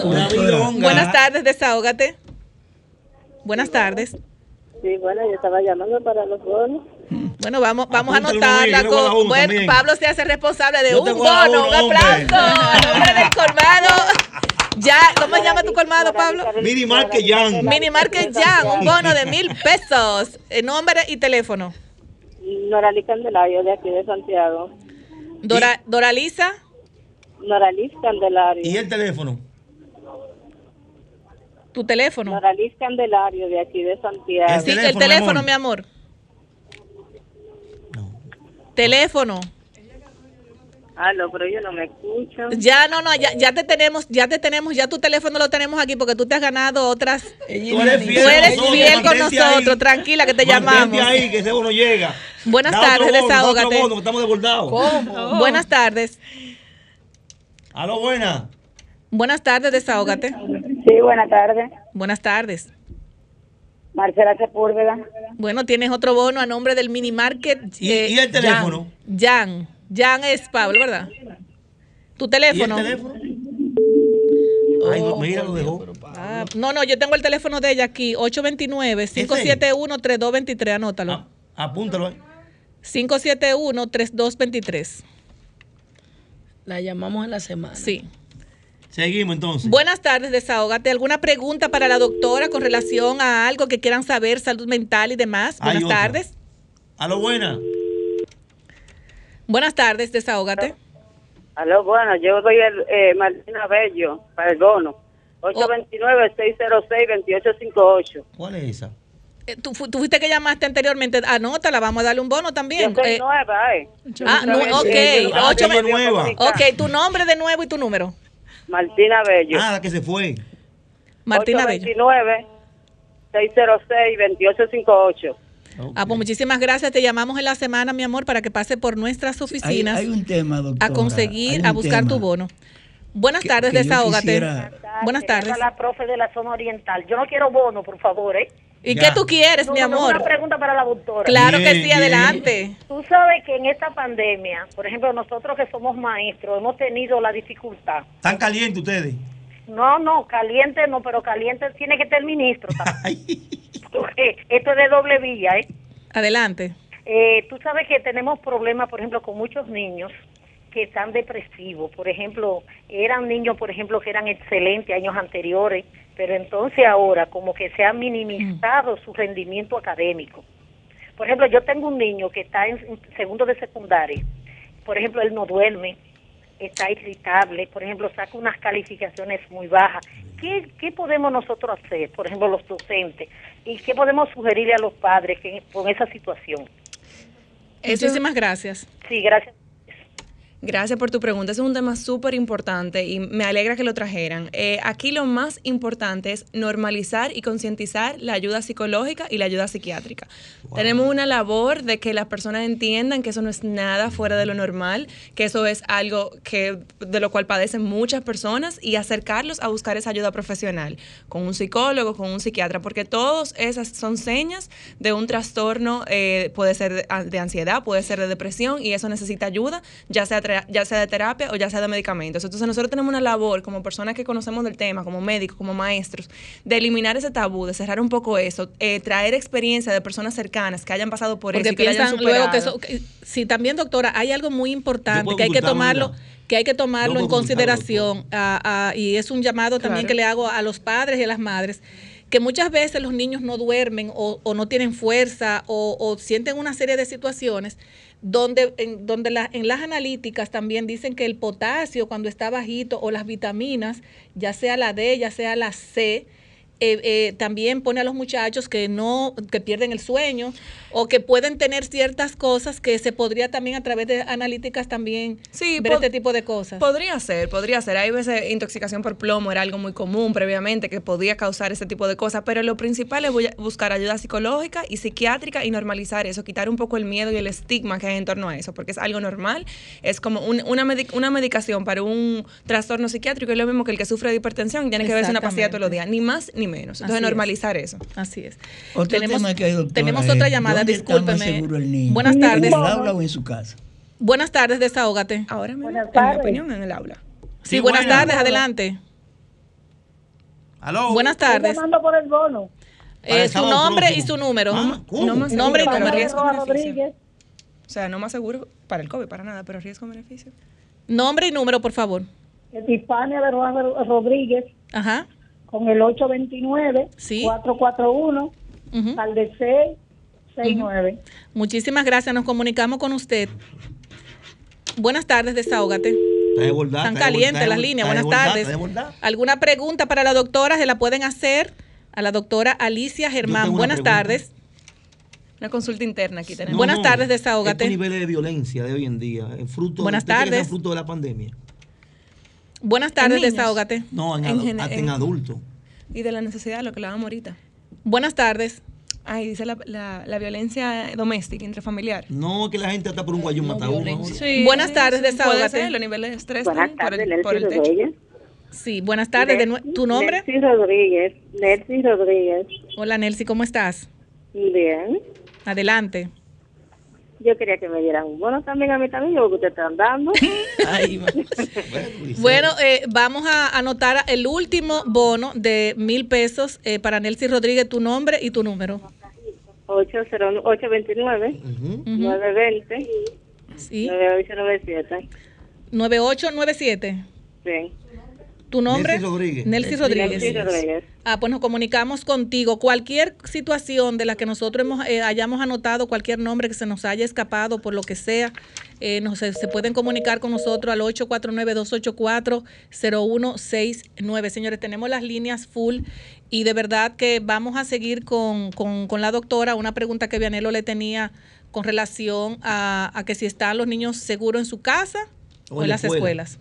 una milonga. Buenas tardes, desahógate. Buenas tardes. Sí, bueno, yo estaba llamando para los bonos. Bueno, vamos, vamos a Apúntale anotarla. con- bueno, también. Pablo se hace responsable de Yo un bono. un hombre. aplauso. A nombre del colmado. Ya, ¿cómo se llama tu colmado, Pablo? Mini Market Jan. Mini Market Jan, un bono de mil pesos. Nombre y teléfono. Noraliz Candelario, de aquí de Santiago. Dora, Doralisa. Noraliz Candelario. ¿Y el teléfono? Tu teléfono. Noraliz Candelario, de aquí de Santiago. Sí, el teléfono, mi amor. Teléfono. Aló, pero yo no me escucho. Ya no, no, ya, ya te tenemos, ya te tenemos, ya tu teléfono lo tenemos aquí porque tú te has ganado otras. Tú eres fiel eres con nosotros, fiel con nosotros, ahí. tranquila que te llamamos. ahí, que ese bono llega. Buenas Da otro tardes, bono, desahógate. bono, estamos desbordados. Buenas tardes. Aló, buena. Buenas tardes, desahógate. Sí, buenas tardes. Buenas tardes. Marcela Sepúlveda. Bueno, tienes otro bono a nombre del mini market. eh, ¿Y- y el teléfono? Jan. Jan es Pablo, ¿verdad? Tu teléfono. ¿Y el teléfono? Ay, no, mira, lo dejó. Ah, no, no, yo tengo el teléfono de ella aquí, 829-571-3223, anótalo. Apúntalo ahí. 571-3223. La llamamos en la semana. Sí. Seguimos entonces. Buenas tardes, desahógate. ¿Alguna pregunta para la doctora con relación a algo que quieran saber, salud mental y demás? Buenas tardes. Aló, buena. Buenas tardes, desahógate. Aló, bueno, yo doy el eh, Martina Bello para el bono. 829-606-2858. ¿Cuál es esa? Eh, Tú, fu- tú fuiste que llamaste anteriormente, anótala, vamos a darle un bono también. Yo soy Eh, nueva, ¿eh? ah, nu- ok. Ah, Ocho que es ve- nueva. Ok, tu nombre de nuevo y tu número. Martina Bello. Ah, la que se fue. Martina Bello. 829-606-2858. Ah, pues muchísimas gracias. Te llamamos en la semana, mi amor, para que pase por nuestras oficinas hay un tema, doctora. a conseguir, a buscar tema tu bono. Buenas que- tardes, que desahógate. quisiera- Buenas tardes. La profe de la zona oriental. Yo no quiero bono, por favor, ¿eh? ¿Y qué tú quieres, No, mi amor? Una pregunta para la doctora. Claro que sí, adelante. Tú sabes que en esta pandemia, por ejemplo, nosotros que somos maestros, hemos tenido la dificultad. ¿Están calientes ustedes? No, no, caliente no, pero caliente tiene que estar el ministro. también. Porque Esto es de doble vía, ¿eh? Adelante. Eh, tú sabes que tenemos problemas, por ejemplo, con muchos niños que están depresivos. Por ejemplo, eran niños, por ejemplo, que eran excelentes años anteriores, pero entonces ahora como que se ha minimizado su rendimiento académico. Por ejemplo, yo tengo un niño que está en segundo de secundaria. Por ejemplo, él no duerme, está irritable, por ejemplo, saca unas calificaciones muy bajas. ¿Qué, qué podemos nosotros hacer, por ejemplo, los docentes? ¿Y qué podemos sugerirle a los padres que, con esa situación? Muchísimas gracias. Sí, gracias. Gracias por tu pregunta. Ese es un tema súper importante y me alegra que lo trajeran. Eh, aquí lo más importante es normalizar y concientizar la ayuda psicológica y la ayuda psiquiátrica. Tenemos una labor de que las personas entiendan que eso no es nada fuera de lo normal, que eso es algo que de lo cual padecen muchas personas y acercarlos a buscar esa ayuda profesional con un psicólogo, con un psiquiatra, porque todas esas son señas de un trastorno, eh, puede ser de, de ansiedad, puede ser de depresión y eso necesita ayuda, ya sea, ya sea de terapia o ya sea de medicamentos. Entonces nosotros tenemos una labor como personas que conocemos del tema, como médicos, como maestros, de eliminar ese tabú, de cerrar un poco eso, eh, traer experiencia de personas cercanas que hayan pasado por Porque eso que hayan piensan luego que superado. eso. que- sí, también, doctora, hay algo muy importante que hay que tomarlo. que hay que tomarlo en consideración a- a- y es un llamado también Claro. que le hago a los padres y a las madres que muchas veces los niños no duermen o, no tienen fuerza o, o sienten una serie de situaciones donde, en, donde la- en las analíticas también dicen que el potasio cuando está bajito o las vitaminas, ya sea la D, ya sea la C, eh, eh, también pone a los muchachos que no, que pierden el sueño o que pueden tener ciertas cosas que se podría también a través de analíticas también Sí, ver este tipo de cosas. Podría ser, podría ser. Hay veces intoxicación por plomo era algo muy común previamente que podía causar ese tipo de cosas, pero lo principal es buscar ayuda psicológica y psiquiátrica y normalizar eso, quitar un poco el miedo y el estigma que hay en torno a eso, porque es algo normal, es como un- una, una medicación para un trastorno psiquiátrico, es lo mismo que el que sufre de hipertensión, tiene que verse una pastilla todos los días, ni más ni menos. Entonces Así es. normalizar eso. Así es. Otro Tenemos- tema que hay, doctora, tenemos es, otra llamada, ¿dónde está más discúlpeme. seguro el niño? Buenas tardes. ¿En el aula o en su casa? Buenas tardes, desahógate. Ahora mismo, Buenas en mi tardes. opinión, en el aula. Sí, buenas tardes, adelante. Aló. Buenas tardes. Estoy llamando por el bono. Eh, su nombre próximo. y su número. No más Nombre y número. O sea, no más seguro para el COVID, para nada, pero riesgo-beneficio. Nombre y número, por favor. Hispania de Rodríguez Ajá. Con el 829 Sí. 441 Ujú. al de 669. Muchísimas gracias. Nos comunicamos con usted. Buenas tardes, desahógate. Está Están está calientes las líneas. Buenas tardes. ¿Alguna pregunta para la doctora? Se la pueden hacer a la doctora Alicia Germán. Buenas pregunta. tardes. Una consulta interna aquí tenemos. Buenas tardes, desahógate. Estos niveles de violencia de hoy en día, el fruto, Buenas ¿usted cree que tardes. es fruto de la pandemia? Buenas tardes, desahógate. No, en, En en- en adultos. Y de la necesidad, lo que hablábamos ahorita. Buenas tardes. Ay, dice la, la, la violencia doméstica, intrafamiliar. No, que la gente hasta por un guayón mata a uno. ahora. Sí, Buenas tardes, desahógate. ser, los niveles de estrés Buenas también por tardes, el, por el techo. Rodríguez. Sí, buenas tardes. De nue- ¿Tu nombre? Nelcy Rodríguez. Nelcy Rodríguez. Hola, Nelcy, ¿cómo estás? Bien. Adelante. Yo quería que me dieran un bono también a mí también, lo que ustedes están dando. Bueno, eh, vamos a anotar el último bono de mil pesos eh, para Nelcy Rodríguez, tu nombre y tu número. 809 829 920 Sí. 9897. 9897. Sí. ¿Tu nombre? Nelcy Rodríguez. Nelcy Rodríguez. Nelcy Rodríguez. Ah, pues nos comunicamos contigo. Cualquier situación de la que nosotros hemos, eh, hayamos anotado, cualquier nombre que se nos haya escapado por lo que sea, eh, nos- se, se pueden comunicar con nosotros al 849-284-0169. Señores, tenemos las líneas full y de verdad que vamos a seguir con, con- con la doctora. Una pregunta que Vianelo le tenía con relación a, a que si están los niños seguros en su casa o, en las escuela. escuelas.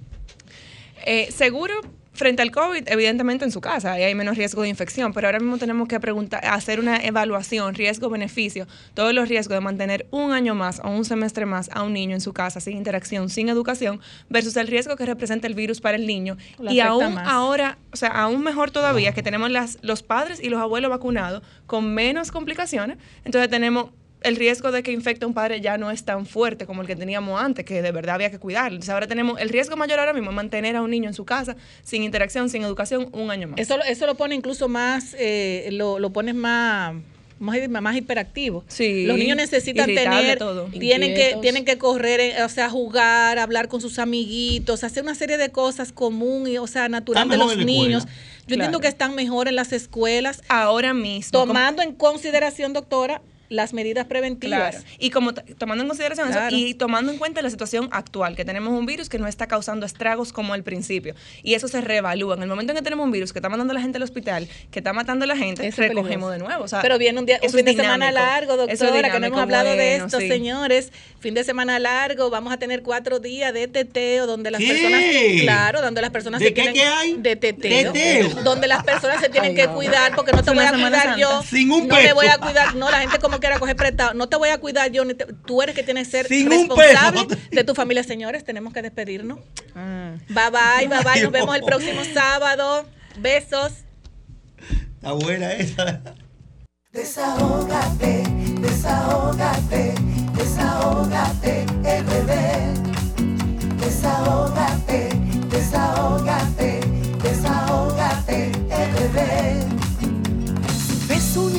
Eh, seguro frente al COVID, evidentemente en su casa, hay menos riesgo de infección, pero ahora mismo tenemos que preguntar, hacer una evaluación, riesgo-beneficio, todos los riesgos de mantener un año más o un semestre más a un niño en su casa sin interacción, sin educación, versus el riesgo que representa el virus para el niño. Lo y aún más. ahora, o sea, aún mejor todavía que tenemos las, los padres y los abuelos vacunados con menos complicaciones, entonces tenemos el riesgo de que infecte a un padre ya no es tan fuerte como el que teníamos antes, que de verdad había que cuidarlo. Entonces ahora tenemos el riesgo mayor ahora mismo es mantener a un niño en su casa sin interacción, sin educación, un año más. Eso, lo- eso lo pone incluso más, eh, lo, lo pones más, más, más hiperactivo. Sí, Los niños necesitan irritable tener, todo. tienen que, tienen que correr, eh, o sea, jugar, hablar con sus amiguitos, hacer una serie de cosas común y, o sea, natural de los niños. Yo entiendo que están mejor en las escuelas. Ahora mismo. Tomando en consideración, doctora, las medidas preventivas. Claro. Y como tomando en consideración Claro. eso y tomando en cuenta la situación actual, que tenemos un virus que no está causando estragos como al principio. Y eso se reevalúa. En el momento en que tenemos un virus que está mandando a la gente al hospital, que está matando a la gente, Eso recogemos peligroso. de nuevo. O sea, Pero viene un, día, un fin de semana largo, doctora, que no hemos hablado de esto, sí. señores. Fin de semana largo, vamos a tener cuatro días de teteo, donde las ¿Qué? personas, claro, donde las personas ¿De se qué tienen que hay? de teteo, Teteo. donde las personas se tienen Ay, que no. cuidar, porque no te voy a cuidar yo. Sin un no me peso. voy a cuidar, no, la gente como quiera coger prestado, no te voy a cuidar yo, ni te- tú eres que tienes que ser Sin un responsable peso. de tu familia, señores, tenemos que despedirnos. Ah. Bye bye, bye bye, nos vemos el próximo sábado. Besos. Está buena esa. Desahógate, desahógate, desahógate, el bebé. Desahógate, desahógate, desahógate, el bebé. Si ves una